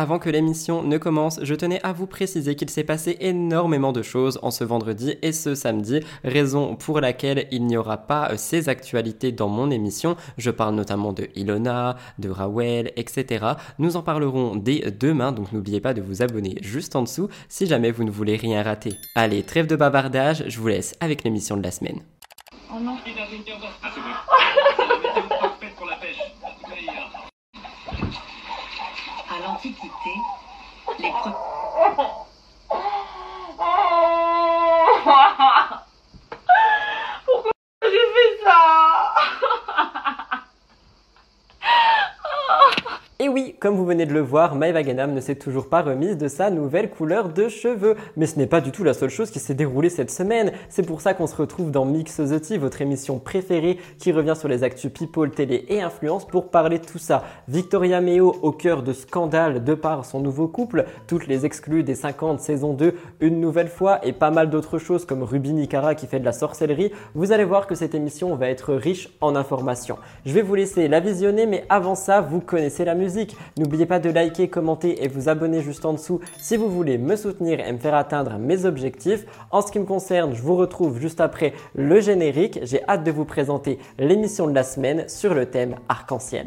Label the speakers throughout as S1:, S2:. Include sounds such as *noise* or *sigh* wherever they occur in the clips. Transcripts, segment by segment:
S1: Avant que l'émission ne commence, je tenais à vous préciser qu'il s'est passé énormément de choses en ce vendredi et ce samedi, raison pour laquelle il n'y aura pas euh, ces actualités dans mon émission. Je parle notamment de Ilona, de Rawel, etc. Nous en parlerons dès demain, donc n'oubliez pas de vous abonner juste en dessous si jamais vous ne voulez rien rater. Allez, trêve de bavardage, je vous laisse avec l'émission de la semaine.
S2: Oh.
S3: À l'Antiquité, les pre-
S2: Pourquoi j'ai fait ça
S1: Et oui, comme vous venez de le voir, Maëva Ganam ne s'est toujours pas remise de sa nouvelle couleur de cheveux. Mais ce n'est pas du tout la seule chose qui s'est déroulée cette semaine. C'est pour ça qu'on se retrouve dans Mix the Tea, votre émission préférée qui revient sur les actus people, télé et influence pour parler de tout ça. Victoria Meo au cœur de scandale de par son nouveau couple, toutes les exclus des 50 saison 2 une nouvelle fois et pas mal d'autres choses comme Ruby Nicara qui fait de la sorcellerie. Vous allez voir que cette émission va être riche en informations. Je vais vous laisser la visionner mais avant ça, vous connaissez la musique. N'oubliez pas de liker, commenter et vous abonner juste en dessous si vous voulez me soutenir et me faire atteindre mes objectifs. En ce qui me concerne, je vous retrouve juste après le générique. J'ai hâte de vous présenter l'émission de la semaine sur le thème arc-en-ciel.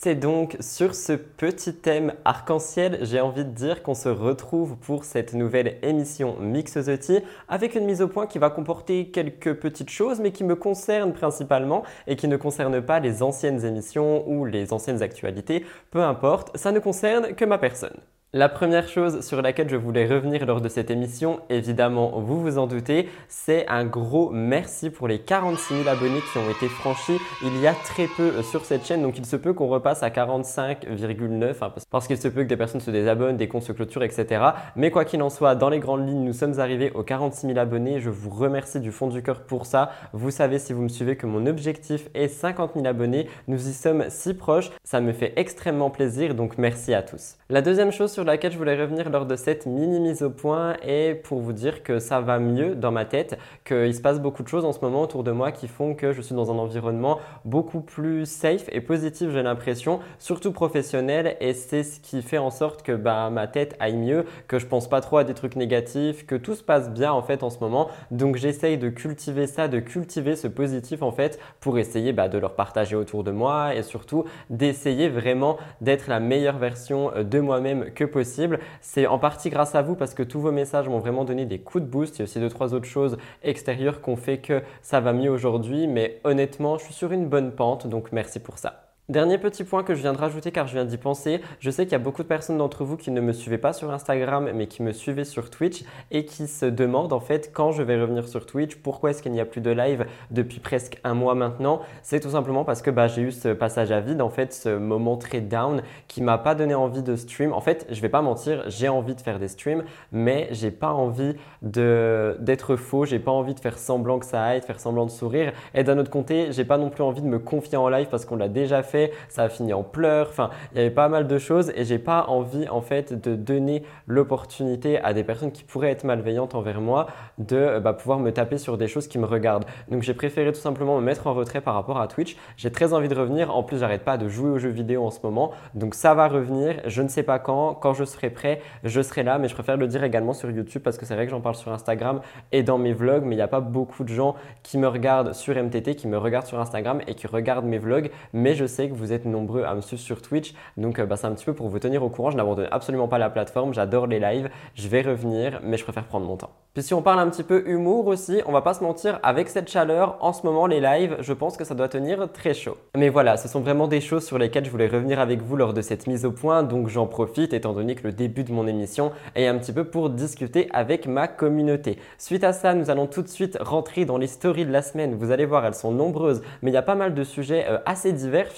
S1: C'est donc sur ce petit thème arc-en-ciel, j'ai envie de dire qu'on se retrouve pour cette nouvelle émission Mix the Tea avec une mise au point qui va comporter quelques petites choses mais qui me concernent principalement et qui ne concernent pas les anciennes émissions ou les anciennes actualités, peu importe, ça ne concerne que ma personne. La première chose sur laquelle je voulais revenir lors de cette émission, évidemment, vous vous en doutez, c'est un gros merci pour les 46 000 abonnés qui ont été franchis il y a très peu sur cette chaîne. Donc il se peut qu'on repasse à 45,9 hein, parce qu'il se peut que des personnes se désabonnent, des comptes se clôturent, etc. Mais quoi qu'il en soit, dans les grandes lignes, nous sommes arrivés aux 46 000 abonnés. Je vous remercie du fond du cœur pour ça. Vous savez, si vous me suivez, que mon objectif est 50 000 abonnés. Nous y sommes si proches. Ça me fait extrêmement plaisir. Donc merci à tous. La deuxième chose sur laquelle je voulais revenir lors de cette mini mise au point est pour vous dire que ça va mieux dans ma tête, qu'il se passe beaucoup de choses en ce moment autour de moi qui font que je suis dans un environnement beaucoup plus safe et positif, j'ai l'impression, surtout professionnel, et c'est ce qui fait en sorte que bah, ma tête aille mieux, que je pense pas trop à des trucs négatifs, que tout se passe bien en fait en ce moment. Donc j'essaye de cultiver ça, de cultiver ce positif en fait pour essayer bah, de le partager autour de moi et surtout d'essayer vraiment d'être la meilleure version de moi-même que possible. C'est en partie grâce à vous parce que tous vos messages m'ont vraiment donné des coups de boost. Il y a aussi deux, trois autres choses extérieures qui ont fait que ça va mieux aujourd'hui. Mais honnêtement, je suis sur une bonne pente, donc merci pour ça. Dernier petit point que je viens de rajouter car je viens d'y penser, je sais qu'il y a beaucoup de personnes d'entre vous qui ne me suivaient pas sur Instagram mais qui me suivaient sur Twitch et qui se demandent en fait quand je vais revenir sur Twitch, pourquoi est-ce qu'il n'y a plus de live depuis presque un mois maintenant? C'est tout simplement parce que bah, j'ai eu ce passage à vide en fait, ce moment très down qui m'a pas donné envie de stream. En fait, je vais pas mentir, j'ai envie de faire des streams mais j'ai pas envie d'être faux, j'ai pas envie de faire semblant que ça aille, de faire semblant de sourire et d'un autre côté, j'ai pas non plus envie de me confier en live parce qu'on l'a déjà fait ça a fini en pleurs. Enfin, il y avait pas mal de choses et j'ai pas envie en fait de donner l'opportunité à des personnes qui pourraient être malveillantes envers moi de bah, pouvoir me taper sur des choses qui me regardent. Donc j'ai préféré tout simplement me mettre en retrait par rapport à Twitch. J'ai très envie de revenir. En plus, j'arrête pas de jouer aux jeux vidéo en ce moment. Donc ça va revenir. Je ne sais pas quand. Quand je serai prêt, je serai là. Mais je préfère le dire également sur YouTube parce que c'est vrai que j'en parle sur Instagram et dans mes vlogs. Mais il n'y a pas beaucoup de gens qui me regardent sur MTT, qui me regardent sur Instagram et qui regardent mes vlogs. Mais je sais vous êtes nombreux à me suivre sur Twitch. Donc euh, bah, c'est un petit peu pour vous tenir au courant. Je n'abandonne absolument pas la plateforme. J'adore les lives. Je vais revenir, mais je préfère prendre mon temps. Puis si on parle un petit peu humour aussi, on va pas se mentir, avec cette chaleur, en ce moment les lives, je pense que ça doit tenir très chaud. Mais voilà, ce sont vraiment des choses sur lesquelles je voulais revenir avec vous lors de cette mise au point, donc j'en profite étant donné que le début de mon émission est un petit peu pour discuter avec ma communauté. Suite à ça, nous allons tout de suite rentrer dans les stories de la semaine. Vous allez voir, elles sont nombreuses, mais il y a pas mal de sujets euh, assez divers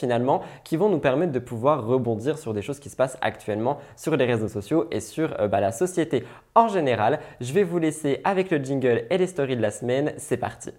S1: qui vont nous permettre de pouvoir rebondir sur des choses qui se passent actuellement sur les réseaux sociaux et sur euh, bah, la société en général. Je vais vous laisser avec le jingle et les stories de la semaine. C'est parti.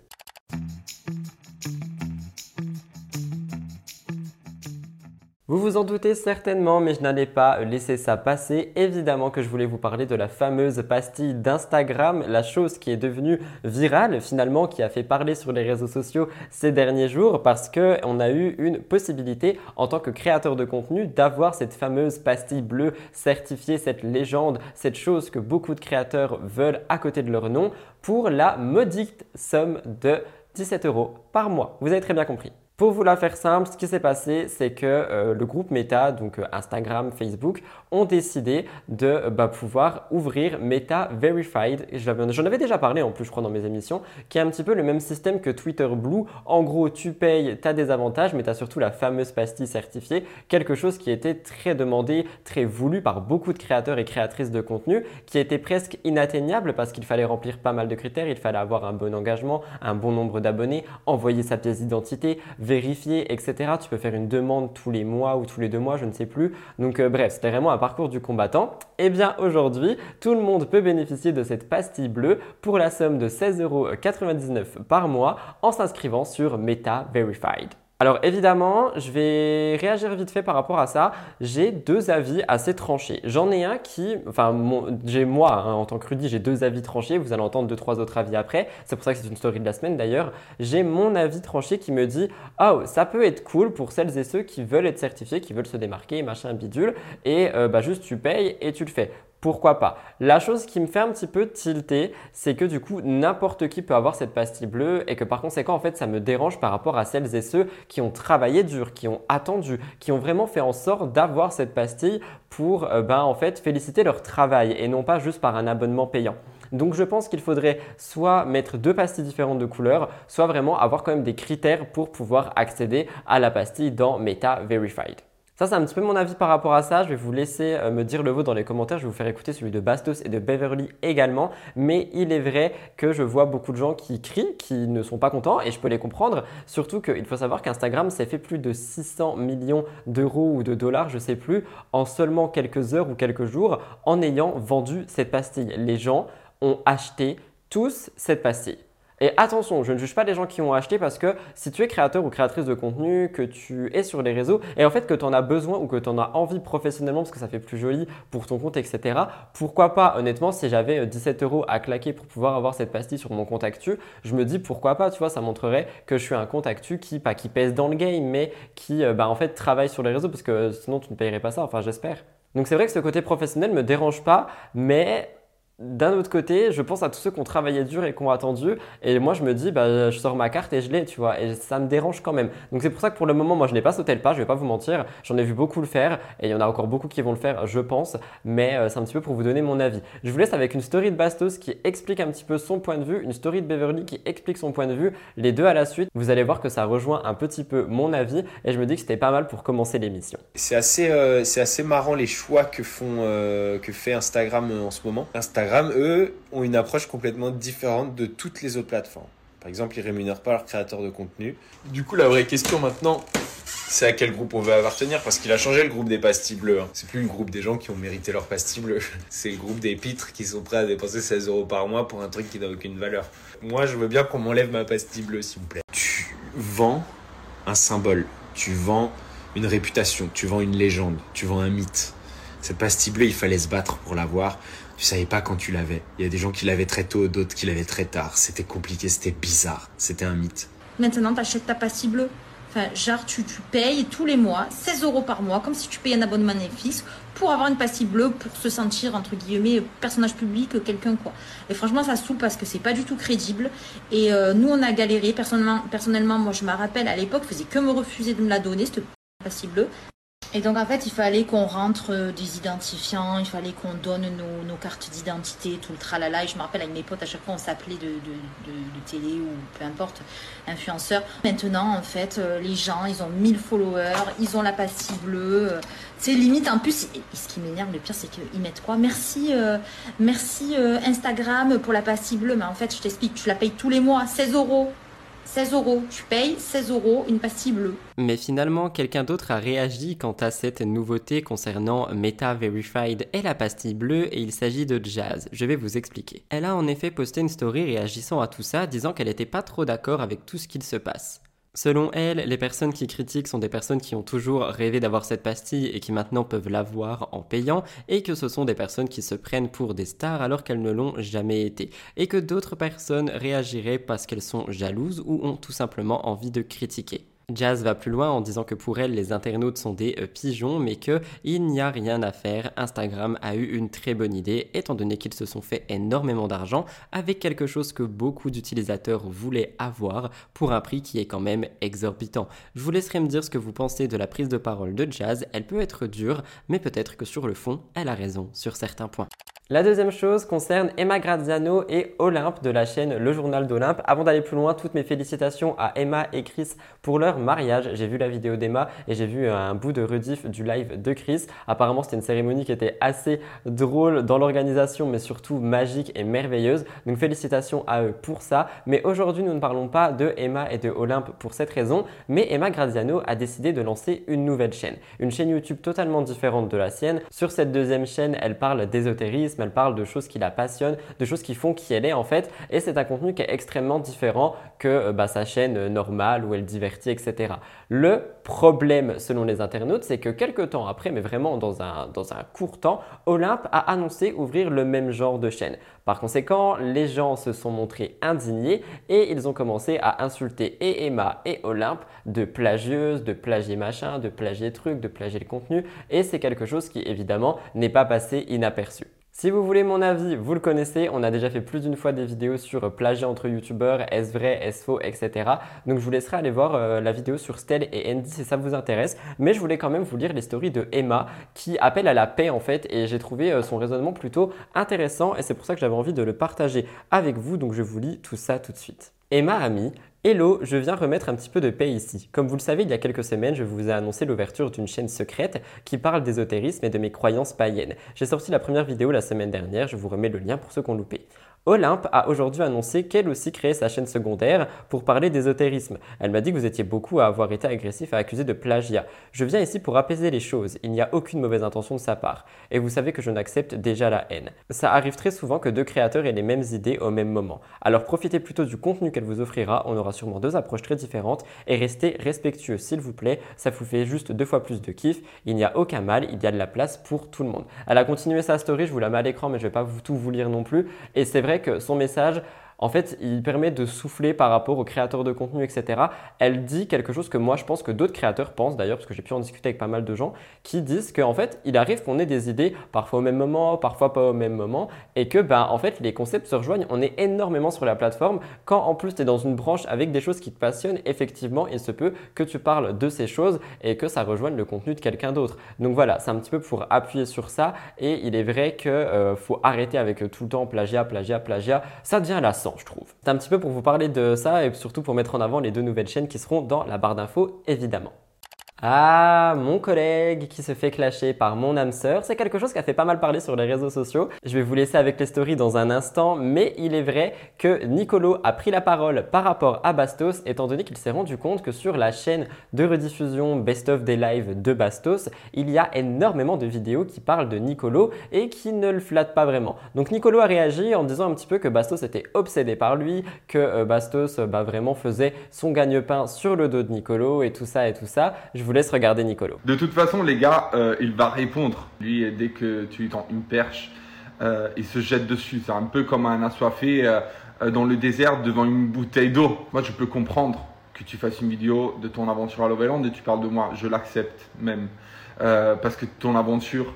S1: Vous vous en doutez certainement, mais je n'allais pas laisser ça passer. Évidemment que je voulais vous parler de la fameuse pastille d'Instagram, la chose qui est devenue virale finalement, qui a fait parler sur les réseaux sociaux ces derniers jours parce qu'on a eu une possibilité en tant que créateur de contenu d'avoir cette fameuse pastille bleue certifiée, cette légende, cette chose que beaucoup de créateurs veulent à côté de leur nom pour la modique somme de 17 euros par mois. Vous avez très bien compris. Pour vous la faire simple, ce qui s'est passé, c'est que euh, le groupe Meta, donc euh, Instagram, Facebook, ont décidé de bah, pouvoir ouvrir Meta Verified. J'en avais déjà parlé en plus, je crois, dans mes émissions, qui est un petit peu le même système que Twitter Blue. En gros, tu payes, tu as des avantages, mais tu as surtout la fameuse pastille certifiée, quelque chose qui était très demandé, très voulu par beaucoup de créateurs et créatrices de contenu, qui était presque inatteignable parce qu'il fallait remplir pas mal de critères, il fallait avoir un bon engagement, un bon nombre d'abonnés, envoyer sa pièce d'identité, vérifier, etc. Tu peux faire une demande tous les mois ou tous les deux mois, je ne sais plus. Donc euh, bref, c'était vraiment un parcours du combattant. Et eh bien aujourd'hui, tout le monde peut bénéficier de cette pastille bleue pour la somme de 16,99€ par mois en s'inscrivant sur Meta Verified. Alors évidemment, je vais réagir vite fait par rapport à ça. J'ai deux avis assez tranchés. J'en ai un qui, enfin, j'ai moi hein, en tant que Rudy, j'ai deux avis tranchés. Vous allez entendre deux trois autres avis après. C'est pour ça que c'est une story de la semaine d'ailleurs. J'ai mon avis tranché qui me dit, oh, ça peut être cool pour celles et ceux qui veulent être certifiés, qui veulent se démarquer, machin bidule, et euh, bah juste tu payes et tu le fais pourquoi pas. La chose qui me fait un petit peu tilter, c'est que du coup, n'importe qui peut avoir cette pastille bleue et que par conséquent, en fait, ça me dérange par rapport à celles et ceux qui ont travaillé dur, qui ont attendu, qui ont vraiment fait en sorte d'avoir cette pastille pour, euh, ben, en fait, féliciter leur travail et non pas juste par un abonnement payant. Donc je pense qu'il faudrait soit mettre deux pastilles différentes de couleur, soit vraiment avoir quand même des critères pour pouvoir accéder à la pastille dans Meta Verified. Ça, c'est un petit peu mon avis par rapport à ça. Je vais vous laisser euh, me dire le vôtre dans les commentaires. Je vais vous faire écouter celui de Bastos et de Beverly également. Mais il est vrai que je vois beaucoup de gens qui crient, qui ne sont pas contents et je peux les comprendre. Surtout qu'il faut savoir qu'Instagram s'est fait plus de 600 millions d'euros ou de dollars, je ne sais plus, en seulement quelques heures ou quelques jours en ayant vendu cette pastille. Les gens ont acheté tous cette pastille. Et attention, je ne juge pas les gens qui ont acheté parce que si tu es créateur ou créatrice de contenu, que tu es sur les réseaux et en fait que tu en as besoin ou que tu en as envie professionnellement parce que ça fait plus joli pour ton compte, etc., pourquoi pas? Honnêtement, si j'avais 17 euh, euros à claquer pour pouvoir avoir cette pastille sur mon compte actu, je me dis pourquoi pas, tu vois, ça montrerait que je suis un compte actu qui, pas qui pèse dans le game, mais qui euh, bah, en fait travaille sur les réseaux parce que sinon tu ne payerais pas ça, enfin j'espère. Donc c'est vrai que ce côté professionnel me dérange pas, mais d'un autre côté, je pense à tous ceux qui ont travaillé dur et qui ont attendu. Et moi, je me dis, bah, je sors ma carte et je l'ai, tu vois. Et ça me dérange quand même. Donc, c'est pour ça que pour le moment, moi, je n'ai pas sauté le pas. Je vais pas vous mentir. J'en ai vu beaucoup le faire. Et il y en a encore beaucoup qui vont le faire, je pense. Mais euh, c'est un petit peu pour vous donner mon avis. Je vous laisse avec une story de Bastos qui explique un petit peu son point de vue. Une story de Beverly qui explique son point de vue. Les deux à la suite. Vous allez voir que ça rejoint un petit peu mon avis. Et je me dis que c'était pas mal pour commencer l'émission.
S4: C'est assez, euh, assez marrant les choix que, font, euh, que fait Instagram en ce moment. Instagram eux, ont une approche complètement différente de toutes les autres plateformes. Par exemple, ils rémunèrent pas leurs créateurs de contenu. Du coup, la vraie question maintenant, c'est à quel groupe on veut appartenir parce qu'il a changé le groupe des pastilles bleues. Hein. C'est plus le groupe des gens qui ont mérité leur pastille bleue. *laughs* C'est le groupe des pitres qui sont prêts à dépenser 16 euros par mois pour un truc qui n'a aucune valeur. Moi, je veux bien qu'on m'enlève ma pastille bleue, s'il vous plaît. Tu vends un symbole, tu vends une réputation, tu vends une légende, tu vends un mythe. Cette pastille bleue, il fallait se battre pour l'avoir. Tu savais pas quand tu l'avais. Il y a des gens qui l'avaient très tôt, d'autres qui l'avaient très tard. C'était compliqué, c'était bizarre, c'était un mythe.
S5: Maintenant, tu achètes ta pastille bleue. Enfin, genre, tu, tu payes tous les mois 16 euros par mois, comme si tu payais un abonnement Netflix, pour avoir une pastille bleue, pour se sentir, entre guillemets, personnage public, quelqu'un, quoi. Et franchement, ça saoule parce que c'est pas du tout crédible. Et euh, nous, on a galéré. Personnellement, personnellement moi, je me rappelle, à l'époque, faisait que me refuser de me la donner, cette pastille bleue. Et donc en fait, il fallait qu'on rentre euh, des identifiants, il fallait qu'on donne nos, cartes d'identité, tout le tralala. Et je me rappelle avec mes potes, à chaque fois on s'appelait de, de, télé ou peu importe, influenceur. Maintenant, en fait, euh, les gens, ils ont 1000 followers, ils ont la pastille bleue. C'est limite, en plus, ce qui m'énerve le pire, c'est qu'ils mettent quoi? Merci, euh, merci Instagram pour la pastille bleue. Mais en fait, je t'explique, tu la payes tous les mois, 16 euros. 16 euros. Tu payes 16 euros une pastille bleue.
S1: Mais finalement, quelqu'un d'autre a réagi quant à cette nouveauté concernant Meta Verified et la pastille bleue et il s'agit de Jazz. Je vais vous expliquer. Elle a en effet posté une story réagissant à tout ça, disant qu'elle n'était pas trop d'accord avec tout ce qu'il se passe. Selon elle, les personnes qui critiquent sont des personnes qui ont toujours rêvé d'avoir cette pastille et qui maintenant peuvent l'avoir en payant, et que ce sont des personnes qui se prennent pour des stars alors qu'elles ne l'ont jamais été, et que d'autres personnes réagiraient parce qu'elles sont jalouses ou ont tout simplement envie de critiquer. Jazz va plus loin en disant que pour elle, les internautes sont des euh, pigeons, mais que il n'y a rien à faire. Instagram a eu une très bonne idée, étant donné qu'ils se sont fait énormément d'argent avec quelque chose que beaucoup d'utilisateurs voulaient avoir pour un prix qui est quand même exorbitant. Je vous laisserai me dire ce que vous pensez de la prise de parole de Jazz. Elle peut être dure, mais peut-être que sur le fond, elle a raison sur certains points. La deuxième chose concerne Emma Graziano et Olympe de la chaîne Le Journal d'Olympe. Avant d'aller plus loin, toutes mes félicitations à Emma et Chris pour leur mariage. J'ai vu la vidéo d'Emma et j'ai vu un bout de rediff du live de Chris. Apparemment, c'était une cérémonie qui était assez drôle dans l'organisation, mais surtout magique et merveilleuse. Donc félicitations à eux pour ça. Mais aujourd'hui, nous ne parlons pas de Emma et de Olympe pour cette raison, mais Emma Graziano a décidé de lancer une nouvelle chaîne. Une chaîne YouTube totalement différente de la sienne. Sur cette deuxième chaîne, elle parle d'ésotérisme elle parle de choses qui la passionnent, de choses qui font qui elle est en fait. Et c'est un contenu qui est extrêmement différent que euh, bah, sa chaîne euh, normale où elle divertit, etc. Le problème, selon les internautes, c'est que quelques temps après, mais vraiment dans un, court temps, Olympe a annoncé ouvrir le même genre de chaîne. Par conséquent, les gens se sont montrés indignés et ils ont commencé à insulter et Emma et Olympe de plagieuses, de plagier machin, de plagier truc, de plagier le contenu. Et c'est quelque chose qui évidemment n'est pas passé inaperçu. Si vous voulez mon avis, vous le connaissez, on a déjà fait plus d'une fois des vidéos sur plagiat entre youtubeurs, est-ce vrai, est-ce faux, etc. Donc je vous laisserai aller voir euh, la vidéo sur Stell et Andy si ça vous intéresse. Mais je voulais quand même vous lire les stories de Emma qui appelle à la paix en fait et j'ai trouvé euh, son raisonnement plutôt intéressant et c'est pour ça que j'avais envie de le partager avec vous. Donc je vous lis tout ça tout de suite. Emma a mis Hello, je viens remettre un petit peu de paix ici. Comme vous le savez, il y a quelques semaines, je vous ai annoncé l'ouverture d'une chaîne secrète qui parle d'ésotérisme et de mes croyances païennes. J'ai sorti la première vidéo la semaine dernière, je vous remets le lien pour ceux qui ont loupé. Olympe a aujourd'hui annoncé qu'elle aussi créait sa chaîne secondaire pour parler d'ésotérisme. Elle m'a dit que vous étiez beaucoup à avoir été agressif et accusé de plagiat. Je viens ici pour apaiser les choses, il n'y a aucune mauvaise intention de sa part. Et vous savez que je n'accepte déjà la haine. Ça arrive très souvent que deux créateurs aient les mêmes idées au même moment. Alors profitez plutôt du contenu qu'elle vous offrira, on aura sûrement deux approches très différentes et restez respectueux s'il vous plaît, ça vous fait juste deux fois plus de kiff, il n'y a aucun mal, il y a de la place pour tout le monde. Elle a continué sa story, je vous la mets à l'écran mais je vais pas tout vous lire non plus et c'est vrai son message en fait, il permet de souffler par rapport aux créateurs de contenu, etc. Elle dit quelque chose que moi, je pense que d'autres créateurs pensent d'ailleurs, parce que j'ai pu en discuter avec pas mal de gens, qui disent qu'en fait, il arrive qu'on ait des idées parfois au même moment, parfois pas au même moment, et que, ben, en fait, les concepts se rejoignent. On est énormément sur la plateforme. Quand en plus, tu es dans une branche avec des choses qui te passionnent, effectivement, il se peut que tu parles de ces choses et que ça rejoigne le contenu de quelqu'un d'autre. Donc voilà, c'est un petit peu pour appuyer sur ça. Et il est vrai qu'il euh, faut arrêter avec tout le temps plagiat, plagiat, plagiat. Ça devient lassant je trouve. C'est un petit peu pour vous parler de ça et surtout pour mettre en avant les deux nouvelles chaînes qui seront dans la barre d'infos évidemment. Ah, mon collègue qui se fait clasher par mon âme sœur, c'est quelque chose qui a fait pas mal parler sur les réseaux sociaux. Je vais vous laisser avec les stories dans un instant, mais il est vrai que Nicolo a pris la parole par rapport à Bastos, étant donné qu'il s'est rendu compte que sur la chaîne de rediffusion Best of des lives de Bastos, il y a énormément de vidéos qui parlent de Nicolo et qui ne le flattent pas vraiment. Donc Nicolo a réagi en disant un petit peu que Bastos était obsédé par lui, que euh, Bastos bah, vraiment faisait son gagne-pain sur le dos de Nicolo et tout ça et tout ça. Vous laisse regarder Nicolo.
S6: De toute façon, les gars, euh, il va répondre. Lui, dès que tu lui tends une perche, euh, il se jette dessus. C'est un peu comme un assoiffé euh, dans le désert devant une bouteille d'eau. Moi, je peux comprendre que tu fasses une vidéo de ton aventure à Loveland et tu parles de moi. Je l'accepte même. parce que ton aventure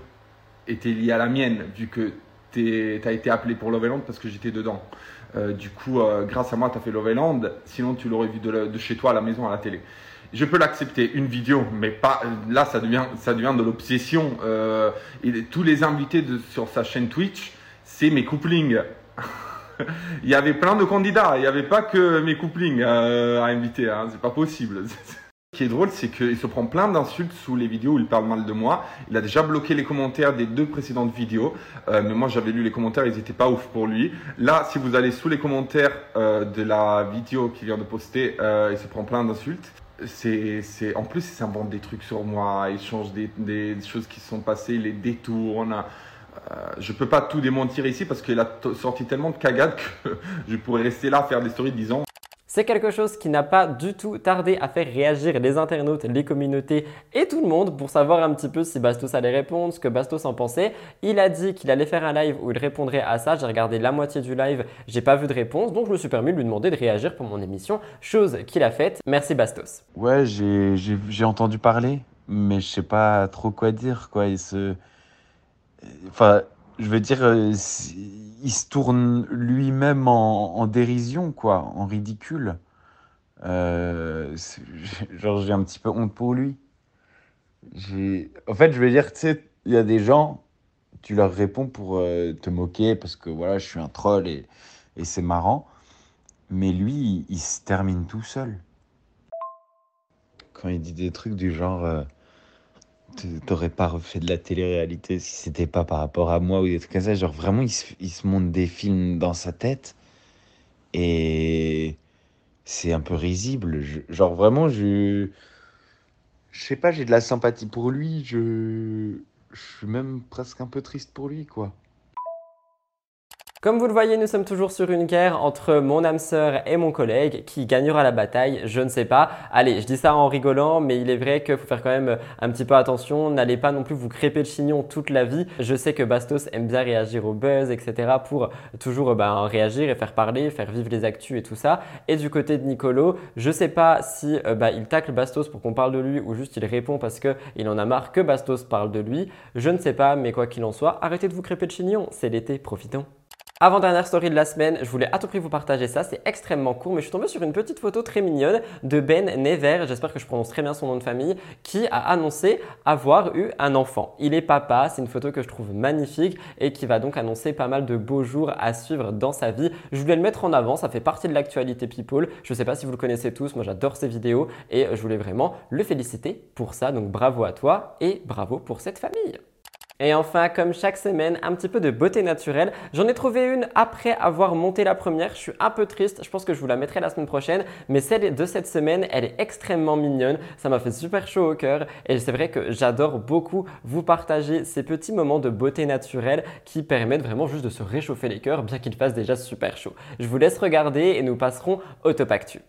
S6: était liée à la mienne, vu que tu as été appelé pour Loveland parce que j'étais dedans. du coup, grâce à moi, tu as fait Loveland. Sinon, tu l'aurais vu de, chez toi à la maison, à la télé je peux l'accepter, une vidéo, mais pas là, ça devient, ça devient de l'obsession. Euh, tous les invités sur sa chaîne Twitch, c'est mes couplings. *laughs* il y avait plein de candidats, il n'y avait pas que mes couplings euh, à inviter, hein, c'est pas possible. *laughs* Ce qui est drôle, c'est qu'il se prend plein d'insultes sous les vidéos où il parle mal de moi. Il a déjà bloqué les commentaires des deux précédentes vidéos, euh, mais moi j'avais lu les commentaires, ils n'étaient pas ouf pour lui. Là, si vous allez sous les commentaires de la vidéo qu'il vient de poster, il se prend plein d'insultes c'est, en plus, il s'invente des trucs sur moi, il change des, des choses qui sont passées, les détourne. Euh, je peux pas tout démentir ici parce qu'il a sorti tellement de cagades que *laughs* je pourrais rester là faire des stories disant
S1: C'est quelque chose qui n'a pas du tout tardé à faire réagir les internautes, les communautés et tout le monde pour savoir un petit peu si Bastos allait répondre, ce que Bastos en pensait. Il a dit qu'il allait faire un live où il répondrait à ça. J'ai regardé la moitié du live, j'ai pas vu de réponse, donc je me suis permis de lui demander de réagir pour mon émission, chose qu'il a faite. Merci Bastos.
S7: Ouais, j'ai entendu parler, mais je sais pas trop quoi dire. Enfin, je veux dire, euh, il se tourne lui-même en, dérision, quoi, en ridicule. Euh, *laughs* genre, j'ai un petit peu honte pour lui. En fait, je veux dire, tu sais, il y a des gens, tu leur réponds pour euh, te moquer parce que voilà, je suis un troll et, et c'est marrant. Mais lui, il, se termine tout seul. Quand il dit des trucs du genre, euh, t'aurais pas refait de la télé-réalité si c'était pas par rapport à moi ou des trucs comme ça. Genre, vraiment, il se, il monte des films dans sa tête et c'est un peu risible. Genre, vraiment, je. Je sais pas, j'ai de la sympathie pour lui. Je. Je suis même presque un peu triste pour lui, quoi.
S1: Comme vous le voyez, nous sommes toujours sur une guerre entre mon âme sœur et mon collègue. Qui gagnera la bataille Je ne sais pas. Allez, je dis ça en rigolant, mais il est vrai qu'il faut faire quand même un petit peu attention. N'allez pas non plus vous crêper le chignon toute la vie. Je sais que Bastos aime bien réagir au buzz, etc. pour toujours ben, réagir et faire parler, faire vivre les actus et tout ça. Et du côté de Nicolo, je sais pas si euh, bah, il tacle Bastos pour qu'on parle de lui ou juste il répond parce qu'il en a marre que Bastos parle de lui. Je ne sais pas, mais quoi qu'il en soit, arrêtez de vous crêper le chignon. C'est l'été, profitons. Avant-dernière story de la semaine, je voulais à tout prix vous partager ça, c'est extrêmement court, mais je suis tombé sur une petite photo très mignonne de Ben Never, j'espère que je prononce très bien son nom de famille, qui a annoncé avoir eu un enfant. Il est papa, c'est une photo que je trouve magnifique et qui va donc annoncer pas mal de beaux jours à suivre dans sa vie. Je voulais le mettre en avant, ça fait partie de l'actualité People. Je ne sais pas si vous le connaissez tous, moi j'adore ses vidéos et je voulais vraiment le féliciter pour ça, donc bravo à toi et bravo pour cette famille. Et enfin, comme chaque semaine, un petit peu de beauté naturelle. J'en ai trouvé une après avoir monté la première. Je suis un peu triste. Je pense que je vous la mettrai la semaine prochaine. Mais celle de cette semaine, elle est extrêmement mignonne. Ça m'a fait super chaud au cœur. Et c'est vrai que j'adore beaucoup vous partager ces petits moments de beauté naturelle qui permettent vraiment juste de se réchauffer les cœurs, bien qu'il fasse déjà super chaud. Je vous laisse regarder et nous passerons au top actu.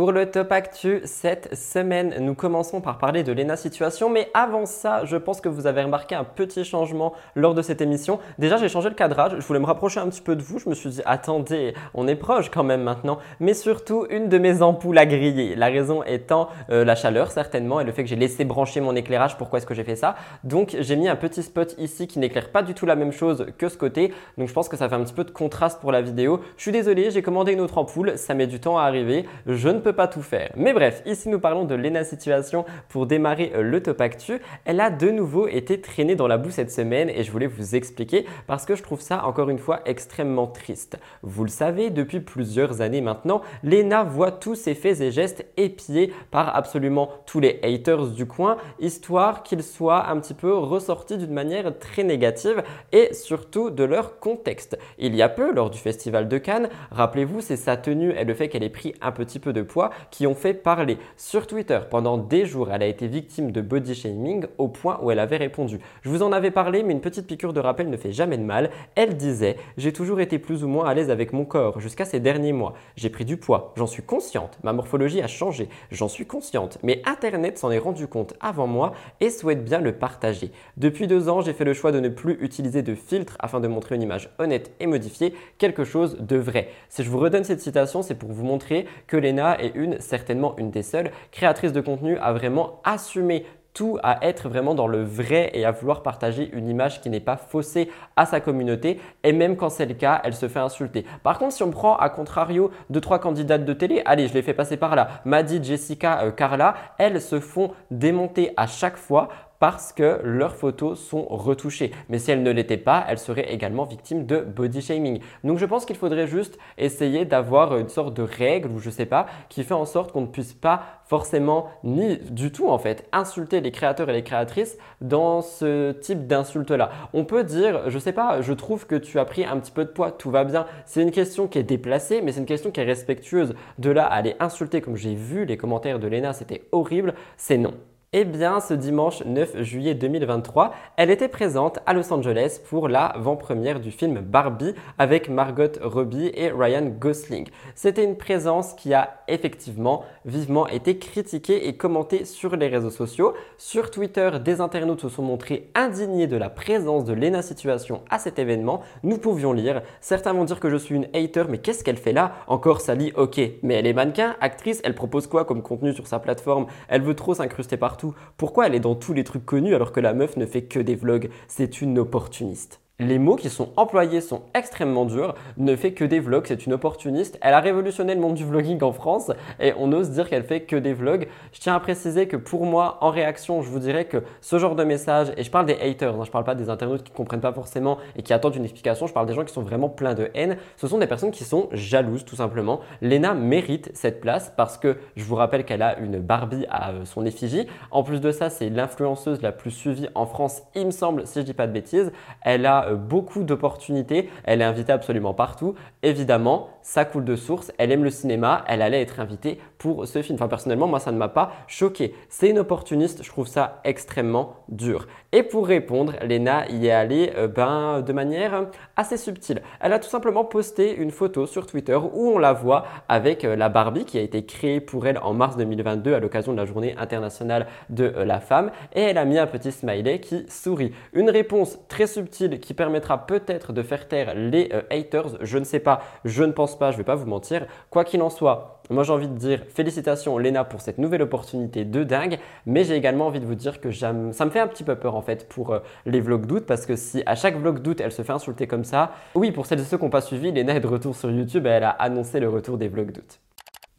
S1: Pour le top actu cette semaine, nous commençons par parler de Lena Situation, mais avant ça, je pense que vous avez remarqué un petit changement lors de cette émission. Déjà, j'ai changé le cadrage, je voulais me rapprocher un petit peu de vous, je me suis dit attendez, on est proche quand même maintenant, mais surtout une de mes ampoules a grillé. La raison étant euh, la chaleur certainement et le fait que j'ai laissé brancher mon éclairage. Pourquoi est-ce que j'ai fait ça? Donc j'ai mis un petit spot ici qui n'éclaire pas du tout la même chose que ce côté, donc je pense que ça fait un petit peu de contraste pour la vidéo. Je suis désolé, j'ai commandé une autre ampoule, ça met du temps à arriver, je ne peux pas tout faire. Mais bref, ici nous parlons de Lena Situation pour démarrer euh, le top actu. Elle a de nouveau été traînée dans la boue cette semaine et je voulais vous expliquer parce que je trouve ça encore une fois extrêmement triste. Vous le savez, depuis plusieurs années maintenant, Lena voit tous ses faits et gestes épiés par absolument tous les haters du coin, histoire qu'ils soient un petit peu ressortis d'une manière très négative et surtout de leur contexte. Il y a peu, lors du festival de Cannes, rappelez-vous, c'est sa tenue et le fait qu'elle ait pris un petit peu de poids qui ont fait parler. Sur Twitter, pendant des jours, elle a été victime de body shaming au point où elle avait répondu. Je vous en avais parlé, mais une petite piqûre de rappel ne fait jamais de mal. Elle disait J'ai toujours été plus ou moins à l'aise avec mon corps jusqu'à ces derniers mois. J'ai pris du poids, j'en suis consciente. Ma morphologie a changé, j'en suis consciente. Mais Internet s'en est rendu compte avant moi et souhaite bien le partager. Depuis deux ans, j'ai fait le choix de ne plus utiliser de filtre afin de montrer une image honnête et modifiée, quelque chose de vrai. Si je vous redonne cette citation, c'est pour vous montrer que Lena est une, certainement une des seules, créatrices de contenu à vraiment assumer tout à être vraiment dans le vrai et à vouloir partager une image qui n'est pas faussée à sa communauté et même quand c'est le cas, elle se fait insulter. Par contre, si on prend à contrario deux trois candidates de télé, allez, je les fais passer par là, Maddy, Jessica, euh, Carla, elles se font démonter à chaque fois parce que leurs photos sont retouchées. Mais si elles ne l'étaient pas, elles seraient également victimes de body shaming. Donc je pense qu'il faudrait juste essayer d'avoir une sorte de règle ou je sais pas qui fait en sorte qu'on ne puisse pas forcément ni du tout en fait insulter les créateurs et les créatrices dans ce type d'insulte là. On peut dire je sais pas, je trouve que tu as pris un petit peu de poids, tout va bien. C'est une question qui est déplacée mais c'est une question qui est respectueuse. De là à aller insulter comme j'ai vu les commentaires de Lena, c'était horrible, c'est non. Eh bien, ce dimanche 9 juillet 2023, elle était présente à Los Angeles pour la avant-première du film Barbie avec Margot Robbie et Ryan Gosling. C'était une présence qui a effectivement vivement été critiquée et commentée sur les réseaux sociaux. Sur Twitter, des internautes se sont montrés indignés de la présence de Lena Situation à cet événement. Nous pouvions lire. Certains vont dire que je suis une hater, mais qu'est-ce qu'elle fait là? Encore Sally, ok. Mais elle est mannequin, actrice, elle propose quoi comme contenu sur sa plateforme? Elle veut trop s'incruster partout pourquoi elle est dans tous les trucs connus alors que la meuf ne fait que des vlogs? C'est une opportuniste les mots qui sont employés sont extrêmement durs, ne fait que des vlogs, c'est une opportuniste. Elle a révolutionné le monde du vlogging en France et on ose dire qu'elle fait que des vlogs. Je tiens à préciser que pour moi, en réaction, je vous dirais que ce genre de message, et je parle des haters, hein, je parle pas des internautes qui comprennent pas forcément et qui attendent une explication, je parle des gens qui sont vraiment pleins de haine. Ce sont des personnes qui sont jalouses tout simplement. Lena mérite cette place parce que je vous rappelle qu'elle a une Barbie à euh, son effigie. En plus de ça, c'est l'influenceuse la plus suivie en France, il me semble, si je dis pas de bêtises. Elle a euh, beaucoup d'opportunités. Elle est invitée absolument partout. Évidemment, ça coule de source. Elle aime le cinéma. Elle allait être invitée pour ce film. Enfin, personnellement, moi, ça ne m'a pas choqué. C'est une opportuniste. Je trouve ça extrêmement dur. Et pour répondre, Lena y est allée euh, ben, de manière assez subtile. Elle a tout simplement posté une photo sur Twitter où on la voit avec euh, la Barbie qui a été créée pour elle en mars 2022 à l'occasion de la journée internationale de la femme. Et elle a mis un petit smiley qui sourit. Une réponse très subtile qui permettra peut-être de faire taire les euh, haters. Je ne sais pas, je ne pense pas, je ne vais pas vous mentir. Quoi qu'il en soit, moi j'ai envie de dire félicitations Lena pour cette nouvelle opportunité de dingue, mais j'ai également envie de vous dire que ça me fait un petit peu peur en fait pour euh, les vlogs d'août parce que si à chaque vlog d'août elle se fait insulter comme ça, oui pour celles et ceux qui n'ont pas suivi, Lena est de retour sur YouTube et elle a annoncé le retour des vlogs d'août.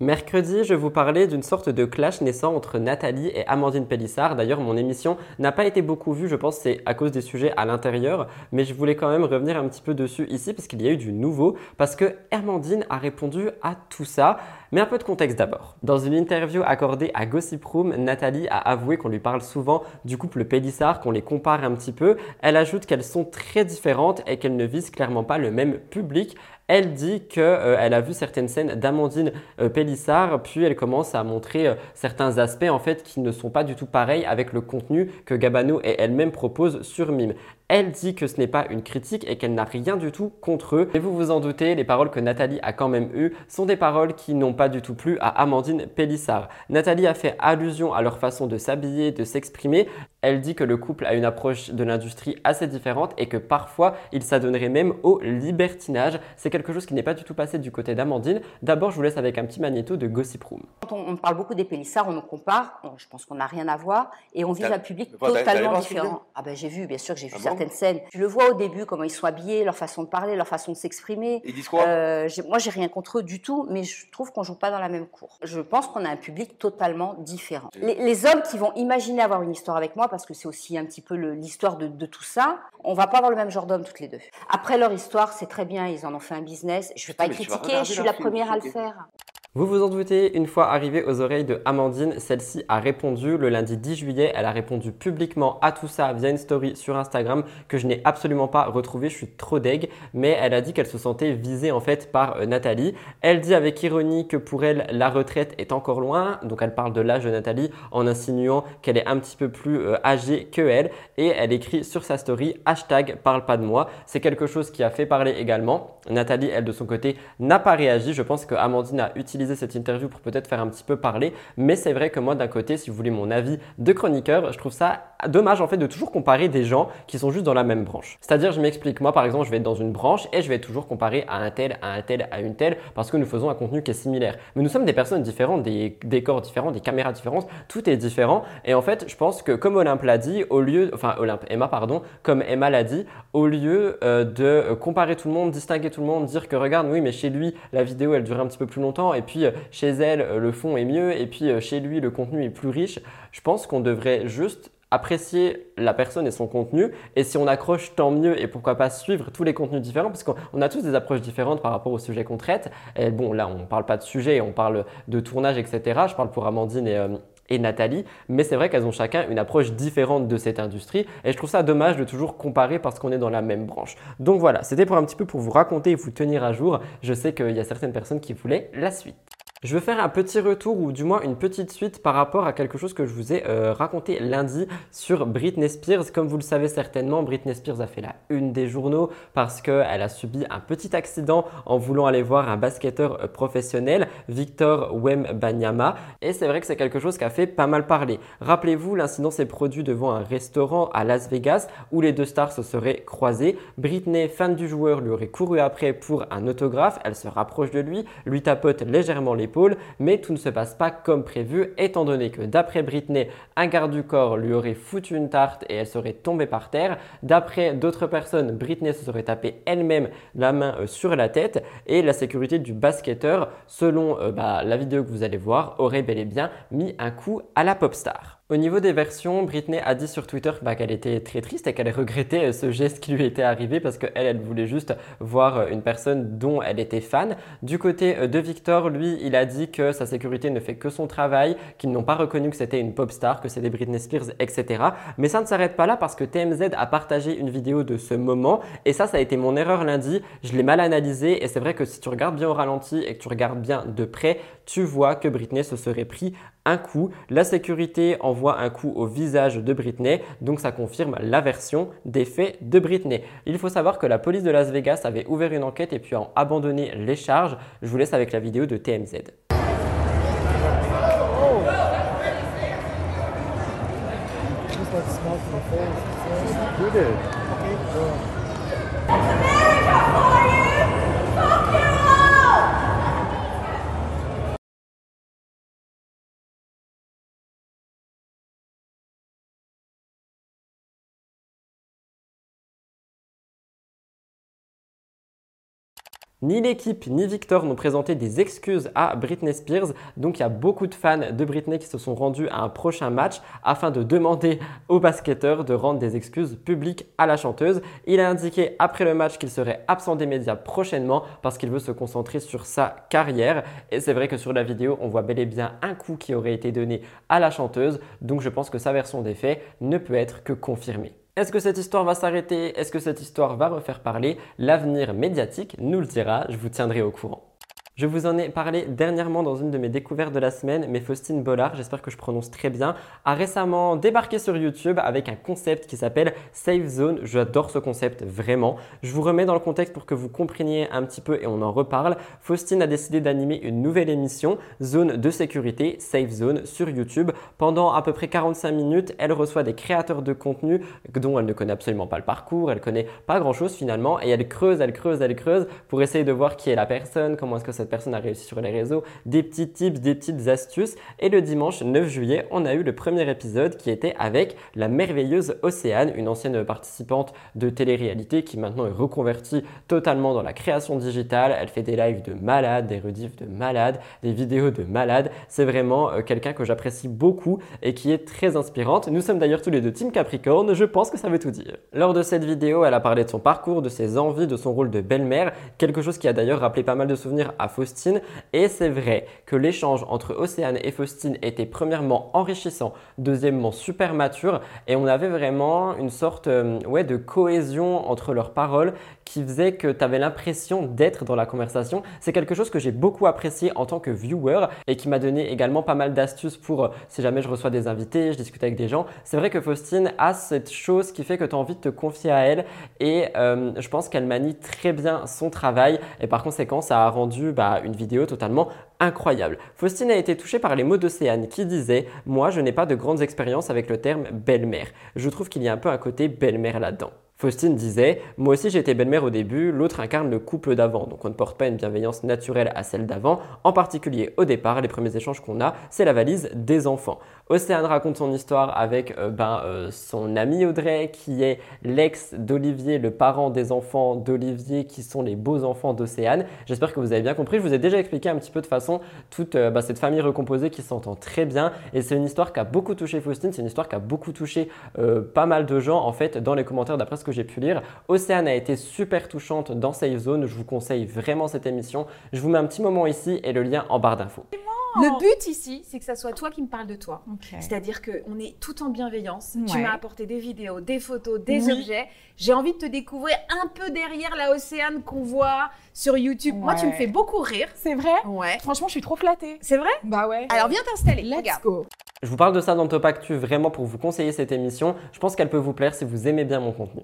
S1: Mercredi, je vous parlais d'une sorte de clash naissant entre Nathalie et Amandine Pellissard. D'ailleurs, mon émission n'a pas été beaucoup vue, je pense c'est à cause des sujets à l'intérieur, mais je voulais quand même revenir un petit peu dessus ici parce qu'il y a eu du nouveau, parce que Amandine a répondu à tout ça. Mais un peu de contexte d'abord. Dans une interview accordée à Gossip Room, Nathalie a avoué qu'on lui parle souvent du couple Pellissard, qu'on les compare un petit peu. Elle ajoute qu'elles sont très différentes et qu'elles ne visent clairement pas le même public. Elle dit qu'elle euh, a vu certaines scènes d'Amandine euh, Pellissard, puis elle commence à montrer euh, certains aspects en fait qui ne sont pas du tout pareils avec le contenu que Gabano et elle-même proposent sur Mime. Elle dit que ce n'est pas une critique et qu'elle n'a rien du tout contre eux. Et vous vous en doutez, les paroles que Nathalie a quand même eues sont des paroles qui n'ont pas du tout plu à Amandine Pellissard. Nathalie a fait allusion à leur façon de s'habiller, de s'exprimer. Elle dit que le couple a une approche de l'industrie assez différente et que parfois il s'adonnerait même au libertinage. C'est quelque chose qui n'est pas du tout passé du côté d'Amandine. D'abord, je vous laisse avec un petit magnéto de Gossip Room.
S8: Quand on, parle beaucoup des Pélissards, on nous compare. je pense qu'on n'a rien à voir et on vise un public totalement différent. Ah ben j'ai vu, bien sûr que j'ai vu ah Tu le vois au début, comment ils sont habillés, leur façon de parler, leur façon de s'exprimer.
S9: Ils disent quoi? Euh,
S8: Moi, j'ai rien contre eux du tout, mais je trouve qu'on joue pas dans la même cour. Je pense qu'on a un public totalement différent. Les, hommes qui vont imaginer avoir une histoire avec moi, parce que c'est aussi un petit peu l'histoire de, de, tout ça, on va pas avoir le même genre d'homme toutes les deux. Après leur histoire, c'est très bien, ils en ont fait un business. Je vais pas critiquer, je suis la première à le faire.
S1: Vous vous en doutez, une fois arrivée aux oreilles de Amandine, celle-ci a répondu le lundi 10 juillet. Elle a répondu publiquement à tout ça via une story sur Instagram que je n'ai absolument pas retrouvée. Je suis trop deg, mais elle a dit qu'elle se sentait visée en fait par euh, Nathalie. Elle dit avec ironie que pour elle, la retraite est encore loin. Donc elle parle de l'âge de Nathalie en insinuant qu'elle est un petit peu plus euh, âgée que elle. Et elle écrit sur sa story hashtag parle pas de moi. C'est quelque chose qui a fait parler également. Nathalie, elle de son côté, n'a pas réagi. Je pense que Amandine a utilisé cette interview pour peut-être faire un petit peu parler. Mais c'est vrai que moi, d'un côté, si vous voulez mon avis de chroniqueur, je trouve ça dommage en fait de toujours comparer des gens qui sont juste dans la même branche. C'est-à-dire, je m'explique, moi par exemple, je vais être dans une branche et je vais toujours comparer à un tel, à un tel, à une telle parce que nous faisons un contenu qui est similaire. Mais nous sommes des personnes différentes, des décors différents, des caméras différentes, tout est différent. Et en fait, je pense que comme Olympe l'a dit, au lieu, enfin Olympe, Emma pardon, comme Emma l'a dit, au lieu euh, de comparer tout le monde, distinguer tout le monde, dire que regarde, oui, mais chez lui, la vidéo elle durait un petit peu plus longtemps et puis euh, chez elle, euh, le fond est mieux, et puis euh, chez lui, le contenu est plus riche. Je pense qu'on devrait juste apprécier la personne et son contenu. Et si on accroche, tant mieux. Et pourquoi pas suivre tous les contenus différents parce qu'on a tous des approches différentes par rapport au sujet qu'on traite. Et bon, là, on ne parle pas de sujet, on parle de tournage, etc. Je parle pour Amandine et, et Nathalie, mais c'est vrai qu'elles ont chacun une approche différente de cette industrie et je trouve ça dommage de toujours comparer parce qu'on est dans la même branche. Donc voilà, c'était pour un petit peu pour vous raconter et vous tenir à jour. Je sais qu'il y a certaines personnes qui voulaient la suite. Je veux faire un petit retour ou du moins une petite suite par rapport à quelque chose que je vous ai euh, raconté lundi sur Britney Spears. Comme vous le savez certainement, Britney Spears a fait la une des journaux parce qu'elle a subi un petit accident en voulant aller voir un basketteur euh, professionnel, Victor Wembanyama. Et c'est vrai que c'est quelque chose qui a fait pas mal parler. Rappelez-vous, l'incident s'est produit devant un restaurant à Las Vegas où les deux stars se seraient croisées. Britney, fan du joueur, lui aurait couru après pour un autographe. Elle se rapproche de lui, lui tapote légèrement les mais tout ne se passe pas comme prévu étant donné que d'après Britney, un garde du corps lui aurait foutu une tarte et elle serait tombée par terre. D'après d'autres personnes, Britney se serait tapé elle-même la main euh, sur la tête et la sécurité du basketteur, selon euh, bah, la vidéo que vous allez voir, aurait bel et bien mis un coup à la pop star. Au niveau des versions, Britney a dit sur Twitter bah, qu'elle était très triste et qu'elle regrettait ce geste qui lui était arrivé parce qu'elle, elle voulait juste voir euh, une personne dont elle était fan. Du côté euh, de Victor, lui, il a dit que sa sécurité ne fait que son travail, qu'ils n'ont pas reconnu que c'était une pop star, que c'était Britney Spears, etc. Mais ça ne s'arrête pas là parce que TMZ a partagé une vidéo de ce moment et ça, ça a été mon erreur lundi. Je l'ai mal analysé et c'est vrai que si tu regardes bien au ralenti et que tu regardes bien de près, tu vois que Britney se serait pris un coup. La sécurité envoie un coup au visage de Britney, donc ça confirme la version des faits de Britney. Il faut savoir que la police de Las Vegas avait ouvert une enquête et puis a abandonné les charges. Je vous laisse avec la vidéo de TMZ. Ni l'équipe ni Victor n'ont présenté des excuses à Britney Spears, donc il y a beaucoup de fans de Britney qui se sont rendus à un prochain match afin de demander au basketteur de rendre des excuses publiques à la chanteuse. Il a indiqué après le match qu'il serait absent des médias prochainement parce qu'il veut se concentrer sur sa carrière. Et c'est vrai que sur la vidéo, on voit bel et bien un coup qui aurait été donné à la chanteuse, donc je pense que sa version des faits ne peut être que confirmée. Est-ce que cette histoire va s'arrêter? Est-ce que cette histoire va refaire parler? L'avenir médiatique nous le dira, je vous tiendrai au courant. Je vous en ai parlé dernièrement dans une de mes découvertes de la semaine, mais Faustine Bollard, j'espère que je prononce très bien, a récemment débarqué sur YouTube avec un concept qui s'appelle Safe Zone. J'adore ce concept vraiment. Je vous remets dans le contexte pour que vous compreniez un petit peu et on en reparle. Faustine a décidé d'animer une nouvelle émission, Zone de sécurité, Safe Zone, sur YouTube. Pendant à peu près 45 minutes, elle reçoit des créateurs de contenu dont elle ne connaît absolument pas le parcours, elle connaît pas grand chose finalement, et elle creuse, elle creuse, elle creuse pour essayer de voir qui est la personne, comment est-ce que cette personne a réussi sur les réseaux, des petits tips, des petites astuces. Et le dimanche 9 juillet, on a eu le premier épisode qui était avec la merveilleuse Océane, une ancienne participante de télé-réalité qui maintenant est reconvertie totalement dans la création digitale. Elle fait des lives de malade, des rediffs de malade, des vidéos de malade. C'est vraiment euh, quelqu'un que j'apprécie beaucoup et qui est très inspirante. Nous sommes d'ailleurs tous les deux Team Capricorne, je pense que ça veut tout dire. Lors de cette vidéo, elle a parlé de son parcours, de ses envies, de son rôle de belle-mère, quelque chose qui a d'ailleurs rappelé pas mal de souvenirs à Faustine. Et c'est vrai que l'échange entre Océane et Faustine était premièrement enrichissant, deuxièmement super mature, et on avait vraiment une sorte euh, de cohésion entre leurs paroles qui faisait que tu avais l'impression d'être dans la conversation. C'est quelque chose que j'ai beaucoup apprécié en tant que viewer et qui m'a donné également pas mal d'astuces pour euh, si jamais je reçois des invités, je discute avec des gens. C'est vrai que Faustine a cette chose qui fait que tu as envie de te confier à elle et euh, je pense qu'elle manie très bien son travail et par conséquent ça a rendu bah, une vidéo totalement incroyable. Faustine a été touchée par les mots d'Océane qui disait Moi, je n'ai pas de grandes expériences avec le terme belle-mère. Je trouve qu'il y a un peu un côté belle-mère là-dedans. Faustine disait Moi aussi j'étais belle-mère au début, l'autre incarne le couple d'avant, donc on ne porte pas une bienveillance naturelle à celle d'avant. En particulier au départ, les premiers échanges qu'on a, c'est la valise des enfants. Océane raconte son histoire avec euh, ben, euh, son ami Audrey qui est l'ex d'Olivier, le parent des enfants d'Olivier qui sont les beaux enfants d'Océane. J'espère que vous avez bien compris. Je vous ai déjà expliqué un petit peu de façon toute euh, ben, cette famille recomposée qui s'entend très bien et c'est une histoire qui a beaucoup touché Faustine, c'est une histoire qui a beaucoup touché pas mal de gens en fait dans les commentaires d'après ce que j'ai pu lire. Océane a été super touchante dans Safe Zone, je vous conseille vraiment cette émission. Je vous mets un petit moment ici et le lien en barre d'infos.
S9: Le but ici, c'est que ça soit toi qui me parles de toi. C'est-à-dire qu'on est tout en bienveillance. Tu m'as apporté des vidéos, des photos, des
S10: Oui.
S9: objets. J'ai envie de te découvrir un peu derrière la Océane qu'on voit sur YouTube. Moi, tu me fais beaucoup rire.
S10: C'est vrai
S9: Ouais.
S10: Franchement, je suis trop flattée.
S9: C'est vrai
S10: Bah ouais.
S9: Alors viens t'installer.
S10: let's
S9: Regarde.
S10: go.
S1: Je vous parle de ça dans Top Actu vraiment pour vous conseiller cette émission. Je pense qu'elle peut vous plaire si vous aimez bien mon contenu.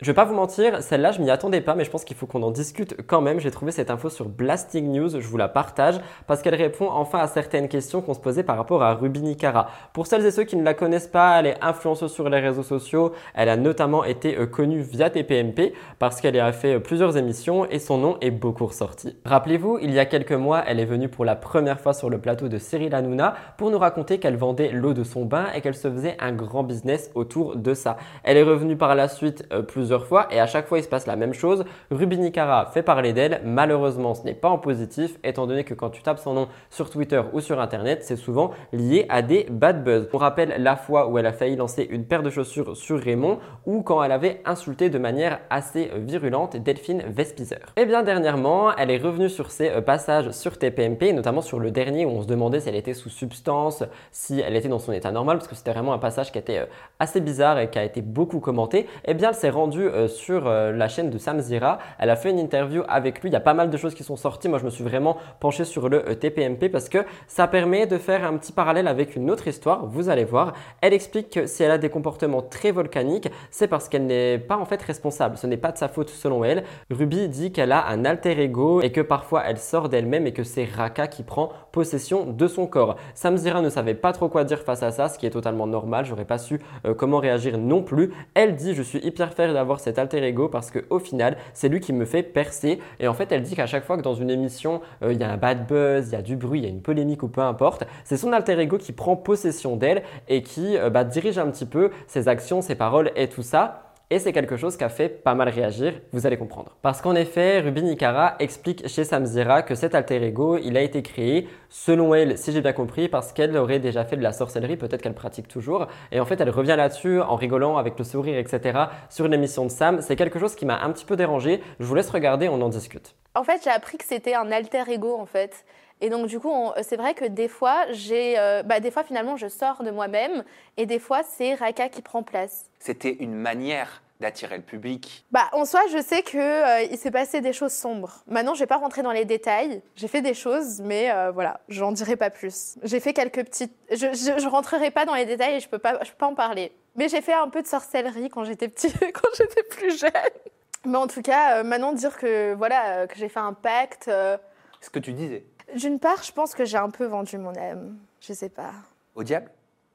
S1: Je vais pas vous mentir, celle-là je m'y attendais pas, mais je pense qu'il faut qu'on en discute quand même. J'ai trouvé cette info sur Blasting News, je vous la partage parce qu'elle répond enfin à certaines questions qu'on se posait par rapport à Ruby Nicara. Pour celles et ceux qui ne la connaissent pas, elle est influenceuse sur les réseaux sociaux. Elle a notamment été euh, connue via TPMP parce qu'elle a fait euh, plusieurs émissions et son nom est beaucoup ressorti. Rappelez-vous, il y a quelques mois, elle est venue pour la première fois sur le plateau de Cyril Hanouna pour nous raconter qu'elle vendait l'eau de son bain et qu'elle se faisait un grand business autour de ça. Elle est revenue par la suite euh, fois et à chaque fois il se passe la même chose. Ruby Nicara fait parler d'elle. Malheureusement, ce n'est pas en positif étant donné que quand tu tapes son nom sur Twitter ou sur Internet, c'est souvent lié à des bad buzz. On rappelle la fois où elle a failli lancer une paire de chaussures sur Raymond ou quand elle avait insulté de manière assez virulente Delphine Vespizer. Et bien dernièrement, elle est revenue sur ses euh, passages sur TPMP, notamment sur le dernier où on se demandait si elle était sous substance, si elle était dans son état normal, parce que c'était vraiment un passage qui était euh, assez bizarre et qui a été beaucoup commenté. Et bien elle s'est rendue euh, sur euh, la chaîne de Sam Zira. Elle a fait une interview avec lui. Il y a pas mal de choses qui sont sorties. Moi, je me suis vraiment penché sur le euh, TPMP parce que ça permet de faire un petit parallèle avec une autre histoire. Vous allez voir. Elle explique que si elle a des comportements très volcaniques, c'est parce qu'elle n'est pas en fait responsable. Ce n'est pas de sa faute selon elle. Ruby dit qu'elle a un alter ego et que parfois elle sort d'elle-même et que c'est Raka qui prend possession de son corps. Sam Zira ne savait pas trop quoi dire face à ça, ce qui est totalement normal. J'aurais pas su euh, comment réagir non plus. Elle dit je suis hyper fière d'avoir cet alter ego parce que au final c'est lui qui me fait percer. Et en fait elle dit qu'à chaque fois que dans une émission euh, il y a un bad buzz, il y a du bruit, il y a une polémique ou peu importe, c'est son alter ego qui prend possession d'elle et qui euh, bah, dirige un petit peu ses actions, ses paroles et tout ça. Et c'est quelque chose qui a fait pas mal réagir, vous allez comprendre. Parce qu'en effet, Ruby Nicara explique chez Samzira que cet alter ego, il a été créé, selon elle, si j'ai bien compris, parce qu'elle aurait déjà fait de la sorcellerie, peut-être qu'elle pratique toujours. Et en fait, elle revient là-dessus en rigolant avec le sourire, etc. sur une émission de Sam. C'est quelque chose qui m'a un petit peu dérangé. Je vous laisse regarder, on en discute.
S11: En fait, j'ai appris que c'était un alter ego, en fait. Et donc, du coup, on- c'est vrai que des fois, j'ai, euh, bah, des fois, finalement, je sors de moi-même, et des fois, c'est Raka qui prend place.
S12: C'était une manière d'attirer le public.
S11: Bah, en soi, je sais que euh, il s'est passé des choses sombres. Maintenant, je vais pas rentrer dans les détails. J'ai fait des choses, mais euh, voilà, j'en dirai pas plus. J'ai fait quelques petites. Je, je, je rentrerai pas dans les détails et je peux pas, je peux pas en parler. Mais j'ai fait un peu de sorcellerie quand j'étais petit, *laughs* quand j'étais plus jeune. Mais en tout cas, euh, maintenant dire que voilà, euh, que j'ai fait un pacte. euh,
S12: Ce que tu disais.
S11: D'une part, je pense que j'ai un peu vendu mon âme. Je sais pas,
S12: Au diable?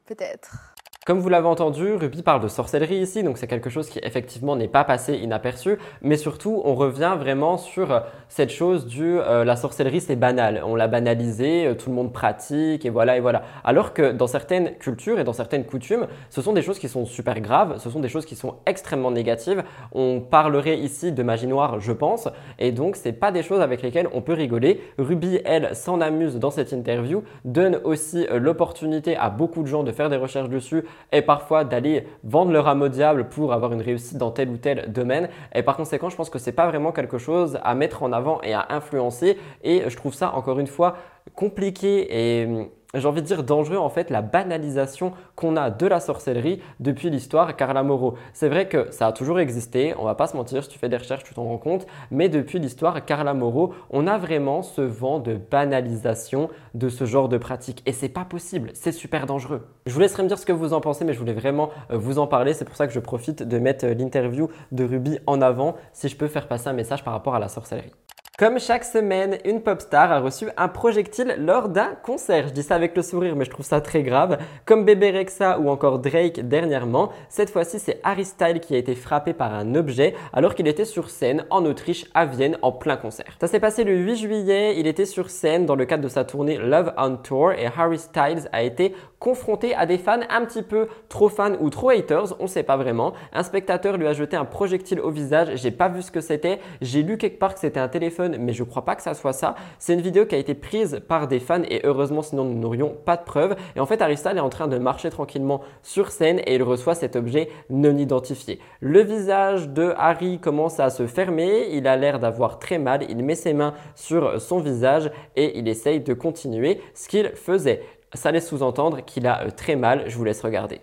S11: Peut-être.
S1: Comme vous l'avez entendu, Ruby parle de sorcellerie ici, donc c'est quelque chose qui effectivement n'est pas passé inaperçu, mais surtout on revient vraiment sur euh, cette chose du euh, la sorcellerie c'est banal, on l'a banalisé, euh, tout le monde pratique et voilà et voilà. Alors que dans certaines cultures et dans certaines coutumes, ce sont des choses qui sont super graves, ce sont des choses qui sont extrêmement négatives. On parlerait ici de magie noire, je pense, et donc c'est pas des choses avec lesquelles on peut rigoler. Ruby, elle, s'en amuse dans cette interview, donne aussi euh, l'opportunité à beaucoup de gens de faire des recherches dessus et parfois d'aller vendre leur âme au diable pour avoir une réussite dans tel ou tel domaine. Et par conséquent, je pense que c'est pas vraiment quelque chose à mettre en avant et à influencer. Et je trouve ça encore une fois compliqué et hum, j'ai envie de dire dangereux en fait la banalisation qu'on a de la sorcellerie depuis l'histoire Carla Moreau. C'est vrai que ça a toujours existé, on va pas se mentir, si tu fais des recherches tu t'en rends compte, mais depuis l'histoire Carla Moreau, on a vraiment ce vent de banalisation de ce genre de pratique et c'est pas possible, c'est super dangereux. Je vous laisserai me dire ce que vous en pensez mais je voulais vraiment euh, vous en parler, c'est pour ça que je profite de mettre euh, l'interview de Ruby en avant si je peux faire passer un message par rapport à la sorcellerie. Comme chaque semaine, une pop star a reçu un projectile lors d'un concert. Je dis ça avec le sourire, mais je trouve ça très grave. Comme Bébé Rexa ou encore Drake dernièrement, cette fois-ci c'est Harry Styles qui a été frappé par un objet alors qu'il était sur scène en Autriche à Vienne en plein concert. Ça s'est passé le 8 juillet, il était sur scène dans le cadre de sa tournée Love on Tour et Harry Styles a été confronté à des fans un petit peu trop fans ou trop haters, on sait pas vraiment. Un spectateur lui a jeté un projectile au visage, j'ai pas vu ce que c'était, j'ai lu quelque part que c'était un téléphone, mais je crois pas que ça soit ça. C'est une vidéo qui a été prise par des fans et heureusement sinon nous n'aurions pas de preuves. Et en fait, Aristal est en train de marcher tranquillement sur scène et il reçoit cet objet non identifié. Le visage de Harry commence à se fermer, il a l'air d'avoir très mal, il met ses mains sur son visage et il essaye de continuer ce qu'il faisait. Ça laisse sous-entendre qu'il a euh, très mal, je vous laisse regarder.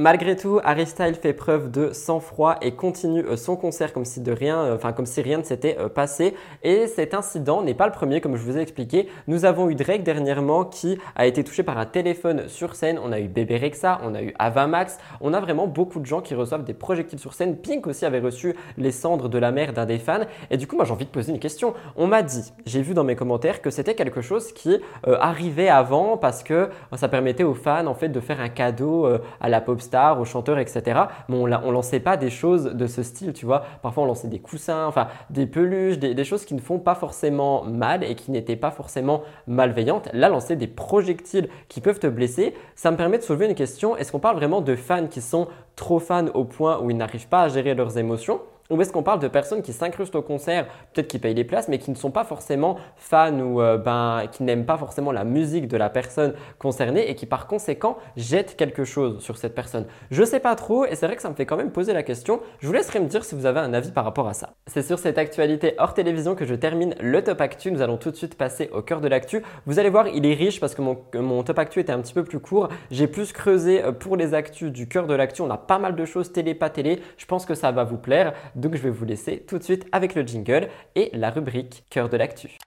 S1: Malgré tout, Harry Styles fait preuve de sang-froid et continue euh, son concert comme si de rien, euh, comme si rien ne s'était euh, passé. Et cet incident n'est pas le premier, comme je vous ai expliqué. Nous avons eu Drake dernièrement qui a été touché par un téléphone sur scène. On a eu Bébé Rexa, on a eu Avamax. On a vraiment beaucoup de gens qui reçoivent des projectiles sur scène. Pink aussi avait reçu les cendres de la mère d'un des fans. Et du coup, moi j'ai envie de poser une question. On m'a dit, j'ai vu dans mes commentaires que c'était quelque chose qui arrivait avant parce que ça permettait aux fans en fait de faire un cadeau à la pop aux chanteurs, etc. Mais on, on lançait pas des choses de ce style, tu vois. Parfois, on lançait des coussins, enfin des peluches, des, choses qui ne font pas forcément mal et qui n'étaient pas forcément malveillantes. Là, lancer des projectiles qui peuvent te blesser, ça me permet de soulever une question. Est-ce qu'on parle vraiment de fans qui sont trop fans au point où ils n'arrivent pas à gérer leurs émotions? Ou est-ce qu'on parle de personnes qui s'incrustent au concert, peut-être qui payent les places, mais qui ne sont pas forcément fans ou euh, ben, qui n'aiment pas forcément la musique de la personne concernée et qui par conséquent jettent quelque chose sur cette personne? Je sais pas trop et c'est vrai que ça me fait quand même poser la question. Je vous laisserai me dire si vous avez un avis par rapport à ça. C'est sur cette actualité hors télévision que je termine le top actu. Nous allons tout de suite passer au cœur de l'actu. Vous allez voir, il est riche parce que mon, mon top actu était un petit peu plus court. J'ai plus creusé euh, pour les actus du cœur de l'actu. On a pas mal de choses télé, pas télé. Je pense que ça va vous plaire. Donc je vais vous laisser tout de suite avec le jingle et la rubrique Cœur de l'actu.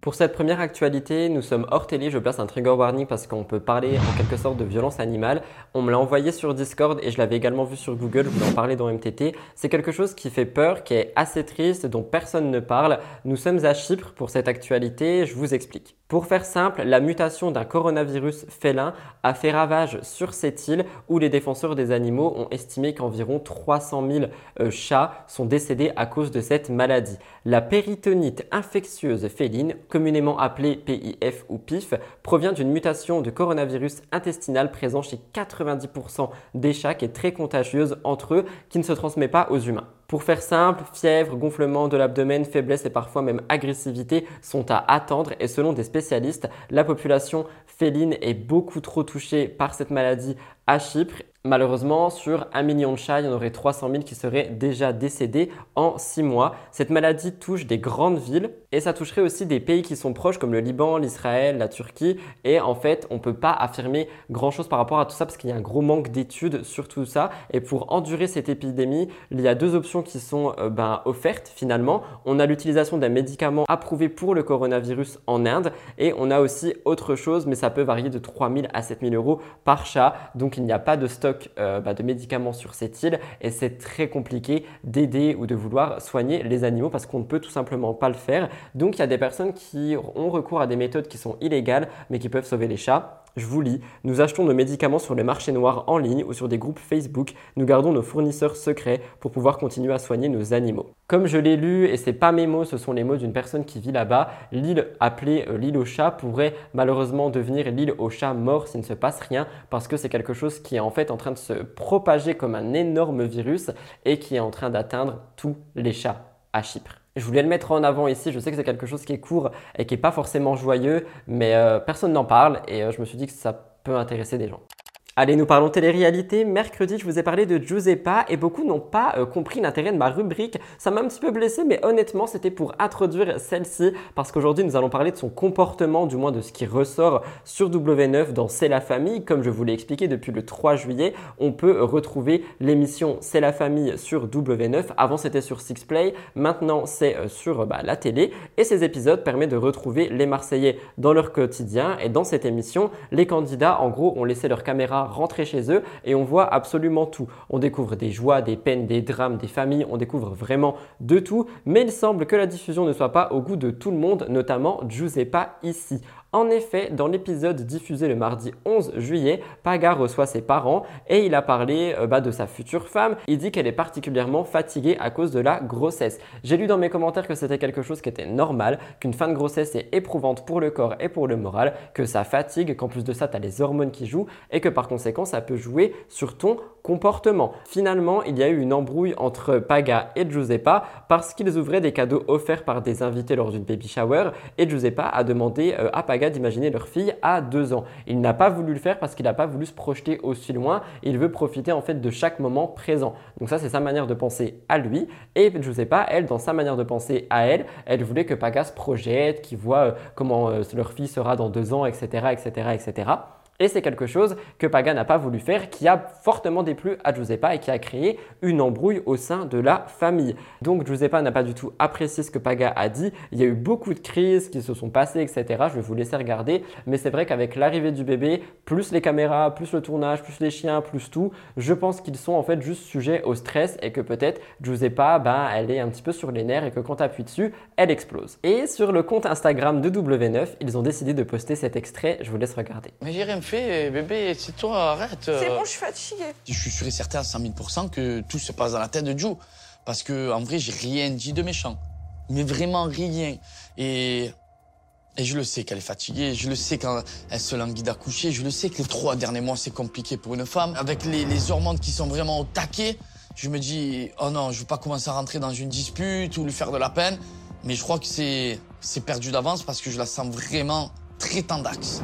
S1: Pour cette première actualité, nous sommes hors télé. Je place un trigger warning parce qu'on peut parler en quelque sorte de violence animale. On me l'a envoyé sur Discord et je l'avais également vu sur Google. Je en parler dans MTT. C'est quelque chose qui fait peur, qui est assez triste, dont personne ne parle. Nous sommes à Chypre pour cette actualité. Je vous explique. Pour faire simple, la mutation d'un coronavirus félin a fait ravage sur cette île où les défenseurs des animaux ont estimé qu'environ 300 000 euh, chats sont décédés à cause de cette maladie. La péritonite infectieuse féline communément appelée PIF ou PIF, provient d'une mutation de coronavirus intestinal présent chez 90% des chats qui est très contagieuse entre eux, qui ne se transmet pas aux humains. Pour faire simple, fièvre, gonflement de l'abdomen, faiblesse et parfois même agressivité sont à attendre et selon des spécialistes, la population féline est beaucoup trop touchée par cette maladie à Chypre Malheureusement, sur un million de chats, il y en aurait 300 000 qui seraient déjà décédés en 6 mois. Cette maladie touche des grandes villes et ça toucherait aussi des pays qui sont proches comme le Liban, l'Israël, la Turquie. Et en fait, on ne peut pas affirmer grand-chose par rapport à tout ça parce qu'il y a un gros manque d'études sur tout ça. Et pour endurer cette épidémie, il y a deux options qui sont euh, ben, offertes finalement. On a l'utilisation d'un médicament approuvé pour le coronavirus en Inde et on a aussi autre chose, mais ça peut varier de 3 000 à 7 000 euros par chat. Donc il n'y a pas de stock euh, bah, de médicaments sur cette île et c'est très compliqué d'aider ou de vouloir soigner les animaux parce qu'on ne peut tout simplement pas le faire. Donc il y a des personnes qui ont recours à des méthodes qui sont illégales mais qui peuvent sauver les chats. Je vous lis, nous achetons nos médicaments sur le marché noir en ligne ou sur des groupes Facebook. Nous gardons nos fournisseurs secrets pour pouvoir continuer à soigner nos animaux. Comme je l'ai lu, et c'est pas mes mots, ce sont les mots d'une personne qui vit là-bas, l'île appelée euh, l'île au chat pourrait malheureusement devenir l'île au chat mort s'il ne se passe rien parce que c'est quelque chose qui est en fait en train de se propager comme un énorme virus et qui est en train d'atteindre tous les chats à Chypre. Je voulais le mettre en avant ici, je sais que c'est quelque chose qui est court et qui n'est pas forcément joyeux, mais euh, personne n'en parle et euh, je me suis dit que ça peut intéresser des gens. Allez, nous parlons télé-réalité. Mercredi, je vous ai parlé de Giuseppa et beaucoup n'ont pas euh, compris l'intérêt de ma rubrique. Ça m'a un petit peu blessé, mais honnêtement, c'était pour introduire celle-ci parce qu'aujourd'hui, nous allons parler de son comportement, du moins de ce qui ressort sur W9 dans C'est la famille. Comme je vous l'ai expliqué depuis le 3 juillet, on peut retrouver l'émission C'est la famille sur W9. Avant, c'était sur Sixplay. Maintenant, c'est euh, sur bah, la télé. Et ces épisodes permettent de retrouver les Marseillais dans leur quotidien. Et dans cette émission, les candidats, en gros, ont laissé leur caméra rentrer chez eux et on voit absolument tout. On découvre des joies, des peines, des drames, des familles, on découvre vraiment de tout, mais il semble que la diffusion ne soit pas au goût de tout le monde, notamment Giuseppa ici. En effet, dans l'épisode diffusé le mardi 11 juillet, Paga reçoit ses parents et il a parlé euh, bah, de sa future femme. Il dit qu'elle est particulièrement fatiguée à cause de la grossesse. J'ai lu dans mes commentaires que c'était quelque chose qui était normal, qu'une fin de grossesse est éprouvante pour le corps et pour le moral, que ça fatigue, qu'en plus de ça, tu as les hormones qui jouent et que par conséquent, ça peut jouer sur ton comportement. Finalement, il y a eu une embrouille entre Paga et Giuseppa parce qu'ils ouvraient des cadeaux offerts par des invités lors d'une baby shower et Giuseppa a demandé euh, à Paga d'imaginer leur fille à deux ans. Il n'a pas voulu le faire parce qu'il n'a pas voulu se projeter aussi loin. Il veut profiter en fait de chaque moment présent. Donc ça, c'est sa manière de penser à lui. Et Giuseppa, elle, dans sa manière de penser à elle, elle voulait que Paga se projette, qu'il voit euh, comment euh, leur fille sera dans deux ans, etc., etc., etc. Et c'est quelque chose que Paga n'a pas voulu faire, qui a fortement déplu à Giuseppa et qui a créé une embrouille au sein de la famille. Donc Giuseppa n'a pas du tout apprécié ce que Paga a dit. Il y a eu beaucoup de crises qui se sont passées, etc. Je vais vous laisser regarder. Mais c'est vrai qu'avec l'arrivée du bébé, plus les caméras, plus le tournage, plus les chiens, plus tout, je pense qu'ils sont en fait juste sujets au stress et que peut-être Giuseppa, ben, elle est un petit peu sur les nerfs et que quand tu dessus, elle explose. Et sur le compte Instagram de W9, ils ont décidé de poster cet extrait. Je vous laisse regarder.
S10: Mais bébé, c'est toi, arrête.
S2: C'est bon, je suis fatiguée.
S10: Je suis sûr et certain à 100 000% que tout se passe dans la tête de Joe. Parce que, en vrai, j'ai rien dit de méchant. Mais vraiment rien. Et, et je le sais qu'elle est fatiguée. Je le sais quand elle se languit d'accoucher. Je le sais que les trois derniers mois, c'est compliqué pour une femme. Avec les, les hormones qui sont vraiment au taquet, je me dis, oh non, je veux pas commencer à rentrer dans une dispute ou lui faire de la peine. Mais je crois que c'est, c'est perdu d'avance parce que je la sens vraiment très tendax.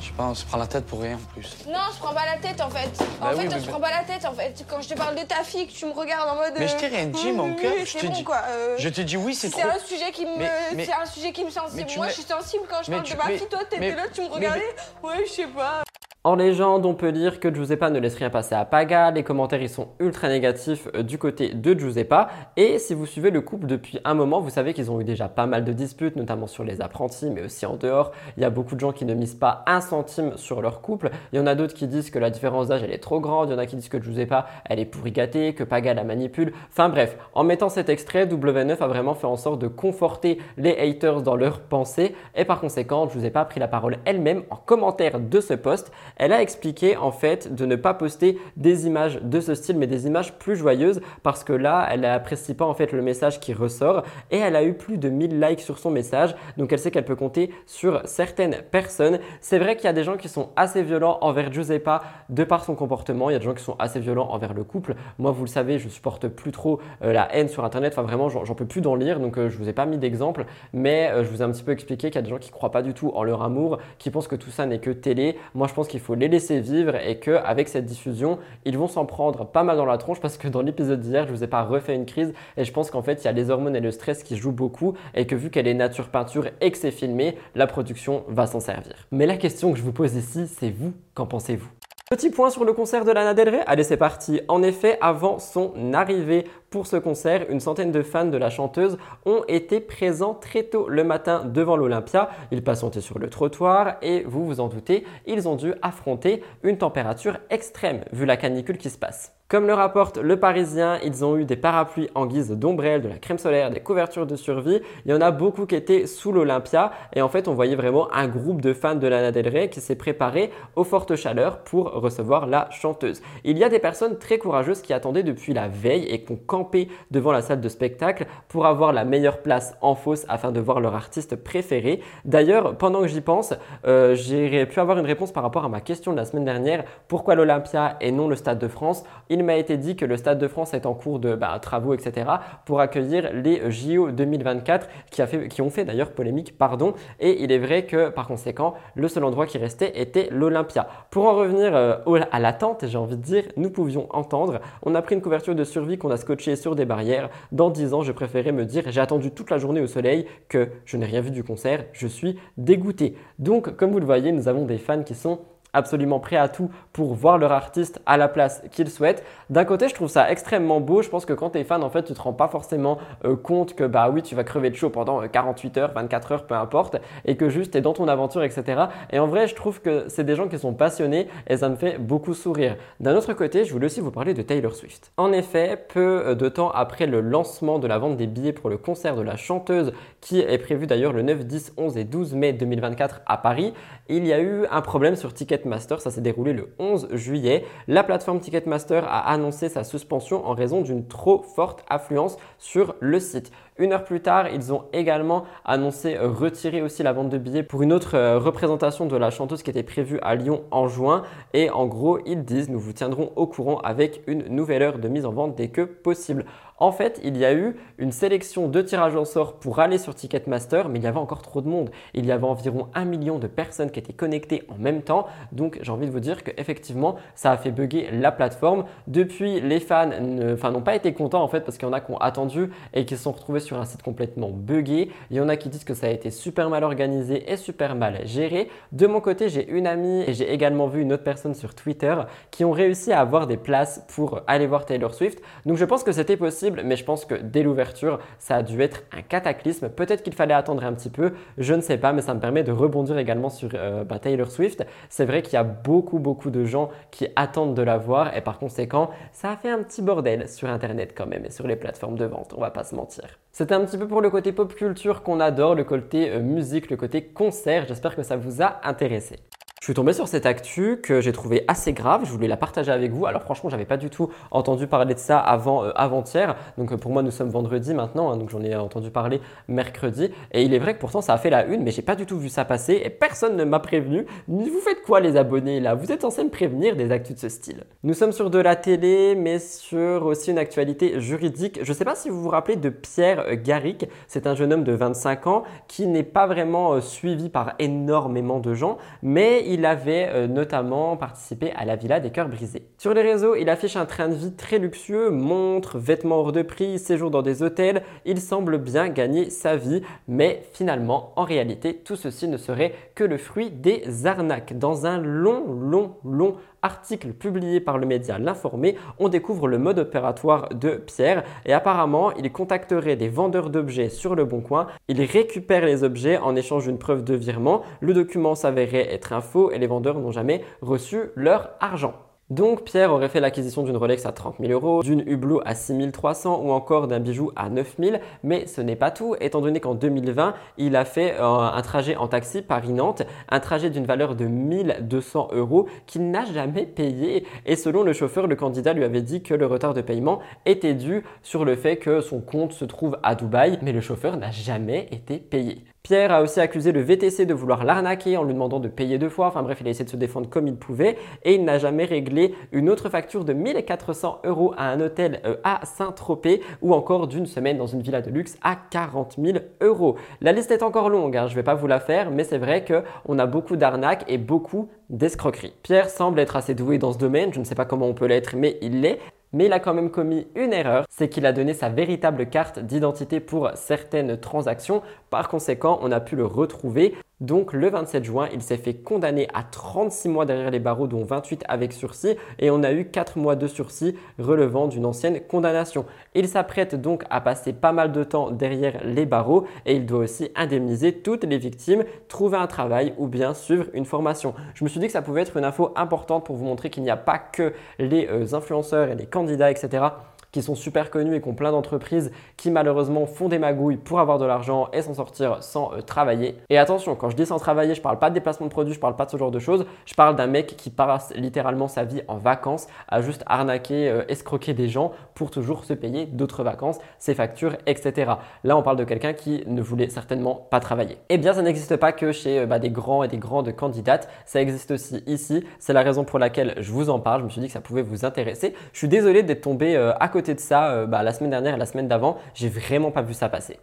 S10: Je sais pas, on se prend la tête pour rien en plus.
S2: Non, je prends pas la tête en fait. En
S10: Bah
S2: fait,
S10: oui,
S2: on
S10: mais-
S2: se prend pas la tête en fait. Quand je te parle de ta fille, que tu me regardes en mode.
S10: Mais je
S2: euh,
S10: t'ai rien dit, mon cœur.
S2: oui,
S10: Je
S2: c'est
S10: te
S2: bon,
S10: dis-
S2: quoi. euh,
S10: Je te dis oui, c'est
S2: C'est
S10: trop.
S2: un sujet qui me,
S10: Mais-
S2: c'est un sujet qui me sensible. Moi, je suis sensible quand je parle de ma fille. Toi, t'étais là, tu me regardais. Ouais, je sais pas.
S1: En légende, on peut lire que Giuseppa ne laisse rien passer à Paga. Les commentaires ils sont ultra négatifs euh, du côté de Giuseppa. Et si vous suivez le couple depuis un moment, vous savez qu'ils ont eu déjà pas mal de disputes, notamment sur les apprentis, mais aussi en dehors. Il y a beaucoup de gens qui ne misent pas un centime sur leur couple. Il y en a d'autres qui disent que la différence d'âge elle est trop grande. Il y en a qui disent que Giuseppa elle est pourri gâtée, que Paga la manipule. Enfin bref, en mettant cet extrait, W9 a vraiment fait en sorte de conforter les haters dans leurs pensées. Et par conséquent, Giuseppa a pris la parole elle-même en commentaire de ce post. Elle a expliqué en fait de ne pas poster des images de ce style mais des images plus joyeuses parce que là elle n'apprécie pas en fait le message qui ressort et elle a eu plus de 1000 likes sur son message donc elle sait qu'elle peut compter sur certaines personnes. C'est vrai qu'il y a des gens qui sont assez violents envers Giuseppa de par son comportement, il y a des gens qui sont assez violents envers le couple. Moi vous le savez je supporte plus trop euh, la haine sur internet, enfin vraiment j'en peux plus d'en lire donc euh, je vous ai pas mis d'exemple mais euh, je vous ai un petit peu expliqué qu'il y a des gens qui croient pas du tout en leur amour, qui pensent que tout ça n'est que télé. Moi je pense qu'il faut les laisser vivre et qu'avec cette diffusion, ils vont s'en prendre pas mal dans la tronche parce que dans l'épisode d'hier, je vous ai pas refait une crise et je pense qu'en fait, il y a les hormones et le stress qui jouent beaucoup et que vu qu'elle est nature peinture et que c'est filmé, la production va s'en servir. Mais la question que je vous pose ici, c'est vous, qu'en pensez-vous? Petit point sur le concert de Lana Del Rey. Allez, c'est parti. En effet, avant son arrivée pour ce concert, une centaine de fans de la chanteuse ont été présents très tôt le matin devant l'Olympia. Ils patientaient sur le trottoir et vous vous en doutez, ils ont dû affronter une température extrême vu la canicule qui se passe. Comme le rapporte Le Parisien, ils ont eu des parapluies en guise d'ombrelle, de la crème solaire, des couvertures de survie. Il y en a beaucoup qui étaient sous l'Olympia et en fait on voyait vraiment un groupe de fans de Lana Del Rey qui s'est préparé aux fortes chaleurs pour recevoir la chanteuse. Il y a des personnes très courageuses qui attendaient depuis la veille et qui ont camper devant la salle de spectacle pour avoir la meilleure place en fosse afin de voir leur artiste préféré. D'ailleurs, pendant que j'y pense, euh, j'ai pu avoir une réponse par rapport à ma question de la semaine dernière. Pourquoi l'Olympia et non le Stade de France? M'a été dit que le Stade de France est en cours de bah, travaux, etc. pour accueillir les JO 2024 qui, a fait, ont fait d'ailleurs polémique, pardon. Et il est vrai que par conséquent, le seul endroit qui restait était l'Olympia. Pour en revenir euh, à l'attente, j'ai envie de dire, nous pouvions entendre, on a pris une couverture de survie qu'on a scotché sur des barrières. Dans 10 ans, je préférais me dire, j'ai attendu toute la journée au soleil que je n'ai rien vu du concert, je suis dégoûté. Donc, comme vous le voyez, nous avons des fans qui sont absolument prêts à tout pour voir leur artiste à la place qu'ils souhaitent. D'un côté, je trouve ça extrêmement beau. Je pense que quand tu es fan, en fait, tu te rends pas forcément euh, compte que bah oui, tu vas crever de chaud pendant 48 euh, heures, 24 heures, peu importe, et que juste tu es dans ton aventure, etc. Et en vrai, je trouve que c'est des gens qui sont passionnés et ça me fait beaucoup sourire. D'un autre côté, je voulais aussi vous parler de Taylor Swift. En effet, peu euh, de temps après le lancement de la vente des billets pour le concert de la chanteuse, qui est prévu d'ailleurs le 9, 10, 11 et 12 mai 2024 à Paris, il y a eu un problème sur Ticketmaster. Ça s'est déroulé le 11 juillet. La plateforme Ticketmaster a annoncé sa suspension en raison d'une trop forte affluence sur le site. Une heure plus tard, ils ont également annoncé retirer aussi la vente de billets pour une autre euh, représentation de la chanteuse qui était prévue à Lyon en juin. Et en gros, ils disent nous vous tiendrons au courant avec une nouvelle heure de mise en vente dès que possible. En fait, il y a eu une sélection de tirages au sort pour aller sur Ticketmaster, mais il y avait encore trop de monde. Il y avait environ un million de personnes qui étaient connectées en même temps. Donc, j'ai envie de vous dire qu'effectivement, ça a fait bugger la plateforme. Depuis, les fans n'ont pas été contents en fait parce qu'il y en a qui ont attendu et qui se sont retrouvés sur un site complètement buggé. Il y en a qui disent que ça a été super mal organisé et super mal géré. De mon côté, j'ai une amie et j'ai également vu une autre personne sur Twitter qui ont réussi à avoir des places pour aller voir Taylor Swift. Donc, je pense que c'était possible mais je pense que dès l'ouverture, ça a dû être un cataclysme. Peut-être qu'il fallait attendre un petit peu, je ne sais pas, mais ça me permet de rebondir également sur euh, bah, Taylor Swift. C'est vrai qu'il y a beaucoup, beaucoup de gens qui attendent de la voir et par conséquent, ça a fait un petit bordel sur Internet quand même et sur les plateformes de vente, on va pas se mentir. C'était un petit peu pour le côté pop culture qu'on adore, le côté euh, musique, le côté concert. J'espère que ça vous a intéressé. Je suis tombé sur cette actu que j'ai trouvé assez grave. Je voulais la partager avec vous. Alors franchement, j'avais pas du tout entendu parler de ça avant euh, avant-hier. Donc pour moi, nous sommes vendredi maintenant. Hein, donc j'en ai entendu parler mercredi. Et il est vrai que pourtant ça a fait la une, mais j'ai pas du tout vu ça passer et personne ne m'a prévenu. Vous faites quoi les abonnés là? Vous êtes censés me prévenir des actus de ce style. Nous sommes sur de la télé, mais sur aussi une actualité juridique. Je sais pas si vous vous rappelez de Pierre Garrick. C'est un jeune homme de 25 ans qui n'est pas vraiment euh, suivi par énormément de gens, mais il avait euh, notamment participé à la Villa des Cœurs Brisés. Sur les réseaux, il affiche un train de vie très luxueux, montres, vêtements hors de prix, séjour dans des hôtels. Il semble bien gagner sa vie, mais finalement, en réalité, tout ceci ne serait le fruit des arnaques. Dans un long, long, long article publié par le média L'Informé, on découvre le mode opératoire de Pierre et apparemment il contacterait des vendeurs d'objets sur le bon coin, il récupère les objets en échange d'une preuve de virement, le document s'avérait être un faux et les vendeurs n'ont jamais reçu leur argent. Donc Pierre aurait fait l'acquisition d'une Rolex à 30 000 euros, d'une Hublot à 6 300 ou encore d'un bijou à 9 000. Mais ce n'est pas tout, étant donné qu'en 2020, il a fait euh, un trajet en taxi Paris-Nantes, un trajet d'une valeur de 1200 euros qu'il n'a jamais payé. Et selon le chauffeur, le candidat lui avait dit que le retard de paiement était dû sur le fait que son compte se trouve à Dubaï, mais le chauffeur n'a jamais été payé. Pierre a aussi accusé le VTC de vouloir l'arnaquer en lui demandant de payer deux fois. Enfin bref, il a essayé de se défendre comme il pouvait et il n'a jamais réglé une autre facture de 1400 euros à un hôtel euh, à Saint-Tropez ou encore d'une semaine dans une villa de luxe à 40 000 euros. La liste est encore longue, hein, je ne vais pas vous la faire, mais c'est vrai qu'on a beaucoup d'arnaques et beaucoup d'escroqueries. Pierre semble être assez doué dans ce domaine, je ne sais pas comment on peut l'être, mais il l'est mais il a quand même commis une erreur, c'est qu'il a donné sa véritable carte d'identité pour certaines transactions. Par conséquent, on a pu le retrouver. Donc le 27 juin, il s'est fait condamner à 36 mois derrière les barreaux, dont 28 avec sursis, et on a eu 4 mois de sursis relevant d'une ancienne condamnation. Il s'apprête donc à passer pas mal de temps derrière les barreaux et il doit aussi indemniser toutes les victimes, trouver un travail ou bien suivre une formation. Je me suis dit que ça pouvait être une info importante pour vous montrer qu'il n'y a pas que les euh, influenceurs et les candidats, etc qui sont super connus et qui ont plein d'entreprises qui malheureusement font des magouilles pour avoir de l'argent et s'en sortir sans euh, travailler. Et attention, quand je dis sans travailler, je parle pas de déplacement de produits, je parle pas de ce genre de choses. Je parle d'un mec qui passe littéralement sa vie en vacances à juste arnaquer, euh, escroquer des gens pour toujours se payer d'autres vacances, ses factures, etc. Là, on parle de quelqu'un qui ne voulait certainement pas travailler. Eh bien, ça n'existe pas que chez euh, bah, des grands et des grandes candidates, ça existe aussi ici. C'est la raison pour laquelle je vous en parle. Je me suis dit que ça pouvait vous intéresser. Je suis désolé d'être tombé à côté de ça bah, la semaine dernière la semaine d'avant. J'ai vraiment pas vu ça passer.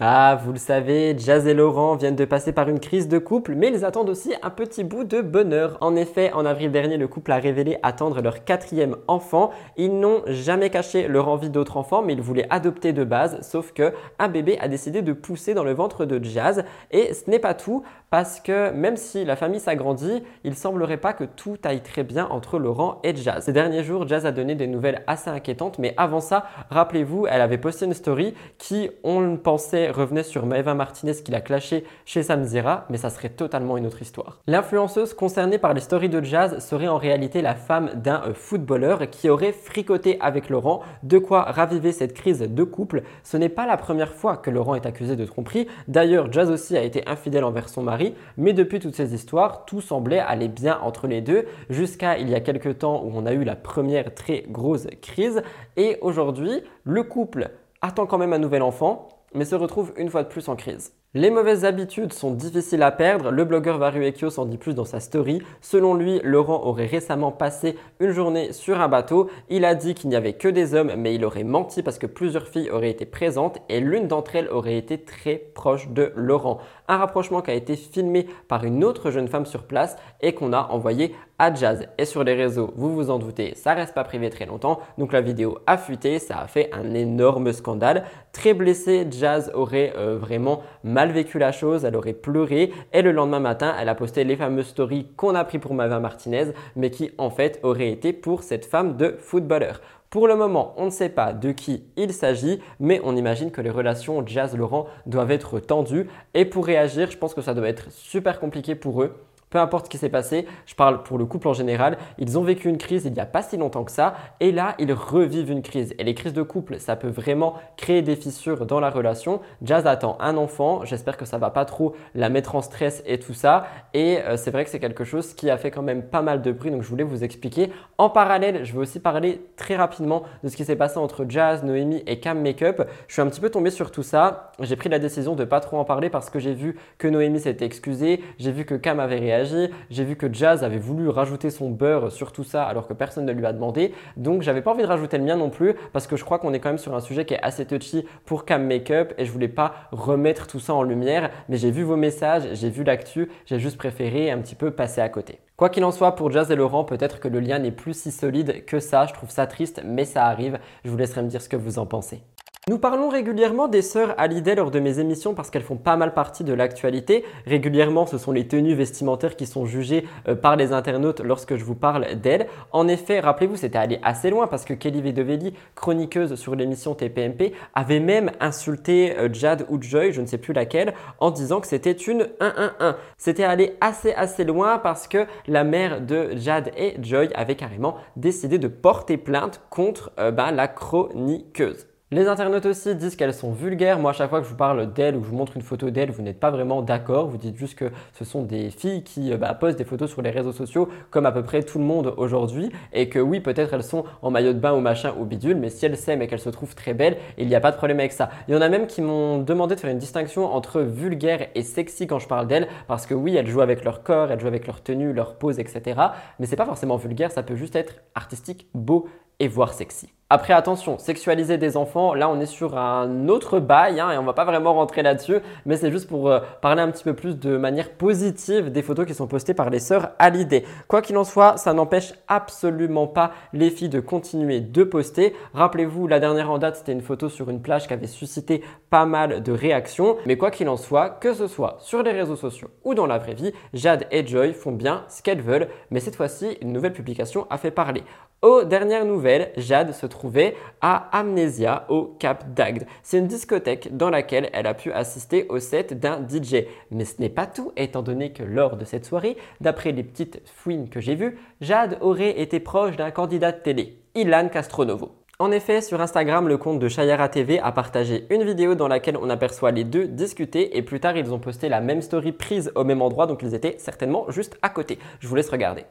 S1: Ah, vous le savez, Jazz et Laurent viennent de passer par une crise de couple, mais ils attendent aussi un petit bout de bonheur. En effet, en avril dernier, le couple a révélé attendre leur quatrième enfant. Ils n'ont jamais caché leur envie d'autres enfants, mais ils voulaient adopter de base, sauf que un bébé a décidé de pousser dans le ventre de Jazz. Et ce n'est pas tout, parce que même si la famille s'agrandit, il semblerait pas que tout aille très bien entre Laurent et Jazz. Ces derniers jours, Jazz a donné des nouvelles assez inquiétantes, mais avant ça, rappelez-vous, elle avait posté une story qui, on le pensait, revenait sur Maeva Martinez qui l'a clashé chez Samzira, mais ça serait totalement une autre histoire. L'influenceuse concernée par les stories de Jazz serait en réalité la femme d'un euh, footballeur qui aurait fricoté avec Laurent, de quoi raviver cette crise de couple. Ce n'est pas la première fois que Laurent est accusé de tromperie. D'ailleurs, Jazz aussi a été infidèle envers son mari, mais depuis toutes ces histoires, tout semblait aller bien entre les deux, jusqu'à il y a quelques temps où on a eu la première très grosse crise. Et aujourd'hui, le couple attend quand même un nouvel enfant, mais se retrouve une fois de plus en crise. Les mauvaises habitudes sont difficiles à perdre, le blogueur Varuekio s'en dit plus dans sa story. Selon lui, Laurent aurait récemment passé une journée sur un bateau. Il a dit qu'il n'y avait que des hommes, mais il aurait menti parce que plusieurs filles auraient été présentes et l'une d'entre elles aurait été très proche de Laurent. Un rapprochement qui a été filmé par une autre jeune femme sur place et qu'on a envoyé à Jazz. Et sur les réseaux, vous vous en doutez, ça reste pas privé très longtemps. Donc la vidéo a fuité, ça a fait un énorme scandale. Très blessée, Jazz aurait euh, vraiment mal vécu la chose, elle aurait pleuré et le lendemain matin, elle a posté les fameuses stories qu'on a pris pour Mava Martinez, mais qui en fait auraient été pour cette femme de footballeur. Pour le moment, on ne sait pas de qui il s'agit, mais on imagine que les relations Jazz-Laurent doivent être tendues. Et pour réagir, je pense que ça doit être super compliqué pour eux peu importe ce qui s'est passé, je parle pour le couple en général, ils ont vécu une crise il n'y a pas si longtemps que ça et là ils revivent une crise. Et les crises de couple, ça peut vraiment créer des fissures dans la relation. Jazz attend un enfant, j'espère que ça va pas trop la mettre en stress et tout ça. Et euh, c'est vrai que c'est quelque chose qui a fait quand même pas mal de bruit, donc je voulais vous expliquer. En parallèle, je vais aussi parler très rapidement de ce qui s'est passé entre Jazz, Noémie et Cam Makeup. Je suis un petit peu tombé sur tout ça. J'ai pris la décision de pas trop en parler parce que j'ai vu que Noémie s'était excusée, j'ai vu que Cam avait j'ai vu que Jazz avait voulu rajouter son beurre sur tout ça alors que personne ne lui a demandé. Donc j'avais pas envie de rajouter le mien non plus parce que je crois qu'on est quand même sur un sujet qui est assez touchy pour Cam Makeup et je voulais pas remettre tout ça en lumière. Mais j'ai vu vos messages, j'ai vu l'actu, j'ai juste préféré un petit peu passer à côté. Quoi qu'il en soit, pour Jazz et Laurent, peut-être que le lien n'est plus si solide que ça. Je trouve ça triste, mais ça arrive. Je vous laisserai me dire ce que vous en pensez. Nous parlons régulièrement des sœurs Hallyday lors de mes émissions parce qu'elles font pas mal partie de l'actualité. Régulièrement, ce sont les tenues vestimentaires qui sont jugées euh, par les internautes lorsque je vous parle d'elles. En effet, rappelez-vous, c'était allé assez loin parce que Kelly Vedovelli, chroniqueuse sur l'émission TPMP, avait même insulté euh, Jad ou Joy, je ne sais plus laquelle, en disant que c'était une 1-1-1. C'était allé assez assez loin parce que la mère de Jad et Joy avait carrément décidé de porter plainte contre euh, bah, la chroniqueuse. Les internautes aussi disent qu'elles sont vulgaires. Moi, à chaque fois que je vous parle d'elles ou que je vous montre une photo d'elles, vous n'êtes pas vraiment d'accord. Vous dites juste que ce sont des filles qui euh, bah, postent des photos sur les réseaux sociaux, comme à peu près tout le monde aujourd'hui. Et que oui, peut-être elles sont en maillot de bain ou machin ou bidule, mais si elles s'aiment et qu'elles se trouvent très belles, il n'y a pas de problème avec ça. Il y en a même qui m'ont demandé de faire une distinction entre vulgaire et sexy quand je parle d'elles, parce que oui, elles jouent avec leur corps, elles jouent avec leur tenue, leur pose, etc. Mais c'est pas forcément vulgaire, ça peut juste être artistique, beau et voire sexy. Après, attention, sexualiser des enfants, là on est sur un autre bail hein, et on va pas vraiment rentrer là-dessus, mais c'est juste pour euh, parler un petit peu plus de manière positive des photos qui sont postées par les sœurs Hallyday. Quoi qu'il en soit, ça n'empêche absolument pas les filles de continuer de poster. Rappelez-vous, la dernière en date, c'était une photo sur une plage qui avait suscité pas mal de réactions, mais quoi qu'il en soit, que ce soit sur les réseaux sociaux ou dans la vraie vie, Jade et Joy font bien ce qu'elles veulent, mais cette fois-ci, une nouvelle publication a fait parler. Aux dernières nouvelles, Jade se trouvait à Amnesia au Cap d'Agde. C'est une discothèque dans laquelle elle a pu assister au set d'un DJ. Mais ce n'est pas tout, étant donné que lors de cette soirée, d'après les petites fouines que j'ai vues, Jade aurait été proche d'un candidat de télé, Ilan Castronovo. En effet, sur Instagram, le compte de Shayara TV a partagé une vidéo dans laquelle on aperçoit les deux discuter et plus tard ils ont posté la même story prise au même endroit donc ils étaient certainement juste à côté. Je vous laisse regarder.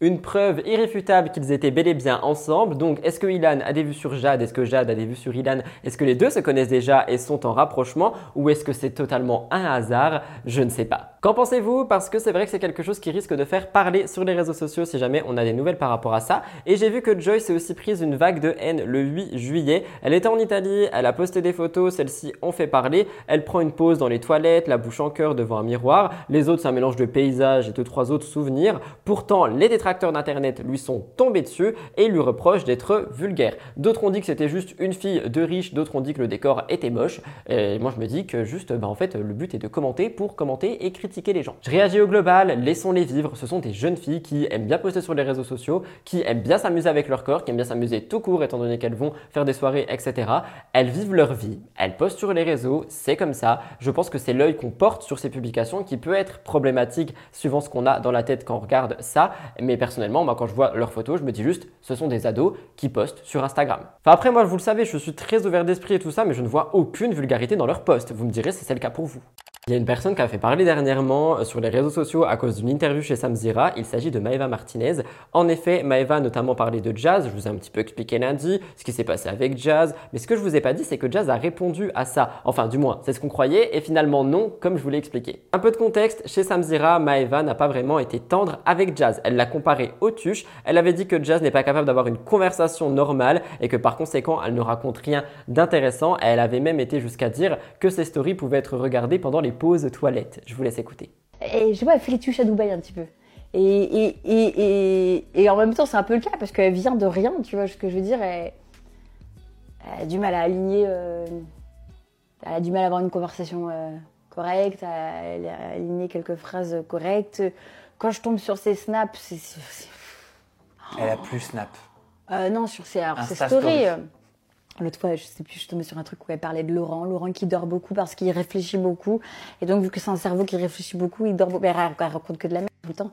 S1: Une preuve irréfutable qu'ils étaient bel et bien ensemble. Donc, est-ce que Ilan a des vues sur Jade? Est-ce que Jade a des vues sur Ilan? Est-ce que les deux se connaissent déjà et sont en rapprochement? Ou est-ce que c'est totalement un hasard? Je ne sais pas. Qu'en pensez-vous? Parce que c'est vrai que c'est quelque chose qui risque de faire parler sur les réseaux sociaux si jamais on a des nouvelles par rapport à ça. Et j'ai vu que Joy s'est aussi prise une vague de haine le 8 juillet. Elle était en Italie, elle a posté des photos, celles-ci ont fait parler. Elle prend une pause dans les toilettes, la bouche en cœur devant un miroir. Les autres, c'est un mélange de paysages et de trois autres souvenirs. Pourtant, les détracteurs d'Internet lui sont tombés dessus et lui reprochent d'être vulgaire. D'autres ont dit que c'était juste une fille de riche, d'autres ont dit que le décor était moche. Et moi, je me dis que juste, bah, en fait, le but est de commenter pour commenter et critiquer les gens. Je réagis au global, laissons-les vivre. Ce sont des jeunes filles qui aiment bien poster sur les réseaux sociaux, qui aiment bien s'amuser avec leur corps, qui aiment bien s'amuser tout court étant donné qu'elles vont faire des soirées, etc. Elles vivent leur vie, elles postent sur les réseaux, c'est comme ça. Je pense que c'est l'œil qu'on porte sur ces publications qui peut être problématique suivant ce qu'on a dans la tête quand on regarde ça. Mais personnellement, moi quand je vois leurs photos, je me dis juste, ce sont des ados qui postent sur Instagram. Enfin après, moi vous le savez, je suis très ouvert d'esprit et tout ça, mais je ne vois aucune vulgarité dans leurs posts. Vous me direz si c'est le cas pour vous. Il y a une personne qui a fait parler dernièrement euh, sur les réseaux sociaux à cause d'une interview chez Samzira. Il s'agit de Maeva Martinez. En effet, Maeva a notamment parlé de Jazz. Je vous ai un petit peu expliqué lundi ce qui s'est passé avec Jazz. Mais ce que je vous ai pas dit, c'est que Jazz a répondu à ça. Enfin, du moins, c'est ce qu'on croyait. Et finalement, non, comme je vous l'ai expliqué. Un peu de contexte. Chez Samzira, Maeva n'a pas vraiment été tendre avec Jazz. Elle l'a comparé Elle avait dit que Jazz n'est pas capable d'avoir une conversation normale et que par conséquent, elle ne raconte rien d'intéressant. Elle avait même été jusqu'à dire que ses stories pouvaient être regardées pendant les pause toilette. Je vous laisse écouter.
S13: Et je pas, elle fait les tuches à Dubaï un petit peu. Et, en même temps, c'est un peu le cas parce qu'elle vient de rien, tu vois ce que je veux dire. Elle, a du mal à aligner, euh, elle a du mal à avoir une conversation euh, correcte, à, elle a aligné quelques phrases correctes. Quand je tombe sur ses snaps, c'est.
S12: Elle a plus snap.
S13: Euh, non, sur ses, alors, ses
S12: Insta
S13: stories.
S12: stories.
S13: euh, L'autre fois, je sais plus, je suis tombée sur un truc où elle parlait de Laurent. Laurent qui dort beaucoup parce qu'il réfléchit beaucoup. Et donc, vu que c'est un cerveau qui réfléchit beaucoup, il dort beaucoup. Mais elle, elle raconte que de la merde tout le temps.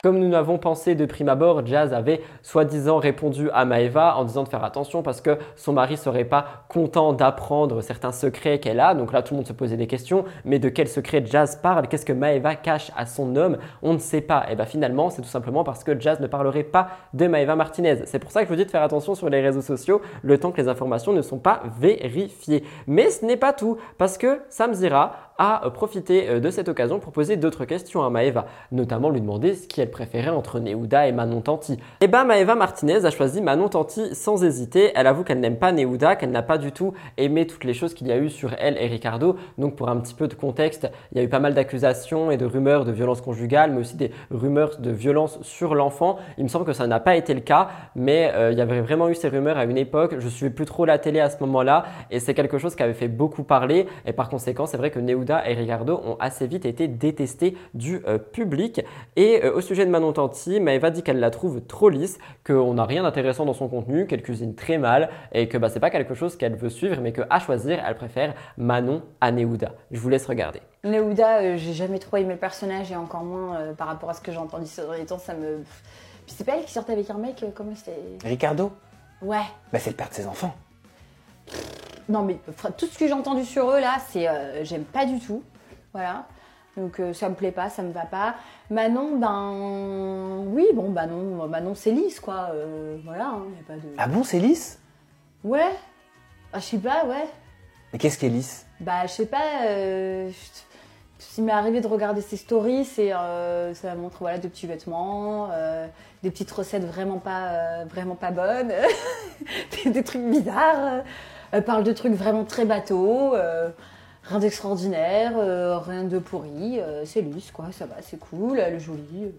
S1: Comme nous l'avons pensé de prime abord, Jazz avait soi-disant répondu à Maeva en disant de faire attention parce que son mari serait pas content d'apprendre certains secrets qu'elle a. Donc là, tout le monde se posait des questions. Mais de quel secret Jazz parle? Qu'est-ce que Maeva cache à son homme? On ne sait pas. Et bien finalement, c'est tout simplement parce que Jazz ne parlerait pas de Maeva Martinez. C'est pour ça que je vous dis de faire attention sur les réseaux sociaux le temps que les informations ne sont pas vérifiées. Mais ce n'est pas tout parce que Sam Zira a profité euh, de cette occasion pour poser d'autres questions à Maeva, notamment lui demander ce qu'elle préférait entre Neouda et Manon Tanti. Et ben Maeva Martinez a choisi Manon Tanti sans hésiter. Elle avoue qu'elle n'aime pas Neouda, qu'elle n'a pas du tout aimé toutes les choses qu'il y a eu sur elle et Ricardo. Donc pour un petit peu de contexte, il y a eu pas mal d'accusations et de rumeurs de violence conjugale, mais aussi des rumeurs de violence sur l'enfant. Il me semble que ça n'a pas été le cas, mais euh, il y avait vraiment eu ces rumeurs à une époque. Je suivais plus trop la télé à ce moment-là et c'est quelque chose qui avait fait beaucoup parler. Et par conséquent, c'est vrai que Neouda et Ricardo ont assez vite été détestés du euh, public. Et euh, au sujet de Manon Tanti, Maëva dit qu'elle la trouve trop lisse, qu'on n'a rien d'intéressant dans son contenu, qu'elle cuisine très mal et que bah, c'est pas quelque chose qu'elle veut suivre, mais qu'à choisir, elle préfère Manon à Neouda. Je vous laisse regarder.
S13: Neouda, euh, j'ai jamais trop aimé le personnage et encore moins euh, par rapport à ce que j'ai entendu ces derniers temps, ça me. Puis c'est pas elle qui sortait avec un mec, euh, comment c'était?
S12: Ricardo
S13: Ouais.
S12: bah, C'est le père de ses enfants.
S13: Non mais tout ce que j'ai entendu sur eux là, c'est euh, j'aime pas du tout. Voilà. Donc euh, ça me plaît pas, ça me va pas. Manon, ben oui, bon Manon, Manon c'est lisse quoi. euh, voilà, hein, y a pas de.
S12: Ah bon, c'est lisse?
S13: Ouais. Ah, je sais pas, ouais.
S12: Mais qu'est-ce qui est lisse?
S13: Bah je sais pas. Euh, qui m'est arrivé de regarder ses stories, c'est euh, ça montre voilà de petits vêtements, euh, des petites recettes vraiment pas euh, vraiment pas bonnes, *laughs* des, des trucs bizarres. Elle parle de trucs vraiment très bateaux, rien d'extraordinaire, euh, rien de pourri. euh, c'est lisse quoi, ça va, c'est cool, elle est jolie.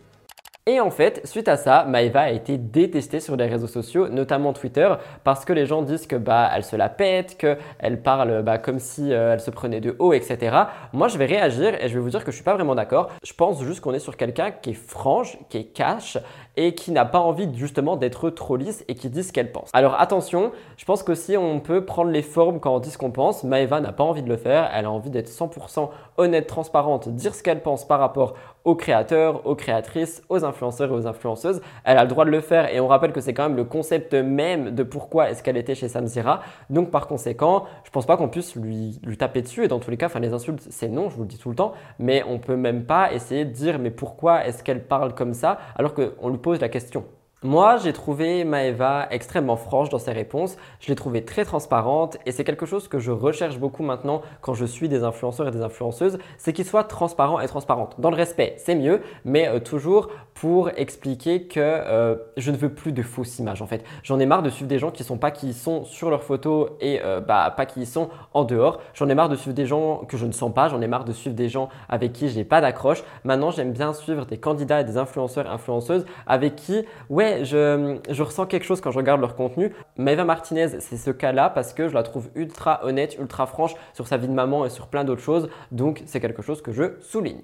S1: Et en fait, suite à ça, Maeva a été détestée sur les réseaux sociaux, notamment Twitter, parce que les gens disent que bah elle se la pète, qu'elle parle bah, comme si euh, elle se prenait de haut, etc. Moi, je vais réagir et je vais vous dire que je suis pas vraiment d'accord. Je pense juste qu'on est sur quelqu'un qui est franche, qui est cash et qui n'a pas envie justement d'être trop lisse et qui dit ce qu'elle pense. Alors attention, je pense qu'aussi on peut prendre les formes quand on dit ce qu'on pense. Maeva n'a pas envie de le faire, elle a envie d'être 100% honnête, transparente, dire ce qu'elle pense par rapport aux créateurs, aux créatrices, aux influenceurs et aux influenceuses. Elle a le droit de le faire et on rappelle que c'est quand même le concept même de pourquoi est-ce qu'elle était chez Samzira. Donc par conséquent, je pense pas qu'on puisse lui, lui taper dessus et dans tous les cas, enfin les insultes c'est non, je vous le dis tout le temps, mais on peut même pas essayer de dire mais pourquoi est-ce qu'elle parle comme ça alors qu'on lui pose la question. Moi, j'ai trouvé Maeva extrêmement franche dans ses réponses. Je l'ai trouvée très transparente et c'est quelque chose que je recherche beaucoup maintenant quand je suis des influenceurs et des influenceuses, c'est qu'ils soient transparents et transparentes. Dans le respect, c'est mieux, mais euh, toujours pour expliquer que euh, je ne veux plus de fausses images en fait. J'en ai marre de suivre des gens qui sont pas qui sont sur leurs photos et euh, bah, pas qui sont en dehors. J'en ai marre de suivre des gens que je ne sens pas. J'en ai marre de suivre des gens avec qui j'ai pas d'accroche. Maintenant, j'aime bien suivre des candidats et des influenceurs, influenceuses avec qui, ouais, je, ressens quelque chose quand je regarde leur contenu. Maeva Martinez, c'est ce cas-là parce que je la trouve ultra honnête, ultra franche sur sa vie de maman et sur plein d'autres choses. Donc, c'est quelque chose que je souligne.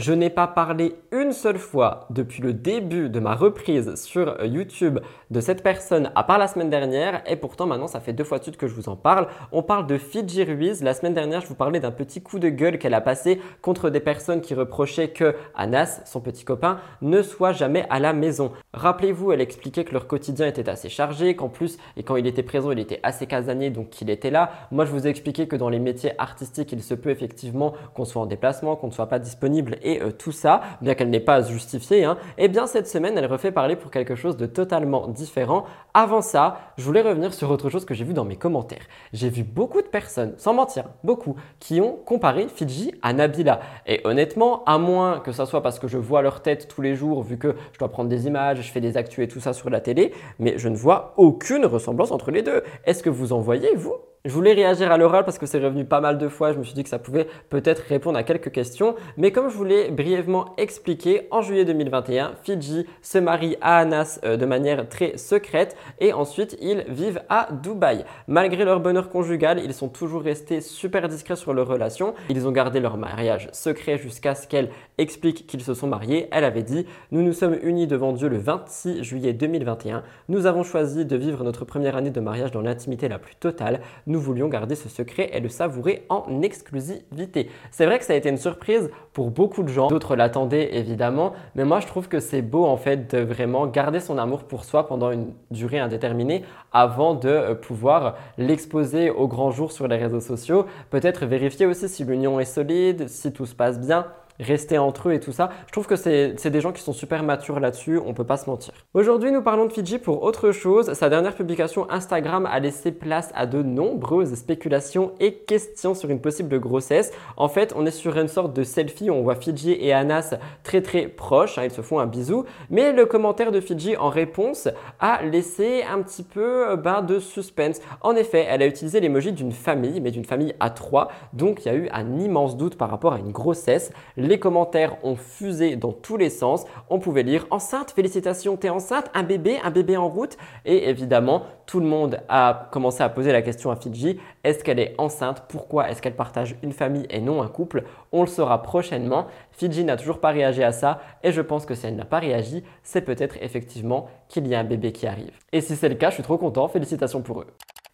S1: Je n'ai pas parlé une seule fois depuis le début de ma reprise sur YouTube de cette personne à part la semaine dernière et pourtant maintenant ça fait deux fois de suite que je vous en parle. On parle de Fidji Ruiz. La semaine dernière je vous parlais d'un petit coup de gueule qu'elle a passé contre des personnes qui reprochaient que Anas, son petit copain, ne soit jamais à la maison. Rappelez-vous, elle expliquait que leur quotidien était assez chargé, qu'en plus et quand il était présent il était assez casanier donc qu'il était là. Moi je vous ai expliqué que dans les métiers artistiques il se peut effectivement qu'on soit en déplacement, qu'on ne soit pas disponible euh, tout ça, bien qu'elle n'ait pas justifié, hein, et eh bien cette semaine, elle refait parler pour quelque chose de totalement différent. Avant ça, je voulais revenir sur autre chose que j'ai vu dans mes commentaires. J'ai vu beaucoup de personnes, sans mentir, beaucoup, qui ont comparé Fidji à Nabila. Et honnêtement, à moins que ça soit parce que je vois leur tête tous les jours, vu que je dois prendre des images, je fais des actus et tout ça sur la télé, mais je ne vois aucune ressemblance entre les deux. Est-ce que vous en voyez, vous? Je voulais réagir à l'oral parce que c'est revenu pas mal de fois. Je me suis dit que ça pouvait peut-être répondre à quelques questions. Mais comme je voulais brièvement expliquer, en juillet 2021, Fidji se marie à Anas euh, de manière très secrète et ensuite ils vivent à Dubaï. Malgré leur bonheur conjugal, ils sont toujours restés super discrets sur leur relation. Ils ont gardé leur mariage secret jusqu'à ce qu'elle explique qu'ils se sont mariés. Elle avait dit Nous nous sommes unis devant Dieu le 26 juillet 2021. Nous avons choisi de vivre notre première année de mariage dans l'intimité la plus totale nous voulions garder ce secret et le savourer en exclusivité. C'est vrai que ça a été une surprise pour beaucoup de gens, d'autres l'attendaient évidemment, mais moi je trouve que c'est beau en fait de vraiment garder son amour pour soi pendant une durée indéterminée avant de euh, pouvoir l'exposer au grand jour sur les réseaux sociaux. Peut-être vérifier aussi si l'union est solide, si tout se passe bien rester entre eux et tout ça. Je trouve que c'est des gens qui sont super matures là-dessus, on peut pas se mentir. Aujourd'hui, nous parlons de Fidji pour autre chose. Sa dernière publication Instagram a laissé place à de nombreuses spéculations et questions sur une possible grossesse. En fait, on est sur une sorte de selfie, on voit Fidji et Anas très très proches, hein, ils se font un bisou, mais le commentaire de Fidji en réponse a laissé un petit peu ben, de suspense. En effet, elle a utilisé l'emoji d'une famille, mais d'une famille à trois, donc il y a eu un immense doute par rapport à une grossesse. Les commentaires ont fusé dans tous les sens. On pouvait lire enceinte, félicitations, t'es enceinte, un bébé, un bébé en route. Et évidemment, tout le monde a commencé à poser la question à Fidji est-ce qu'elle est enceinte? Pourquoi est-ce qu'elle partage une famille et non un couple? On le saura prochainement. Fidji n'a toujours pas réagi à ça et je pense que si elle n'a pas réagi, c'est peut-être effectivement qu'il y a un bébé qui arrive. Et si c'est le cas, je suis trop content. Félicitations pour eux.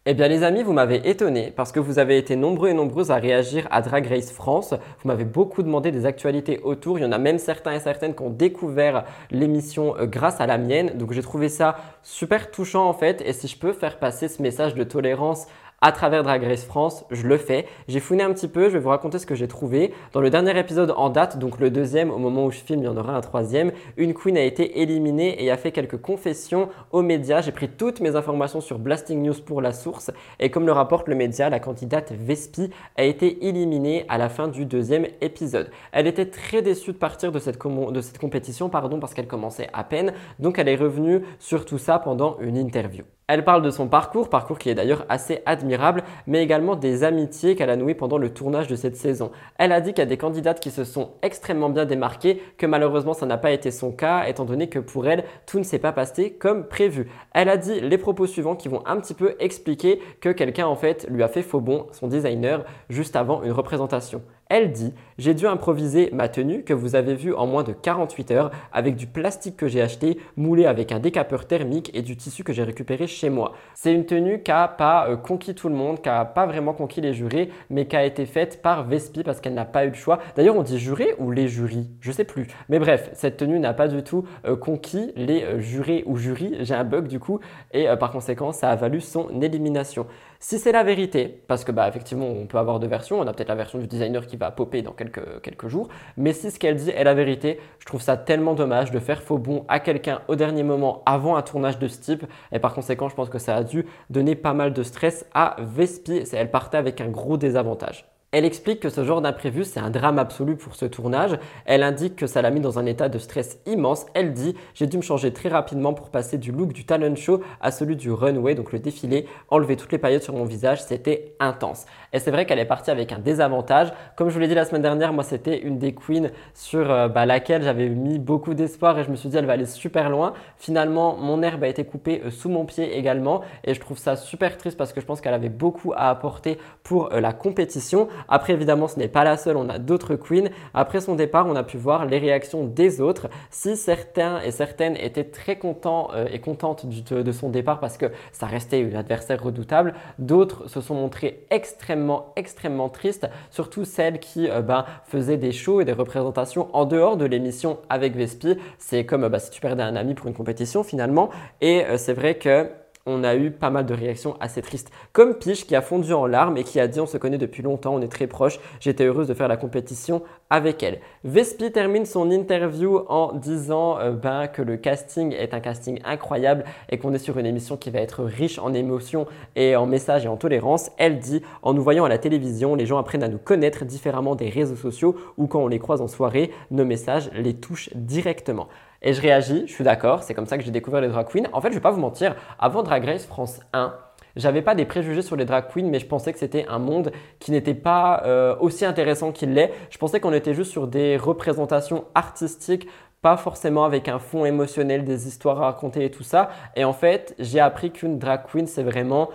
S1: Eh bien les amis, vous m'avez étonné parce que vous avez été nombreux et nombreuses à réagir à Drag Race France. Vous m'avez beaucoup demandé des actualités autour. Il y en a même certains et certaines qui ont découvert l'émission euh, grâce à la mienne. Donc j'ai trouvé ça super touchant en fait. Et si je peux faire passer ce message de tolérance à travers Drag Race France, je le fais. J'ai fouiné un petit peu, je vais vous raconter ce que j'ai trouvé. Dans le dernier épisode en date, donc le deuxième, au moment où je filme, il y en aura un troisième, une queen a été éliminée et a fait quelques confessions aux médias. J'ai pris toutes mes informations sur Blasting News pour la source et comme le rapporte le média, la candidate Vespi a été éliminée à la fin du deuxième épisode. Elle était très déçue de partir de cette, de cette compétition pardon, parce qu'elle commençait à peine, donc elle est revenue sur tout ça pendant une interview. Elle parle de son parcours, parcours qui est d'ailleurs assez admirable, mais également des amitiés qu'elle a nouées pendant le tournage de cette saison. Elle a dit qu'il y a des candidates qui se sont extrêmement bien démarquées, que malheureusement ça n'a pas été son cas, étant donné que pour elle, tout ne s'est pas passé comme prévu. Elle a dit les propos suivants qui vont un petit peu expliquer que quelqu'un en fait lui a fait faux bon, son designer, juste avant une représentation. Elle dit J'ai dû improviser ma tenue que vous avez vue en moins de 48 heures avec du plastique que j'ai acheté, moulé avec un décapeur thermique et du tissu que j'ai récupéré chez moi. C'est une tenue qui n'a pas euh, conquis tout le monde, qui n'a pas vraiment conquis les jurés, mais qui a été faite par Vespi parce qu'elle n'a pas eu le choix. D'ailleurs, on dit juré ou les jurys Je sais plus. Mais bref, cette tenue n'a pas du tout euh, conquis les euh, jurés ou jurys. J'ai un bug du coup et par conséquent, ça a valu son élimination. Si c'est la vérité, parce que bah effectivement on peut avoir deux versions, on a peut-être la version du designer qui va popper dans quelques, quelques jours, mais si ce qu'elle dit est la vérité, je trouve ça tellement dommage de faire faux bon à quelqu'un au dernier moment avant un tournage de ce type, et par conséquent je pense que ça a dû donner pas mal de stress à Vespi, elle partait avec un gros désavantage. Elle explique que ce genre d'imprévu, c'est un drame absolu pour ce tournage. Elle indique que ça l'a mis dans un état de stress immense. Elle dit J'ai dû me changer très rapidement pour passer du look du talent show à celui du runway, donc le défilé, enlever toutes les paillettes sur mon visage. C'était intense. Et c'est vrai qu'elle est partie avec un désavantage. Comme je vous l'ai dit la semaine dernière, moi, c'était une des queens sur euh, bah, laquelle j'avais mis beaucoup d'espoir et je me suis dit Elle va aller super loin. Finalement, mon herbe a été coupée euh, sous mon pied également. Et je trouve ça super triste parce que je pense qu'elle avait beaucoup à apporter pour euh, la compétition. Après, évidemment, ce n'est pas la seule, on a d'autres queens. Après son départ, on a pu voir les réactions des autres. Si certains et certaines étaient très contents et contentes de, son départ parce que ça restait une adversaire redoutable, d'autres se sont montrés extrêmement, extrêmement tristes, surtout celles qui euh, ben, faisaient des shows et des représentations en dehors de l'émission avec Vespi. C'est comme euh, bah, si tu perdais un ami pour une compétition finalement. Et c'est vrai que on a eu pas mal de réactions assez tristes. Comme Piche qui a fondu en larmes et qui a dit on se connaît depuis longtemps, on est très proches, j'étais heureuse de faire la compétition avec elle. Vespi termine son interview en disant euh, ben, que le casting est un casting incroyable et qu'on est sur une émission qui va être riche en émotions et en messages et en tolérance. Elle dit en nous voyant à la télévision, les gens apprennent à nous connaître différemment des réseaux sociaux ou quand on les croise en soirée, nos messages les touchent directement. Et je réagis, je suis d'accord, c'est comme ça que j'ai découvert les drag queens. En fait, je vais pas vous mentir, avant Drag Race France 1, j'avais pas des préjugés sur les drag queens, mais je pensais que c'était un monde qui n'était pas euh, aussi intéressant qu'il l'est. Je pensais qu'on était juste sur des représentations artistiques, pas forcément avec un fond émotionnel, des histoires à raconter et tout ça. Et en fait, j'ai appris qu'une drag queen, c'est vraiment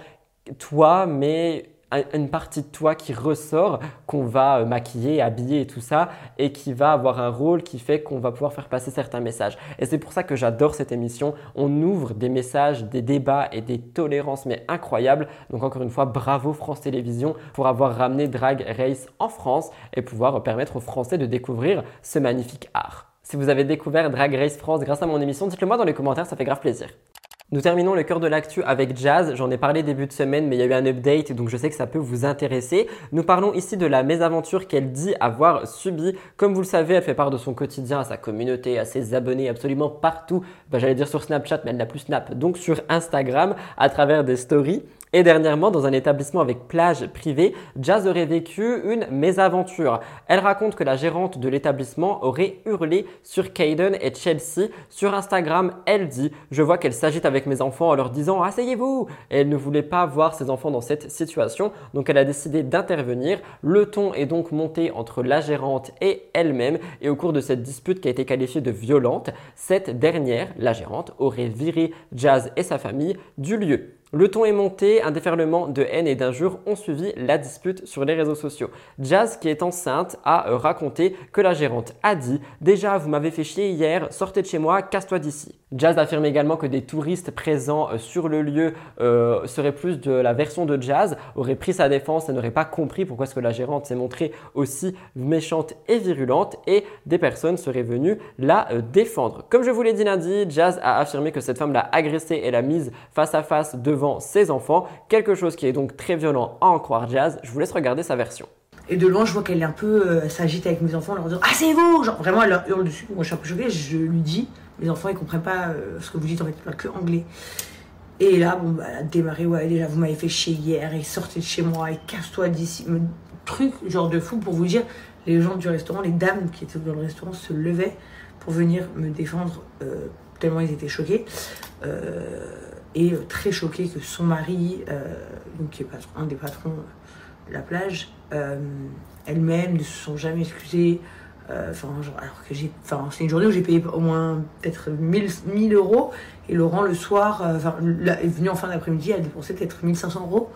S1: toi, mais une partie de toi qui ressort, qu'on va euh, maquiller, habiller et tout ça, et qui va avoir un rôle qui fait qu'on va pouvoir faire passer certains messages. Et c'est pour ça que j'adore cette émission. On ouvre des messages, des débats et des tolérances, mais incroyables. Donc encore une fois, bravo France Télévisions pour avoir ramené Drag Race en France et pouvoir permettre aux Français de découvrir ce magnifique art. Si vous avez découvert Drag Race France grâce à mon émission, dites-le moi dans les commentaires, ça fait grave plaisir. Nous terminons le cœur de l'actu avec Jazz. J'en ai parlé début de semaine, mais il y a eu un update, donc je sais que ça peut vous intéresser. Nous parlons ici de la mésaventure qu'elle dit avoir subie. Comme vous le savez, elle fait part de son quotidien à sa communauté, à ses abonnés, absolument partout. Bah, J'allais dire sur Snapchat, mais elle n'a plus Snap. Donc sur Instagram, à travers des stories. Et dernièrement, dans un établissement avec plage privée, Jazz aurait vécu une mésaventure. Elle raconte que la gérante de l'établissement aurait hurlé sur Caden et Chelsea. Sur Instagram, elle dit Je vois qu'elle s'agite avec mes enfants en leur disant Asseyez-vous elle ne voulait pas voir ses enfants dans cette situation, donc elle a décidé d'intervenir. Le ton est donc monté entre la gérante et elle-même, et au cours de cette dispute qui a été qualifiée de violente, cette dernière, la gérante, aurait viré Jazz et sa famille du lieu. Le ton est monté, un déferlement de haine et d'injures ont suivi la dispute sur les réseaux sociaux. Jazz, qui est enceinte, a raconté que la gérante a dit Déjà, vous m'avez fait chier hier, sortez de chez moi, casse-toi d'ici. Jazz affirme également que des touristes présents euh, sur le lieu euh, seraient plus de la version de Jazz, auraient pris sa défense et n'auraient pas compris pourquoi est-ce que la gérante s'est montrée aussi méchante et virulente et des personnes seraient venues la euh, défendre. Comme je vous l'ai dit lundi, Jazz a affirmé que cette femme l'a agressée et l'a mise face à face devant ses enfants, quelque chose qui est donc très violent à en croire Jazz. Je vous laisse regarder sa version.
S14: Et de loin, je vois qu'elle est un peu s'agite avec mes enfants, en leur disant Ah, c'est vous Genre vraiment, elle leur hurle dessus. Moi, je suis un peu choquée, je lui dis les enfants, ils comprennent pas euh, ce que vous dites, en fait, pas que anglais. Et là, bon, bah, elle a démarré, ouais, déjà, vous m'avez fait chier hier, et sortez de chez moi, et casse-toi d'ici. Truc, genre de fou, pour vous dire, les gens du restaurant, les dames qui étaient dans le restaurant se levaient pour venir me défendre, euh, tellement ils étaient choqués. Euh, et très choqués que son mari, donc qui est un des patrons de la plage, elle-même ne se sont jamais excusés. Euh, enfin, alors que j'ai, enfin, c'est une journée où j'ai payé au moins peut-être 1000, 1000 euros. Et Laurent, le soir, euh, est venu en fin d'après-midi, a dépensé peut-être 1500 euros.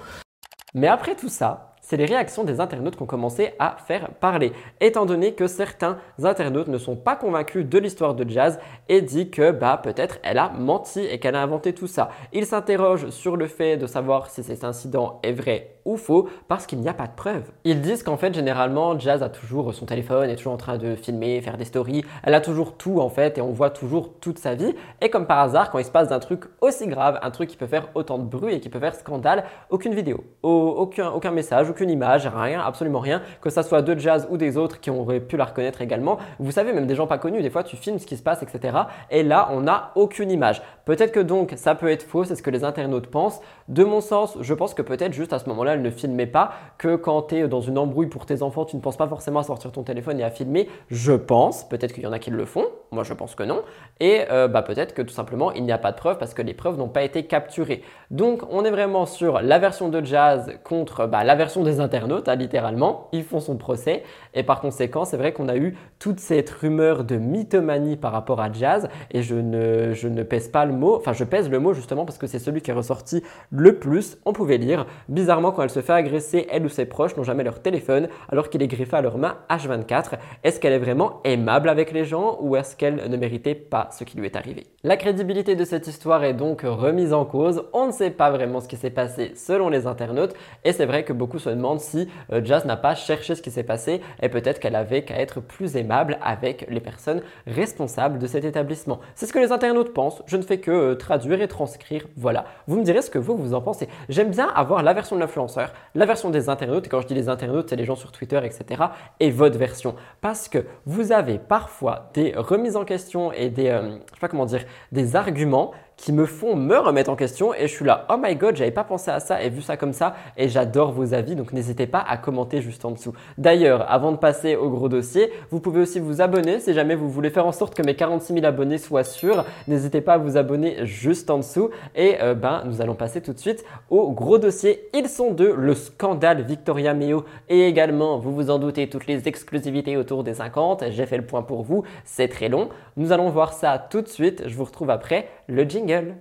S1: Mais après tout ça, c'est les réactions des internautes qui ont commencé à faire parler, étant donné que certains internautes ne sont pas convaincus de l'histoire de Jazz et dit que bah peut-être elle a menti et qu'elle a inventé tout ça. Ils s'interrogent sur le fait de savoir si cet incident est vrai ou faux parce qu'il n'y a pas de preuves. Ils disent qu'en fait généralement Jazz a toujours son téléphone, est toujours en train de filmer, faire des stories, elle a toujours tout en fait et on voit toujours toute sa vie et comme par hasard quand il se passe un truc aussi grave, un truc qui peut faire autant de bruit et qui peut faire scandale, aucune vidéo, aucun, aucun message, aucune image, rien, absolument rien, que ça soit de Jazz ou des autres qui auraient pu la reconnaître également. Vous savez même des gens pas connus, des fois tu filmes ce qui se passe etc. Et là on n'a aucune image. Peut-être que donc ça peut être faux, c'est ce que les internautes pensent. De mon sens, je pense que peut-être juste à ce moment-là elle ne filmait pas, que quand tu es dans une embrouille pour tes enfants, tu ne penses pas forcément à sortir ton téléphone et à filmer. Je pense, peut-être qu'il y en a qui le font, moi je pense que non. Et euh, bah, peut-être que tout simplement il n'y a pas de preuves parce que les preuves n'ont pas été capturées. Donc on est vraiment sur la version de Jazz contre bah, la version des internautes, hein, littéralement. Ils font son procès et par conséquent c'est vrai qu'on a eu toute cette rumeur de mythomanie par rapport à Jazz et je ne, je ne pèse pas le mot, enfin je pèse le mot justement parce que c'est celui qui est ressorti le plus. On pouvait lire, bizarrement quand elle se fait agresser, elle ou ses proches n'ont jamais leur téléphone alors qu'il est griffé à leur main H24. Est-ce qu'elle est vraiment aimable avec les gens ou est-ce qu'elle ne méritait pas ce qui lui est arrivé? La crédibilité de cette histoire est donc remise en cause. On ne sait pas vraiment ce qui s'est passé selon les internautes et c'est vrai que beaucoup se demandent si euh, Jazz n'a pas cherché ce qui s'est passé et peut-être qu'elle avait qu'à être plus aimable avec les personnes responsables de cet établissement. C'est ce que les internautes pensent. Je ne fais que euh, traduire et transcrire. Voilà. Vous me direz ce que vous, vous en pensez. J'aime bien avoir la version de l'influenceur, la version des internautes, et quand je dis les internautes, c'est les gens sur Twitter, etc., et votre version. Parce que vous avez parfois des remises en question et des, euh, je sais pas comment dire, des arguments qui me font me remettre en question et je suis là, oh my god, j'avais pas pensé à ça et vu ça comme ça et j'adore vos avis donc n'hésitez pas à commenter juste en dessous. D'ailleurs, avant de passer au gros dossier, vous pouvez aussi vous abonner si jamais vous voulez faire en sorte que mes 46 000 abonnés soient sûrs. N'hésitez pas à vous abonner juste en dessous et euh, ben nous allons passer tout de suite au gros dossier. Ils sont deux, le scandale Victoria Meo et également, vous vous en doutez, toutes les exclusivités autour des 50. J'ai fait le point pour vous, c'est très long. Nous allons voir ça tout de suite. Je vous retrouve après le jingle.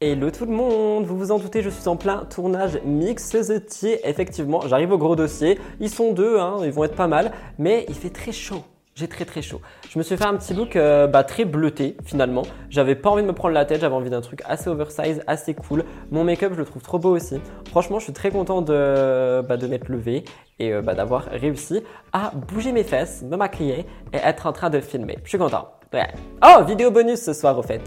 S1: Hello tout le monde, vous vous en doutez, je suis en plein tournage Mix. Effectivement, j'arrive au gros dossier. Ils sont deux, hein, ils vont être pas mal, mais il fait très chaud. J'ai très très chaud. Je me suis fait un petit look euh, bah, très bleuté finalement. J'avais pas envie de me prendre la tête, j'avais envie d'un truc assez oversize, assez cool. Mon make-up, je le trouve trop beau aussi. Franchement, je suis très content de, bah, de m'être levé et euh, bah, d'avoir réussi à bouger mes fesses, me maquiller et être en train de filmer. Je suis content. Oh, vidéo bonus ce soir au fait.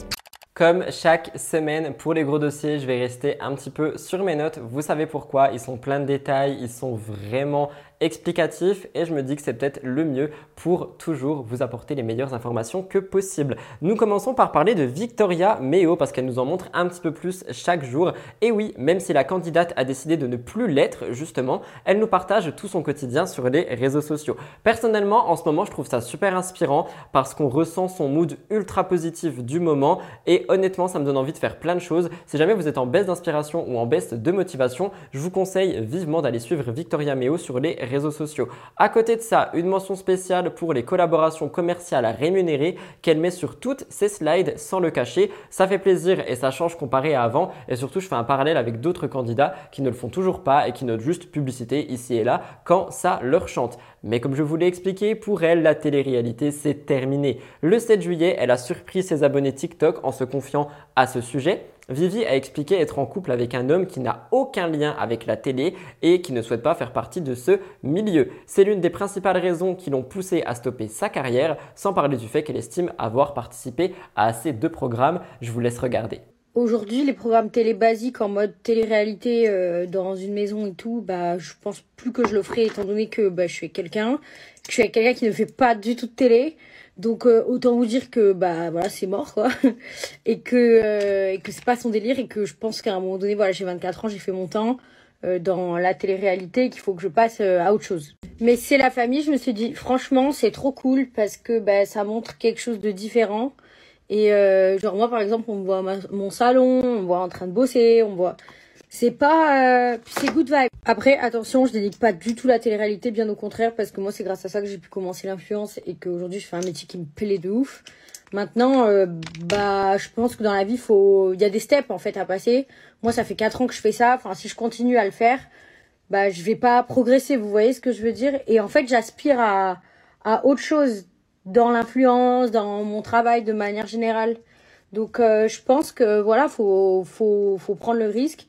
S1: Comme chaque semaine pour les gros dossiers, je vais rester un petit peu sur mes notes. Vous savez pourquoi, ils sont pleins de détails, ils sont vraiment explicatif et je me dis que c'est peut-être le mieux pour toujours vous apporter les meilleures informations que possible. Nous commençons par parler de Victoria Meo parce qu'elle nous en montre un petit peu plus chaque jour. Et oui, même si la candidate a décidé de ne plus l'être, justement, elle nous partage tout son quotidien sur les réseaux sociaux. Personnellement, en ce moment, je trouve ça super inspirant parce qu'on ressent son mood ultra positif du moment et honnêtement, ça me donne envie de faire plein de choses. Si jamais vous êtes en baisse d'inspiration ou en baisse de motivation, je vous conseille vivement d'aller suivre Victoria Meo sur les réseaux sociaux. À côté de ça, une mention spéciale pour les collaborations commerciales rémunérées qu'elle met sur toutes ses slides sans le cacher. Ça fait plaisir et ça change comparé à avant. Et surtout, je fais un parallèle avec d'autres candidats qui ne le font toujours pas et qui notent juste publicité ici et là quand ça leur chante. Mais comme je vous l'ai expliqué, pour elle, la télé-réalité, c'est terminé. Le 7 juillet, elle a surpris ses abonnés TikTok en se confiant à ce sujet. Vivi a expliqué être en couple avec un homme qui n'a aucun lien avec la télé et qui ne souhaite pas faire partie de ce milieu. C'est l'une des principales raisons qui l'ont poussé à stopper sa carrière, sans parler du fait qu'elle estime avoir participé à assez de programmes. Je vous laisse regarder.
S13: Aujourd'hui, les programmes télé basiques en mode télé-réalité euh, dans une maison et tout, bah, je pense plus que je le ferai étant donné que bah, je suis quelqu'un, que je suis quelqu'un qui ne fait pas du tout de télé. Donc euh, autant vous dire que bah voilà c'est mort quoi *laughs* et que euh, et que c'est pas son délire et que je pense qu'à un moment donné voilà j'ai 24 ans j'ai fait mon temps euh, dans la télé-réalité qu'il faut que je passe à autre chose. Mais c'est la famille je me suis dit franchement c'est trop cool parce que bah ça montre quelque chose de différent et genre moi par exemple on me voit mon salon on me voit en train de bosser on me voit c'est pas euh, c'est good vibe. Après attention, je dédie pas du tout la télé-réalité, bien au contraire parce que moi c'est grâce à ça que j'ai pu commencer l'influence et qu'aujourd'hui je fais un métier qui me plaît de ouf. Maintenant, euh, bah, je pense que dans la vie, il y a des steps en fait à passer. Moi, ça fait quatre ans que je fais ça. Enfin, si je continue à le faire, bah, je vais pas progresser. Vous voyez ce que je veux dire? Et en fait, j'aspire à à autre chose dans l'influence, dans mon travail de manière générale. Donc, euh, je pense que voilà, faut faut faut prendre le risque.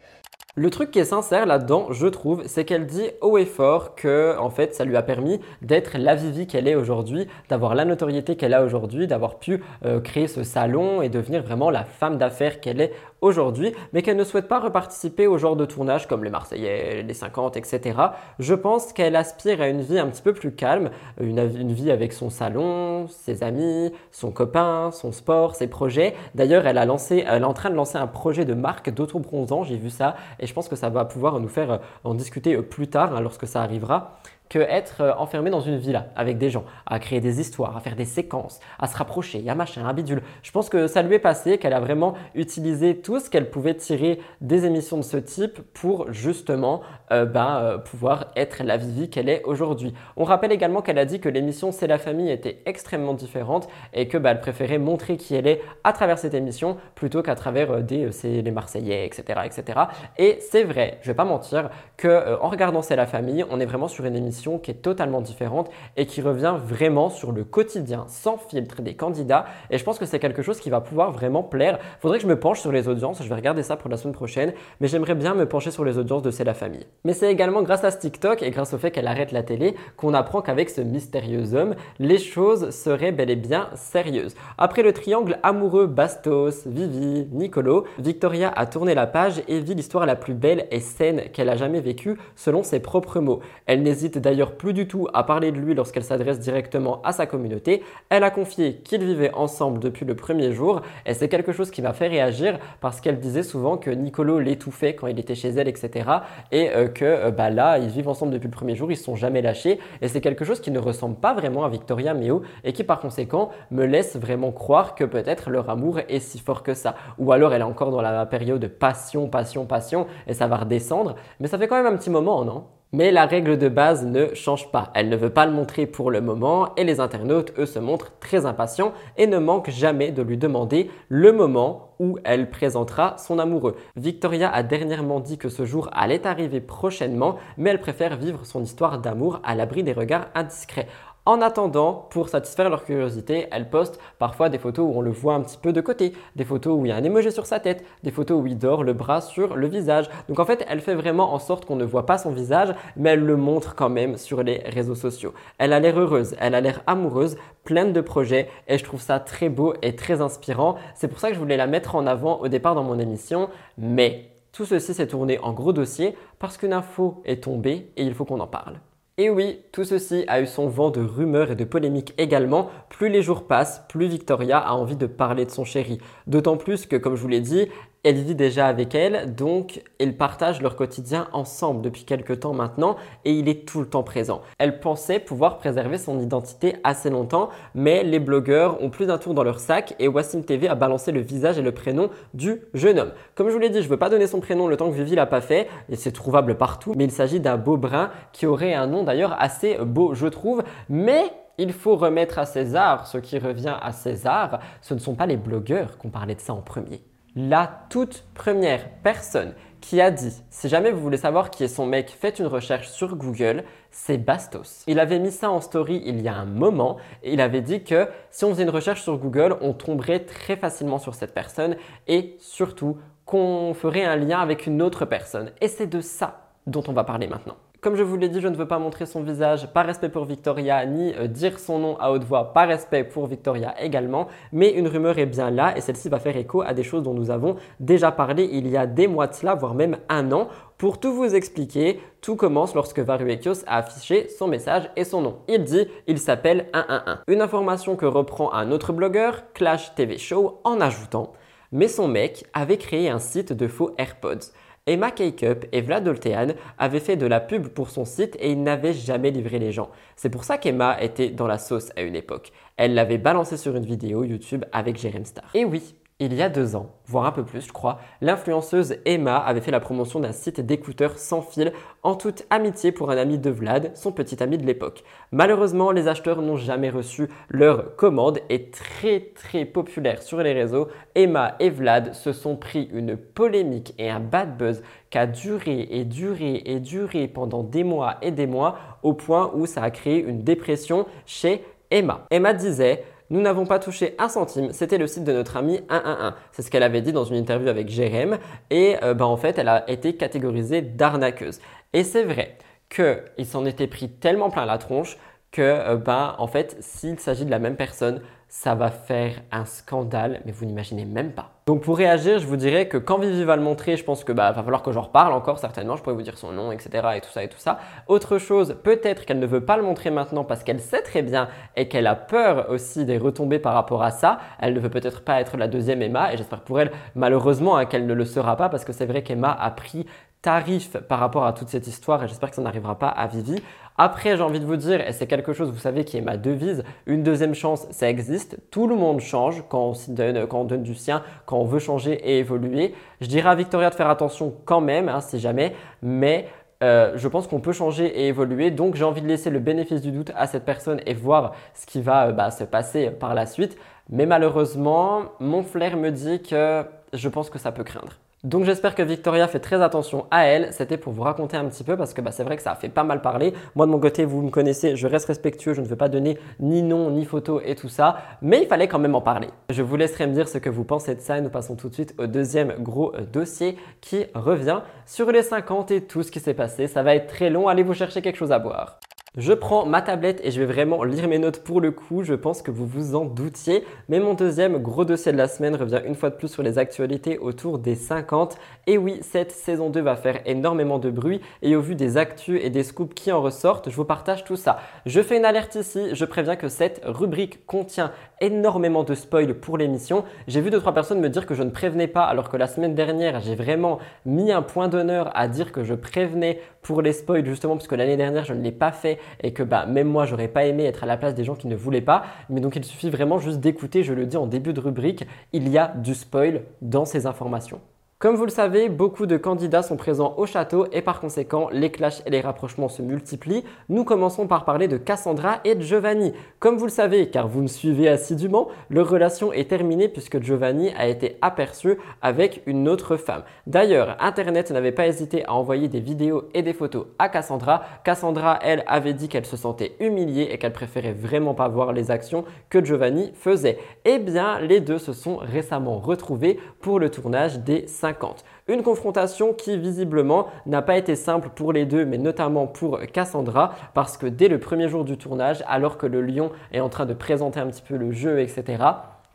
S1: Le truc qui est sincère là-dedans, je trouve, c'est qu'elle dit haut et fort que en fait, ça lui a permis d'être la Vivi qu'elle est aujourd'hui, d'avoir la notoriété qu'elle a aujourd'hui, d'avoir pu euh, créer ce salon et devenir vraiment la femme d'affaires qu'elle est aujourd'hui, mais qu'elle ne souhaite pas reparticiper au genre de tournage comme les Marseillais, les 50, etc. Je pense qu'elle aspire à une vie un petit peu plus calme, une, vie avec son salon, ses amis, son copain, son sport, ses projets. D'ailleurs, elle elle est en train de lancer un projet de marque d'auto-bronzant, j'ai vu ça, et je pense que ça va pouvoir nous faire en discuter plus tard hein, lorsque ça arrivera que être euh, enfermé dans une villa avec des gens, à créer des histoires, à faire des séquences, à se rapprocher, à machin, à bidule. Je pense que ça lui est passé, qu'elle a vraiment utilisé tout ce qu'elle pouvait tirer des émissions de ce type pour justement euh, ben, euh, pouvoir être la Vivi qu'elle est aujourd'hui. On rappelle également qu'elle a dit que l'émission C'est la famille était extrêmement différente et que ben, elle préférait montrer qui elle est à travers cette émission plutôt qu'à travers des c'est les Marseillais, etc., etc. Et c'est vrai, je vais pas mentir, que en regardant C'est la famille, on est vraiment sur une émission qui est totalement différente et qui revient vraiment sur le quotidien sans filtre des candidats. Et je pense que c'est quelque chose qui va pouvoir vraiment plaire. Faudrait que je me penche sur les audiences. Je vais regarder ça pour la semaine prochaine. Mais j'aimerais bien me pencher sur les audiences de C'est la famille. Mais c'est également grâce à ce TikTok et grâce au fait qu'elle arrête la télé qu'on apprend qu'avec ce mystérieux homme, les choses seraient bel et bien sérieuses. Après le triangle amoureux Bastos, Vivi, Nicolo, Victoria a tourné la page et vit l'histoire la plus belle et saine qu'elle a jamais vécue selon ses propres mots. Elle n'hésite d'ailleurs plus du tout à parler de lui lorsqu'elle s'adresse directement à sa communauté. Elle a confié qu'ils vivaient ensemble depuis le premier jour et c'est quelque chose qui m'a fait réagir parce qu'elle disait souvent que Nicolo l'étouffait quand il était chez elle, etc. Et euh, que euh, bah là, ils vivent ensemble depuis le premier jour, ils se sont jamais lâchés et c'est quelque chose qui ne ressemble pas vraiment à Victoria Meo et qui par conséquent me laisse vraiment croire que peut-être leur amour est si fort que ça. Ou alors elle est encore dans la période de passion, passion, passion et ça va redescendre. Mais ça fait quand même un petit moment, non? Mais la règle de base ne change pas. Elle ne veut pas le montrer pour le moment et les internautes, eux, se montrent très impatients et ne manquent jamais de lui demander le moment où elle présentera son amoureux. Victoria a dernièrement dit que ce jour allait arriver prochainement, mais elle préfère vivre son histoire d'amour à l'abri des regards indiscrets. En attendant, pour satisfaire leur curiosité, elle poste parfois des photos où on le voit un petit peu de côté, des photos où il y a un émoji sur sa tête, des photos où il dort le bras sur le visage. Donc en fait, elle fait vraiment en sorte qu'on ne voit pas son visage, mais elle le montre quand même sur les réseaux sociaux. Elle a l'air heureuse, elle a l'air amoureuse, pleine de projets et je trouve ça très beau et très inspirant. C'est pour ça que je voulais la mettre en avant au départ dans mon émission, mais tout ceci s'est tourné en gros dossier parce qu'une info est tombée et il faut qu'on en parle. Et oui, tout ceci a eu son vent de rumeurs et de polémiques également. Plus les jours passent, plus Victoria a envie de parler de son chéri. D'autant plus que, comme je vous l'ai dit, elle vit déjà avec elle, donc ils partagent leur quotidien ensemble depuis quelques temps maintenant et il est tout le temps présent. Elle pensait pouvoir préserver son identité assez longtemps, mais les blogueurs ont plus d'un tour dans leur sac et Wassim TV a balancé le visage et le prénom du jeune homme. Comme je vous l'ai dit, je ne veux pas donner son prénom le temps que Vivi l'a pas fait et c'est trouvable partout, mais il s'agit d'un beau brun qui aurait un nom d'ailleurs assez beau, je trouve, mais il faut remettre à César ce qui revient à César. Ce ne sont pas les blogueurs qui ont parlé de ça en premier la toute première personne qui a dit si jamais vous voulez savoir qui est son mec, faites une recherche sur Google, c'est Bastos. Il avait mis ça en story il y a un moment et il avait dit que si on faisait une recherche sur Google, on tomberait très facilement sur cette personne et surtout qu'on ferait un lien avec une autre personne. Et c'est de ça dont on va parler maintenant. Comme je vous l'ai dit, je ne veux pas montrer son visage par respect pour Victoria, ni euh, dire son nom à haute voix par respect pour Victoria également, mais une rumeur est bien là et celle-ci va faire écho à des choses dont nous avons déjà parlé il y a des mois de cela, voire même un an. Pour tout vous expliquer, tout commence lorsque Varuekios a affiché son message et son nom. Il dit il s'appelle 111. Une information que reprend un autre blogueur, Clash TV Show, en ajoutant mais son mec avait créé un site de faux AirPods. Emma Cakeup et Vlad Oltean avaient fait de la pub pour son site et ils n'avaient jamais livré les gens. C'est pour ça qu'Emma était dans la sauce à une époque. Elle l'avait balancé sur une vidéo YouTube avec Jerem Star. Et oui, Il y a deux ans, voire un peu plus je crois, l'influenceuse Emma avait fait la promotion d'un site d'écouteurs sans fil en toute amitié pour un ami de Vlad, son petit ami de l'époque. Malheureusement, les acheteurs n'ont jamais reçu leur commande et très très populaire sur les réseaux, Emma et Vlad se sont pris une polémique et un bad buzz qui a duré et duré et duré pendant des mois et des mois au point où ça a créé une dépression chez Emma. Emma disait nous n'avons pas touché un centime, c'était le site de notre amie 111. C'est ce qu'elle avait dit dans une interview avec Jérém et euh, ben, en fait elle a été catégorisée d'arnaqueuse. Et c'est vrai qu'il s'en était pris tellement plein la tronche que euh, ben, en fait s'il s'agit de la même personne, ça va faire un scandale, mais vous n'imaginez même pas. Donc pour réagir, je vous dirais que quand Vivi va le montrer, je pense que bah va falloir que j'en reparle encore certainement, je pourrais vous dire son nom, etc. et tout ça et tout ça. Autre chose, peut-être qu'elle ne veut pas le montrer maintenant parce qu'elle sait très bien et qu'elle a peur aussi des retombées par rapport à ça. Elle ne veut peut-être pas être la deuxième Emma et j'espère pour elle malheureusement hein, qu'elle ne le sera pas parce que c'est vrai qu'Emma a pris tarif par rapport à toute cette histoire et j'espère que ça n'arrivera pas à Vivi. Après, j'ai envie de vous dire, et c'est quelque chose, vous savez, qui est ma devise, une deuxième chance, ça existe. Tout le monde change quand on, donne, quand on donne du sien, quand on veut changer et évoluer. Je dirais à Victoria de faire attention quand même, hein, si jamais, mais euh, je pense qu'on peut changer et évoluer. Donc, j'ai envie de laisser le bénéfice du doute à cette personne et voir ce qui va euh, bah, se passer par la suite. Mais malheureusement, mon flair me dit que je pense que ça peut craindre. Donc j'espère que Victoria fait très attention à elle. C'était pour vous raconter un petit peu parce que bah, c'est vrai que ça a fait pas mal parler. Moi de mon côté, vous me connaissez, je reste respectueux, je ne veux pas donner ni nom, ni photo et tout ça. Mais il fallait quand même en parler. Je vous laisserai me dire ce que vous pensez de ça et nous passons tout de suite au deuxième gros euh, dossier qui revient sur les 50 et tout ce qui s'est passé. Ça va être très long, allez vous chercher quelque chose à boire. Je prends ma tablette et je vais vraiment lire mes notes pour le coup, je pense que vous vous en doutiez. Mais mon deuxième gros dossier de la semaine revient une fois de plus sur les actualités autour des 50. Et oui, cette saison 2 va faire énormément de bruit et au vu des actus et des scoops qui en ressortent, je vous partage tout ça. Je fais une alerte ici, je préviens que cette rubrique contient énormément de spoil pour l'émission. J'ai vu deux trois personnes me dire que je ne prévenais pas alors que la semaine dernière, j'ai vraiment mis un point d'honneur à dire que je prévenais pour les spoils justement parce que l'année dernière, je ne l'ai pas fait et que bah, même moi, j'aurais pas aimé être à la place des gens qui ne voulaient pas. Mais donc, il suffit vraiment juste d'écouter, je le dis en début de rubrique, il y a du spoil dans ces informations. Comme vous le savez, beaucoup de candidats sont présents au château et par conséquent, les clashs et les rapprochements se multiplient. Nous commençons par parler de Cassandra et Giovanni. Comme vous le savez, car vous me suivez assidûment, leur relation est terminée puisque Giovanni a été aperçu avec une autre femme. D'ailleurs, Internet n'avait pas hésité à envoyer des vidéos et des photos à Cassandra. Cassandra, elle, avait dit qu'elle se sentait humiliée et qu'elle préférait vraiment pas voir les actions que Giovanni faisait. Eh bien, les deux se sont récemment retrouvés pour le tournage des 50. Une confrontation qui visiblement n'a pas été simple pour les deux, mais notamment pour Cassandra, parce que dès le premier jour du tournage, alors que le lion est en train de présenter un petit peu le jeu, etc.,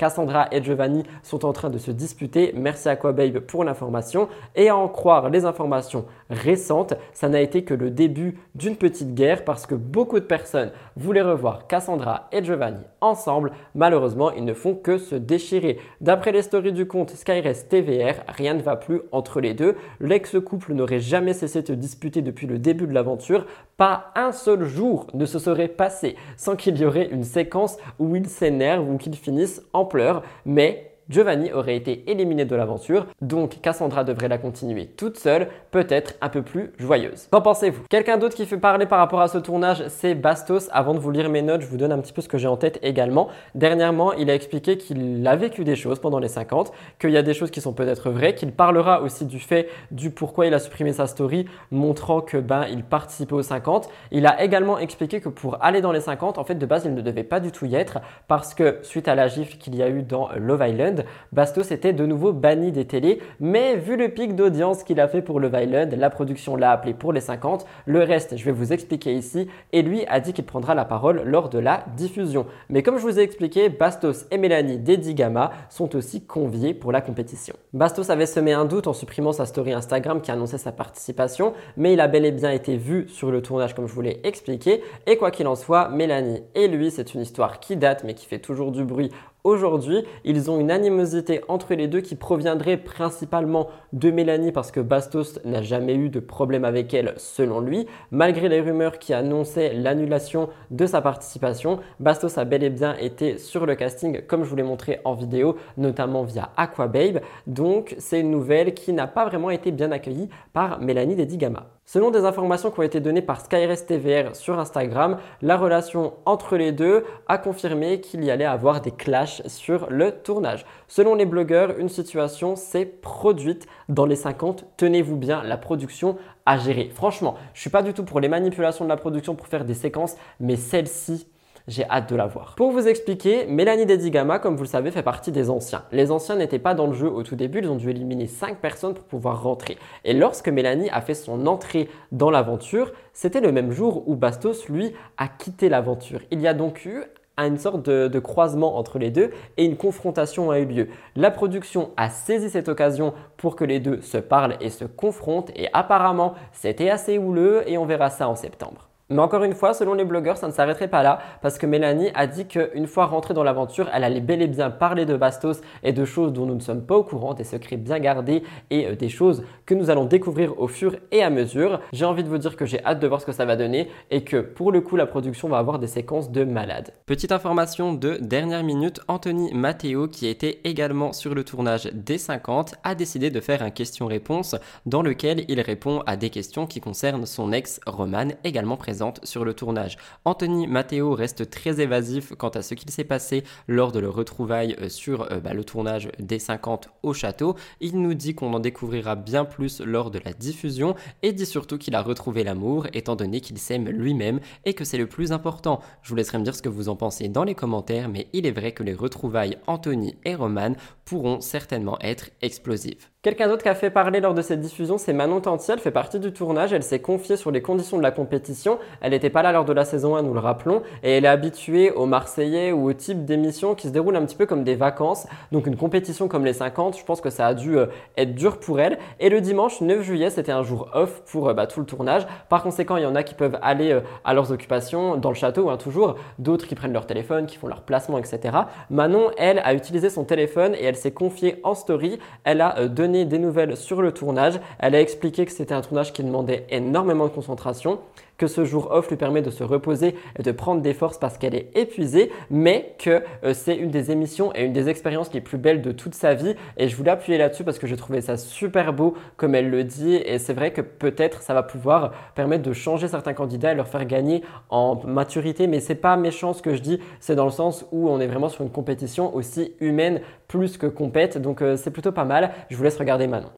S1: Cassandra et Giovanni sont en train de se disputer. Merci à Babe pour l'information. Et à en croire les informations récentes, ça n'a été que le début d'une petite guerre parce que beaucoup de personnes voulaient revoir Cassandra et Giovanni ensemble. Malheureusement, ils ne font que se déchirer. D'après les stories du compte Skyrest TVR, rien ne va plus entre les deux. L'ex-couple n'aurait jamais cessé de se disputer depuis le début de l'aventure. Pas un seul jour ne se serait passé sans qu'il y aurait une séquence où ils s'énervent ou qu'ils finissent en pleurs. Mais Giovanni aurait été éliminé de l'aventure, donc Cassandra devrait la continuer toute seule, peut-être un peu plus joyeuse. Qu'en pensez-vous? Quelqu'un d'autre qui fait parler par rapport à ce tournage, c'est Bastos. Avant de vous lire mes notes, je vous donne un petit peu ce que j'ai en tête également. Dernièrement, il a expliqué qu'il a vécu des choses pendant les 50, qu'il y a des choses qui sont peut-être vraies, qu'il parlera aussi du fait du pourquoi il a supprimé sa story, montrant que ben il participait aux 50. Il a également expliqué que pour aller dans les 50, en fait de base, il ne devait pas du tout y être parce que suite à la gifle qu'il y a eu dans Love Island, Bastos était de nouveau banni des télés, mais vu le pic d'audience qu'il a fait pour Love Island, la production l'a appelé pour les 50. Le reste, je vais vous expliquer ici, et lui a dit qu'il prendra la parole lors de la diffusion. Mais comme je vous ai expliqué, Bastos et Mélanie Gamma sont aussi conviés pour la compétition. Bastos avait semé un doute en supprimant sa story Instagram qui annonçait sa participation, mais il a bel et bien été vu sur le tournage comme je vous l'ai expliqué. Et quoi qu'il en soit, Mélanie et lui, c'est une histoire qui date mais qui fait toujours du bruit aujourd'hui. Ils ont une animosité entre les deux qui proviendrait principalement de Mélanie parce que Bastos n'a jamais eu de problème avec elle selon lui. Malgré les rumeurs qui annonçaient l'annulation de sa participation, Bastos a bel et bien été sur le casting comme je vous l'ai montré en vidéo, notamment via Aquababe. Donc c'est une nouvelle qui n'a pas vraiment été bien accueillie par Mélanie Dedigama. Selon des informations qui ont été données par Skyrest TVR sur Instagram, la relation entre les deux a confirmé qu'il y allait avoir des clashs sur le tournage. Selon les blogueurs, une situation s'est produite dans les 50. Tenez-vous bien, la production a géré. Franchement, je suis pas du tout pour les manipulations de la production pour faire des séquences, mais celle-ci, j'ai hâte de la voir. Pour vous expliquer, Mélanie Dedigama, comme vous le savez, fait partie des anciens. Les anciens n'étaient pas dans le jeu au tout début, ils ont dû éliminer 5 personnes pour pouvoir rentrer. Et lorsque Mélanie a fait son entrée dans l'aventure, c'était le même jour où Bastos, lui, a quitté l'aventure. Il y a donc eu une sorte de, de, croisement entre les deux et une confrontation a eu lieu. La production a saisi cette occasion pour que les deux se parlent et se confrontent et apparemment c'était assez houleux et on verra ça en septembre. Mais encore une fois, selon les blogueurs, ça ne s'arrêterait pas là parce que Mélanie a dit qu'une fois rentrée dans l'aventure, elle allait bel et bien parler de Bastos et de choses dont nous ne sommes pas au courant, des secrets bien gardés et euh, des choses que nous allons découvrir au fur et à mesure. J'ai envie de vous dire que j'ai hâte de voir ce que ça va donner et que pour le coup, la production va avoir des séquences de malades. Petite information de dernière minute, Anthony Matteo, qui était également sur le tournage des 50, a décidé de faire un question-réponse dans lequel il répond à des questions qui concernent son ex Roman, également présent sur le tournage. Anthony Matteo reste très évasif quant à ce qu'il s'est passé lors de leur retrouvaille euh, sur euh, bah, le tournage des 50 au château. Il nous dit qu'on en découvrira bien plus lors de la diffusion et dit surtout qu'il a retrouvé l'amour étant donné qu'il s'aime lui-même et que c'est le plus important. Je vous laisserai me dire ce que vous en pensez dans les commentaires, mais il est vrai que les retrouvailles Anthony et Roman pourront certainement être explosives. Quelqu'un d'autre qui a fait parler lors de cette diffusion, c'est Manon Tantier. Elle fait partie du tournage. Elle s'est confiée sur les conditions de la compétition. Elle n'était pas là lors de la saison 1, nous le rappelons. Et elle est habituée aux Marseillais ou au type d'émission qui se déroule un petit peu comme des vacances. Donc une compétition comme les 50, je pense que ça a dû euh, être dur pour elle. Et le dimanche 9 juillet, c'était un jour off pour euh, bah, tout le tournage. Par conséquent, il y en a qui peuvent aller euh, à leurs occupations dans le château, hein, toujours. D'autres qui prennent leur téléphone, qui font leur placement, etc. Manon, elle, a utilisé son téléphone et elle s'est confiée en story. Elle a donné des nouvelles sur le tournage. Elle a expliqué que c'était un tournage qui demandait énormément de concentration, que ce jour off lui permet de se reposer et de prendre des forces parce qu'elle est épuisée, mais que euh, c'est une des émissions et une des expériences les plus belles de toute sa vie. Et je voulais appuyer là-dessus parce que j'ai trouvé ça super beau comme elle le dit. Et c'est vrai que peut-être ça va pouvoir permettre de changer certains candidats et leur faire gagner en maturité. Mais c'est pas méchant ce que je dis, c'est dans le sens où on est vraiment sur une compétition aussi humaine plus que compète. Donc euh, c'est plutôt pas mal. Je vous laisse regarder Manon.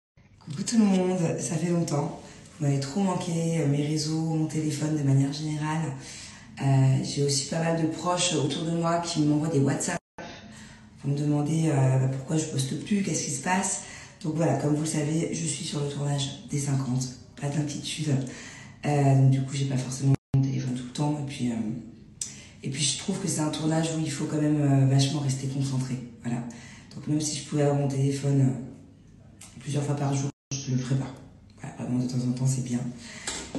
S15: Coucou tout le monde, ça fait longtemps. Trop manqué, euh, mes réseaux, mon téléphone de manière générale. Euh, J'ai aussi pas mal de proches autour de moi qui m'envoient des WhatsApp pour me demander euh, pourquoi je poste plus, qu'est-ce qui se passe. Donc voilà, comme vous le savez, je suis sur le tournage des 50, pas d'inquiétude. Euh, du coup, j'ai pas forcément mon téléphone tout le temps. Et puis, et puis je trouve que c'est un tournage où il faut quand même vachement rester concentré. Voilà. Donc même si je pouvais avoir mon téléphone plusieurs fois par jour, je ne le ferais pas. Voilà, vraiment de temps en temps, c'est bien.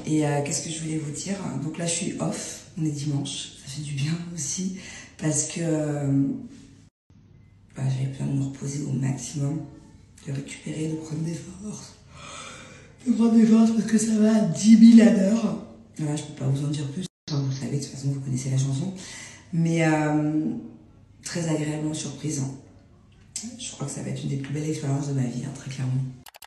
S15: Et euh, qu'est-ce que je voulais vous dire? Donc là, je suis off, on est dimanche, ça fait du bien *laughs* aussi, parce que euh, bah, j'avais besoin de me reposer au maximum, de récupérer, de prendre des forces. De prendre des forces parce que ça va à 10 000 à l'heure. Voilà, je peux pas vous en dire plus, vous savez, de toute façon, vous connaissez la chanson. Mais euh, très agréablement surprise. hein. Je crois que ça va être une des plus belles expériences de ma vie, hein, très clairement.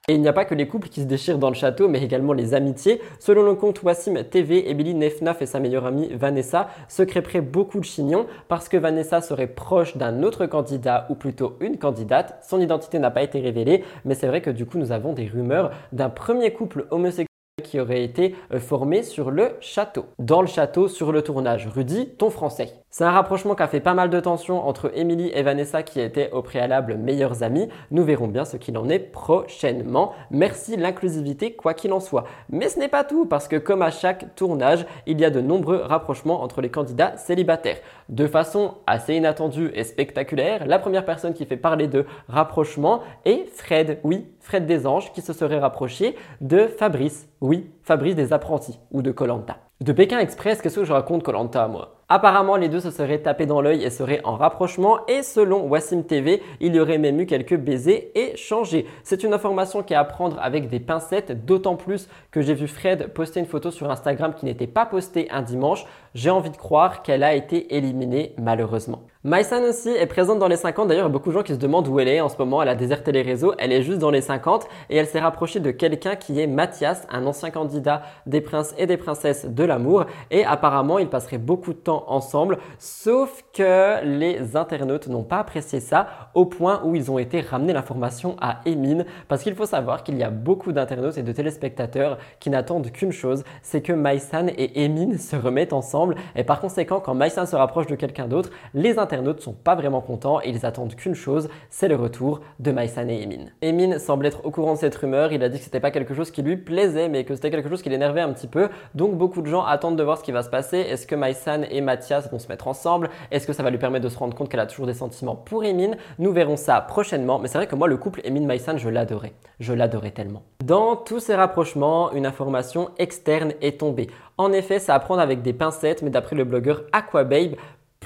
S1: Et il n'y a pas que les couples qui se déchirent dans le château, mais également les amitiés. Selon le compte Wassim TV, Emily Nefnaf et sa meilleure amie Vanessa se crêperaient beaucoup de chignons parce que Vanessa serait proche d'un autre candidat ou plutôt une candidate. Son identité n'a pas été révélée, mais c'est vrai que du coup nous avons des rumeurs d'un premier couple homosexuel qui aurait été euh, formé sur le château. Dans le château, sur le tournage. Rudy, ton français. C'est un rapprochement qui a fait pas mal de tensions entre Emily et Vanessa qui étaient au préalable meilleures amies. Nous verrons bien ce qu'il en est prochainement. Merci l'inclusivité quoi qu'il en soit. Mais ce n'est pas tout parce que comme à chaque tournage, il y a de nombreux rapprochements entre les candidats célibataires. De façon assez inattendue et spectaculaire, la première personne qui fait parler de rapprochement est Fred. Oui, Fred Desanges qui se serait rapproché de Fabrice. Oui, Fabrice des apprentis ou de Colanta. De Pékin Express, qu'est-ce que je raconte Colanta moi? Apparemment, les deux se seraient tapés dans l'œil et seraient en rapprochement et selon Wassim TV, il y aurait même eu quelques baisers échangés. C'est une information qui est à prendre avec des pincettes, d'autant plus que j'ai vu Fred poster une photo sur Instagram qui n'était pas postée un dimanche. J'ai envie de croire qu'elle a été éliminée malheureusement. Maïsan aussi est présente dans les 50. D'ailleurs, il beaucoup de gens qui se demandent où elle est en ce moment. Elle a déserté les réseaux. Elle est juste dans les 50 et elle s'est rapprochée de quelqu'un qui est Mathias, un ancien candidat des princes et des princesses de l'amour. Et apparemment, ils passeraient beaucoup de temps ensemble. Sauf que les internautes n'ont pas apprécié ça au point où ils ont été ramener l'information à Emine. Parce qu'il faut savoir qu'il y a beaucoup d'internautes et de téléspectateurs qui n'attendent qu'une chose, c'est que Maïsan et Emine se remettent ensemble. Et par conséquent, quand Maïsan se rapproche de quelqu'un d'autre, les internautes internautes sont pas vraiment contents et ils attendent qu'une chose, c'est le retour de Maïsan et Emin. Emin semble être au courant de cette rumeur, il a dit que c'était pas quelque chose qui lui plaisait mais que c'était quelque chose qui l'énervait un petit peu. Donc beaucoup de gens attendent de voir ce qui va se passer. Est-ce que Maïsan et Mathias vont se mettre ensemble? Est-ce que ça va lui permettre de se rendre compte qu'elle a toujours des sentiments pour Emin Nous verrons ça prochainement, mais c'est vrai que moi le couple Emin Maïsan, je l'adorais. Je l'adorais tellement. Dans tous ces rapprochements, une information externe est tombée. En effet, ça à avec des pincettes, mais d'après le blogueur Aquababe,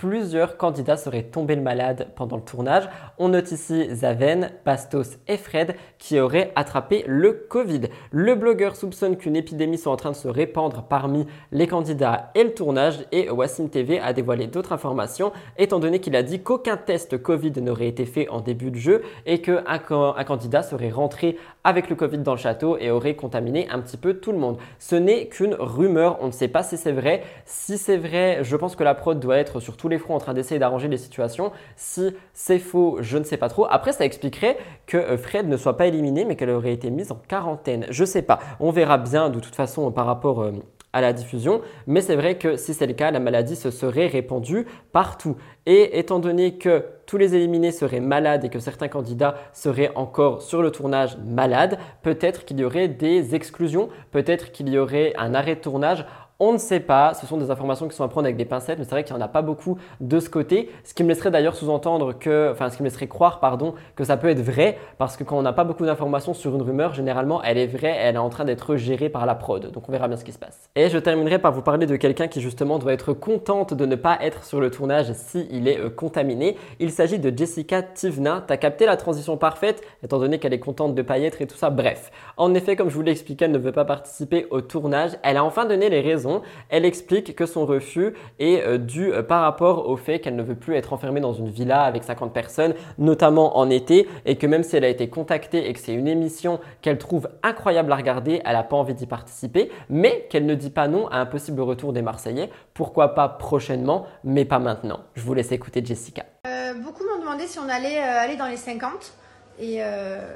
S1: plusieurs candidats seraient tombés malades pendant le tournage. On note ici Zaven, Pastos et Fred qui auraient attrapé le Covid. Le blogueur soupçonne qu'une épidémie soit en train de se répandre parmi les candidats et le tournage et Wassim TV a dévoilé d'autres informations étant donné qu'il a dit qu'aucun test Covid n'aurait été fait en début de jeu et qu'un un candidat serait rentré avec le Covid dans le château et aurait contaminé un petit peu tout le monde. Ce n'est qu'une rumeur, on ne sait pas si c'est vrai. Si c'est vrai, je pense que la prod doit être sur tous les fronts en train d'essayer d'arranger les situations. Si c'est faux, je ne sais pas trop. Après, ça expliquerait que euh, Fred ne soit pas éliminé mais qu'elle aurait été mise en quarantaine. Je ne sais pas. On verra bien de toute façon par rapport euh, à la diffusion, mais c'est vrai que si c'est le cas, la maladie se serait répandue partout. Et étant donné que tous les éliminés seraient malades et que certains candidats seraient encore sur le tournage malades, peut-être qu'il y aurait des exclusions, peut-être qu'il y aurait un arrêt de tournage on ne sait pas, ce sont des informations qui sont à prendre avec des pincettes, mais c'est vrai qu'il n'y en a pas beaucoup de ce côté. Ce qui me laisserait d'ailleurs sous-entendre que, enfin, ce qui me laisserait croire, pardon, que ça peut être vrai, parce que quand on n'a pas beaucoup d'informations sur une rumeur, généralement, elle est vraie, elle est en train d'être gérée par la prod. Donc on verra bien ce qui se passe. Et je terminerai par vous parler de quelqu'un qui justement doit être contente de ne pas être sur le tournage s'il est euh, contaminé. Il s'agit de Jessica Tivna. T'as capté la transition parfaite, étant donné qu'elle est contente de pas y être et tout ça. Bref, en effet, comme je vous l'ai expliqué, elle ne veut pas participer au tournage. Elle a enfin donné les raisons elle explique que son refus est euh, dû euh, par rapport au fait qu'elle ne veut plus être enfermée dans une villa avec 50 personnes, notamment en été, et que même si elle a été contactée et que c'est une émission qu'elle trouve incroyable à regarder, elle n'a pas envie d'y participer, mais qu'elle ne dit pas non à un possible retour des Marseillais. Pourquoi pas prochainement, mais pas maintenant. Je vous laisse écouter Jessica.
S16: Euh, beaucoup m'ont demandé si on allait aller dans les 50. Et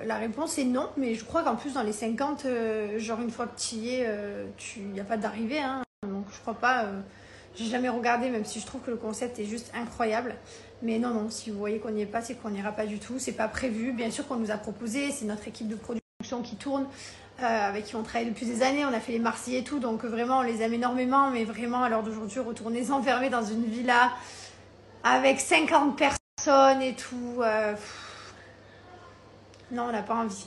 S16: la réponse est non, mais je crois qu'en plus dans les 50, euh, genre une fois que tu y es, il n'y a pas d'arrivée. Hein, donc je crois pas, euh, j'ai jamais regardé, même si je trouve que le concept est juste incroyable. Mais non, non, si vous voyez qu'on n'y est pas, c'est qu'on n'ira pas du tout. C'est pas prévu. Bien sûr qu'on nous a proposé, c'est notre équipe de production qui tourne, avec qui on travaille depuis des années. On a fait les Marseillais et tout, donc vraiment on les aime énormément. Mais vraiment, à l'heure d'aujourd'hui, retourner s'enfermer dans une villa avec 50 personnes et tout. Non, on n'a pas envie.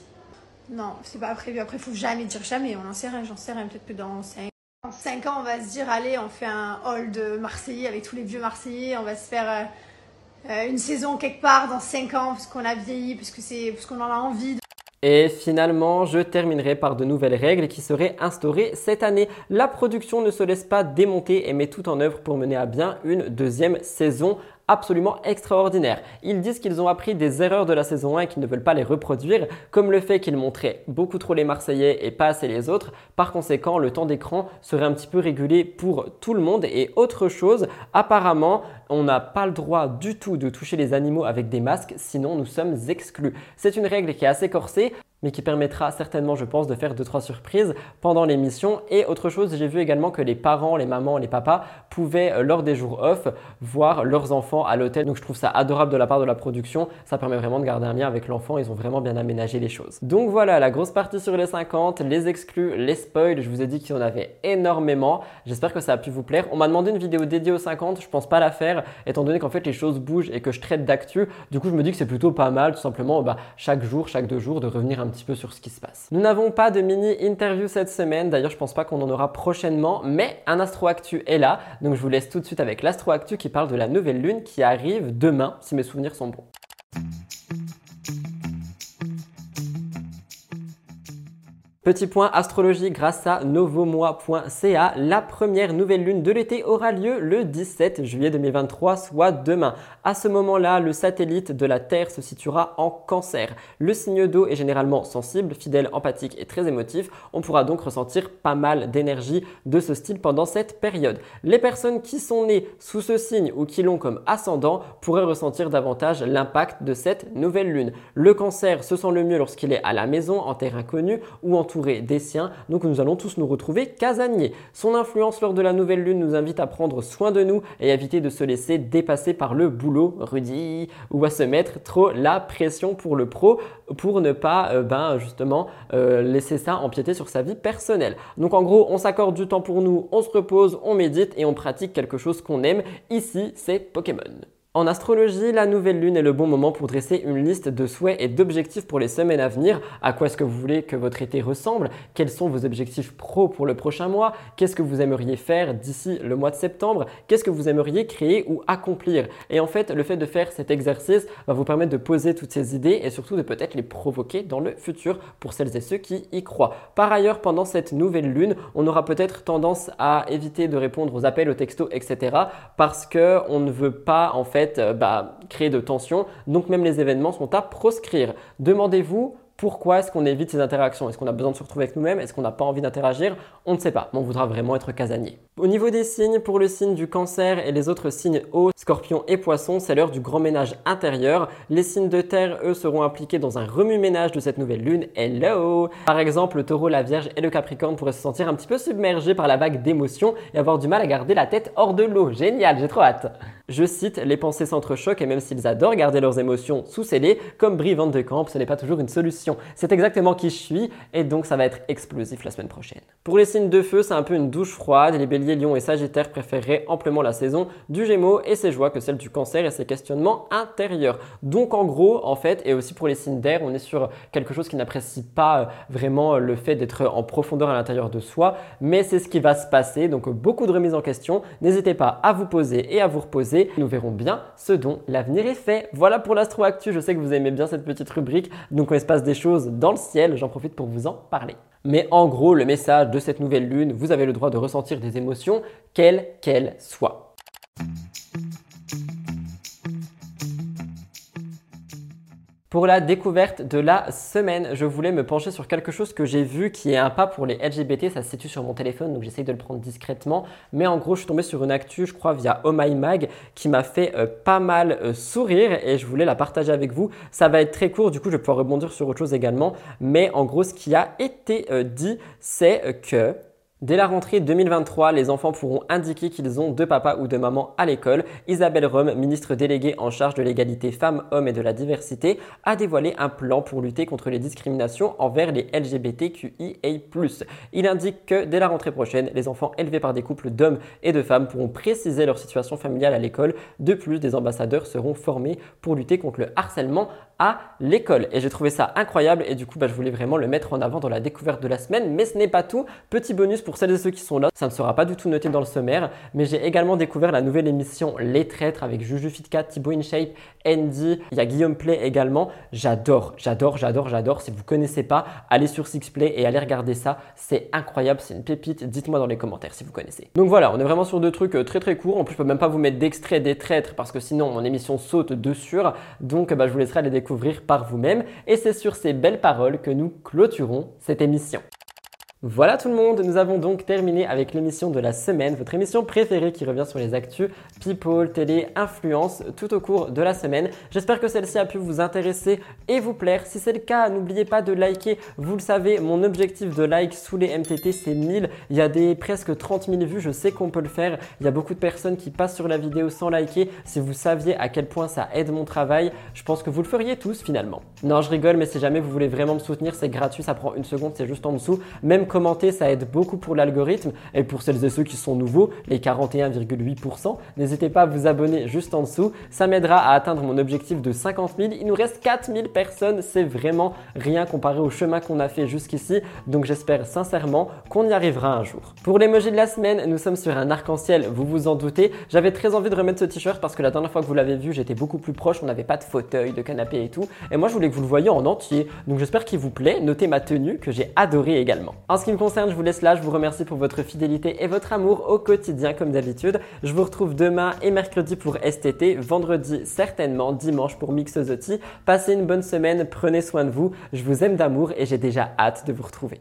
S16: Non, c'est pas prévu. Après, il faut jamais dire jamais. On n'en sait rien, j'en sais rien. Peut-être que dans 5... ans, on va se dire allez, on fait un hall de Marseillais avec tous les vieux Marseillais. On va se faire euh, euh, une saison quelque part dans 5 ans parce qu'on a vieilli, parce qu'on en a envie.
S1: Et finalement, je terminerai par de nouvelles règles qui seraient instaurées cette année. La production ne se laisse pas démonter et met tout en œuvre pour mener à bien une deuxième saison absolument extraordinaire. Ils disent qu'ils ont appris des erreurs de la saison 1 et qu'ils ne veulent pas les reproduire, comme le fait qu'ils montraient beaucoup trop les Marseillais et pas assez les autres. Par conséquent, le temps d'écran serait un petit peu régulé pour tout le monde. Et autre chose, apparemment, on n'a pas le droit du tout de toucher les animaux avec des masques, sinon nous sommes exclus. C'est une règle qui est assez corsée mais qui permettra certainement, je pense, de faire 2-3 surprises pendant l'émission. Et autre chose, j'ai vu également que les parents, les mamans, les papas pouvaient, euh, lors des jours off, voir leurs enfants à l'hôtel. Donc je trouve ça adorable de la part de la production. Ça permet vraiment de garder un lien avec l'enfant. Ils ont vraiment bien aménagé les choses. Donc voilà, la grosse partie sur les 50, les exclus, les spoils. Je vous ai dit qu'il y en avait énormément. J'espère que ça a pu vous plaire. On m'a demandé une vidéo dédiée aux 50. Je pense pas la faire, étant donné qu'en fait les choses bougent et que je traite d'actu. Du coup, je me dis que c'est plutôt pas mal, tout simplement, bah, chaque jour, chaque deux jours, de revenir un petit peu sur ce qui se passe. Nous n'avons pas de mini interview cette semaine, d'ailleurs je pense pas qu'on en aura prochainement, mais un Astro Actu est là, donc je vous laisse tout de suite avec l'Astro Actu qui parle de la nouvelle lune qui arrive demain, si mes souvenirs sont bons. Petit point astrologie grâce à novomois.ca. La première nouvelle lune de l'été aura lieu le 17 juillet 2023, soit demain. À ce moment-là, le satellite de la Terre se situera en cancer. Le signe d'eau est généralement sensible, fidèle, empathique et très émotif. On pourra donc ressentir pas mal d'énergie de ce style pendant cette période. Les personnes qui sont nées sous ce signe ou qui l'ont comme ascendant pourraient ressentir davantage l'impact de cette nouvelle lune. Le cancer se sent le mieux lorsqu'il est à la maison, en terre inconnue ou des siens. Donc nous allons tous nous retrouver casaniers. Son influence lors de la nouvelle lune nous invite à prendre soin de nous et éviter de se laisser dépasser par le boulot, Rudy, ou à se mettre trop la pression pour le pro pour ne pas euh, ben, justement euh, laisser ça empiéter sur sa vie personnelle. Donc en gros, on s'accorde du temps pour nous, on se repose, on médite et on pratique quelque chose qu'on aime. Ici, c'est Pokémon. En astrologie, la nouvelle lune est le bon moment pour dresser une liste de souhaits et d'objectifs pour les semaines à venir. À quoi est-ce que vous voulez que votre été ressemble? Quels sont vos objectifs pro pour le prochain mois? Qu'est-ce que vous aimeriez faire d'ici le mois de septembre? Qu'est-ce que vous aimeriez créer ou accomplir? Et en fait, le fait de faire cet exercice va vous permettre de poser toutes ces idées et surtout de peut-être les provoquer dans le futur pour celles et ceux qui y croient. Par ailleurs, pendant cette nouvelle lune, on aura peut-être tendance à éviter de répondre aux appels, aux textos, etc. parce qu'on ne veut pas en fait euh, bah, créer de tension. Donc même les événements sont à proscrire. Demandez-vous pourquoi est-ce qu'on évite ces interactions? Est-ce qu'on a besoin de se retrouver avec nous-mêmes? Est-ce qu'on n'a pas envie d'interagir? On ne sait pas, mais on voudra vraiment être casanier. Au niveau des signes, pour le signe du cancer et les autres signes hauts, scorpion et poisson, c'est l'heure du grand ménage intérieur. Les signes de terre, eux, seront impliqués dans un remue-ménage de cette nouvelle lune. Hello Par exemple, le taureau, la vierge et le capricorne pourraient se sentir un petit peu submergés par la vague d'émotions et avoir du mal à garder la tête hors de l'eau. Génial, j'ai trop hâte je cite, les pensées s'entrechoquent et même s'ils adorent garder leurs émotions sous scellées, comme Brie Van de Camp, ce n'est pas toujours une solution. C'est exactement qui je suis et donc ça va être explosif la semaine prochaine. Pour les signes de feu, c'est un peu une douche froide. Les béliers, lions et sagittaires préféreraient amplement la saison du gémeaux et ses joies que celle du cancer et ses questionnements intérieurs. Donc en gros, en fait, et aussi pour les signes d'air, on est sur quelque chose qui n'apprécie pas euh, vraiment le fait d'être en profondeur à l'intérieur de soi, mais c'est ce qui va se passer. Donc beaucoup de remises en question. N'hésitez pas à vous poser et à vous reposer nous verrons bien ce dont l'avenir est fait. Voilà pour l'Astro Actu, je sais que vous aimez bien cette petite rubrique, donc se passe des dans le ciel, j'en profite pour vous en parler. Mais en gros, le message de cette nouvelle lune, vous avez le droit de ressentir des émotions, quelles qu'elles soient. Pour la découverte de la semaine, je voulais me pencher sur quelque chose que j'ai vu qui est un pas pour les LGBT. Ça se situe sur mon téléphone, donc j'essaye de le prendre discrètement. Mais en gros, je suis tombé sur une actu, je crois, via Oh Mag, qui m'a fait euh, pas mal euh, sourire et je voulais la partager avec vous. Ça va être très court, du coup, je vais pouvoir rebondir sur autre chose également. Mais en gros, ce qui a été euh, dit, c'est que Dès la rentrée 2023, les enfants pourront indiquer qu'ils ont deux papas ou deux mamans à l'école. Isabelle Rome, ministre déléguée en charge de l'égalité femmes-hommes et de la diversité, a dévoilé un plan pour lutter contre les discriminations envers les LGBTQIA+. Il indique que dès la rentrée prochaine, les enfants élevés par des couples d'hommes et de femmes pourront préciser leur situation familiale à l'école. De plus, des ambassadeurs seront formés pour lutter contre le harcèlement à l'école. Et j'ai trouvé ça incroyable et du coup, bah, je voulais vraiment le mettre en avant dans la découverte de la semaine. Mais ce n'est pas tout. Petit bonus pour celles et ceux qui sont là, ça ne sera pas du tout noté dans le sommaire, mais j'ai également découvert la nouvelle émission Les Traîtres avec Juju Fitka, Thibaut InShape, Andy, il y a Guillaume Play également. J'adore, j'adore, j'adore, j'adore. Si vous connaissez pas, allez sur Sixplay et allez regarder ça. C'est incroyable, c'est une pépite. Dites-moi dans les commentaires si vous connaissez. Donc voilà, on est vraiment sur deux trucs euh, très très courts. En plus, je peux même pas vous mettre d'extrait des traîtres parce que sinon mon émission saute dessus. Donc bah, je vous laisserai les découvrir par vous-même. Et c'est sur ces belles paroles que nous clôturons cette émission. Voilà tout le monde, nous avons donc terminé avec l'émission de la semaine, votre émission préférée qui revient sur les actus, people, télé, influence tout au cours de la semaine. J'espère que celle-ci a pu vous intéresser et vous plaire. Si c'est le cas, n'oubliez pas de liker. Vous le savez, mon objectif de like sous les MTT c'est 1000. Il y a des presque 30 000 vues, je sais qu'on peut le faire. Il y a beaucoup de personnes qui passent sur la vidéo sans liker. Si vous saviez à quel point ça aide mon travail, je pense que vous le feriez tous finalement. Non, je rigole, mais si jamais vous voulez vraiment me soutenir, c'est gratuit, ça prend une seconde, c'est juste en dessous. Commenter, ça aide beaucoup pour l'algorithme. Et pour celles et ceux qui sont nouveaux, les 41,8%, n'hésitez pas à vous abonner juste en dessous. Ça m'aidera à atteindre mon objectif de 50 000. Il nous reste 4 000 personnes, c'est vraiment rien comparé au chemin qu'on a fait jusqu'ici. Donc j'espère sincèrement qu'on y arrivera un jour. Pour l'emoji de la semaine, nous sommes sur un arc-en-ciel, vous vous en doutez. J'avais très envie de remettre ce t-shirt parce que la dernière fois que vous l'avez vu, j'étais beaucoup plus proche, on n'avait pas de fauteuil, de canapé et tout. Et moi, je voulais que vous le voyiez en entier. Donc j'espère qu'il vous plaît. Notez ma tenue que j'ai adorée également. En ce qui me concerne, je vous laisse là. Je vous remercie pour votre fidélité et votre amour au quotidien comme d'habitude. Je vous retrouve demain et mercredi pour STT, vendredi certainement, dimanche pour Mixosotti. Passez une bonne semaine, prenez soin de vous. Je vous aime d'amour et j'ai déjà hâte de vous retrouver.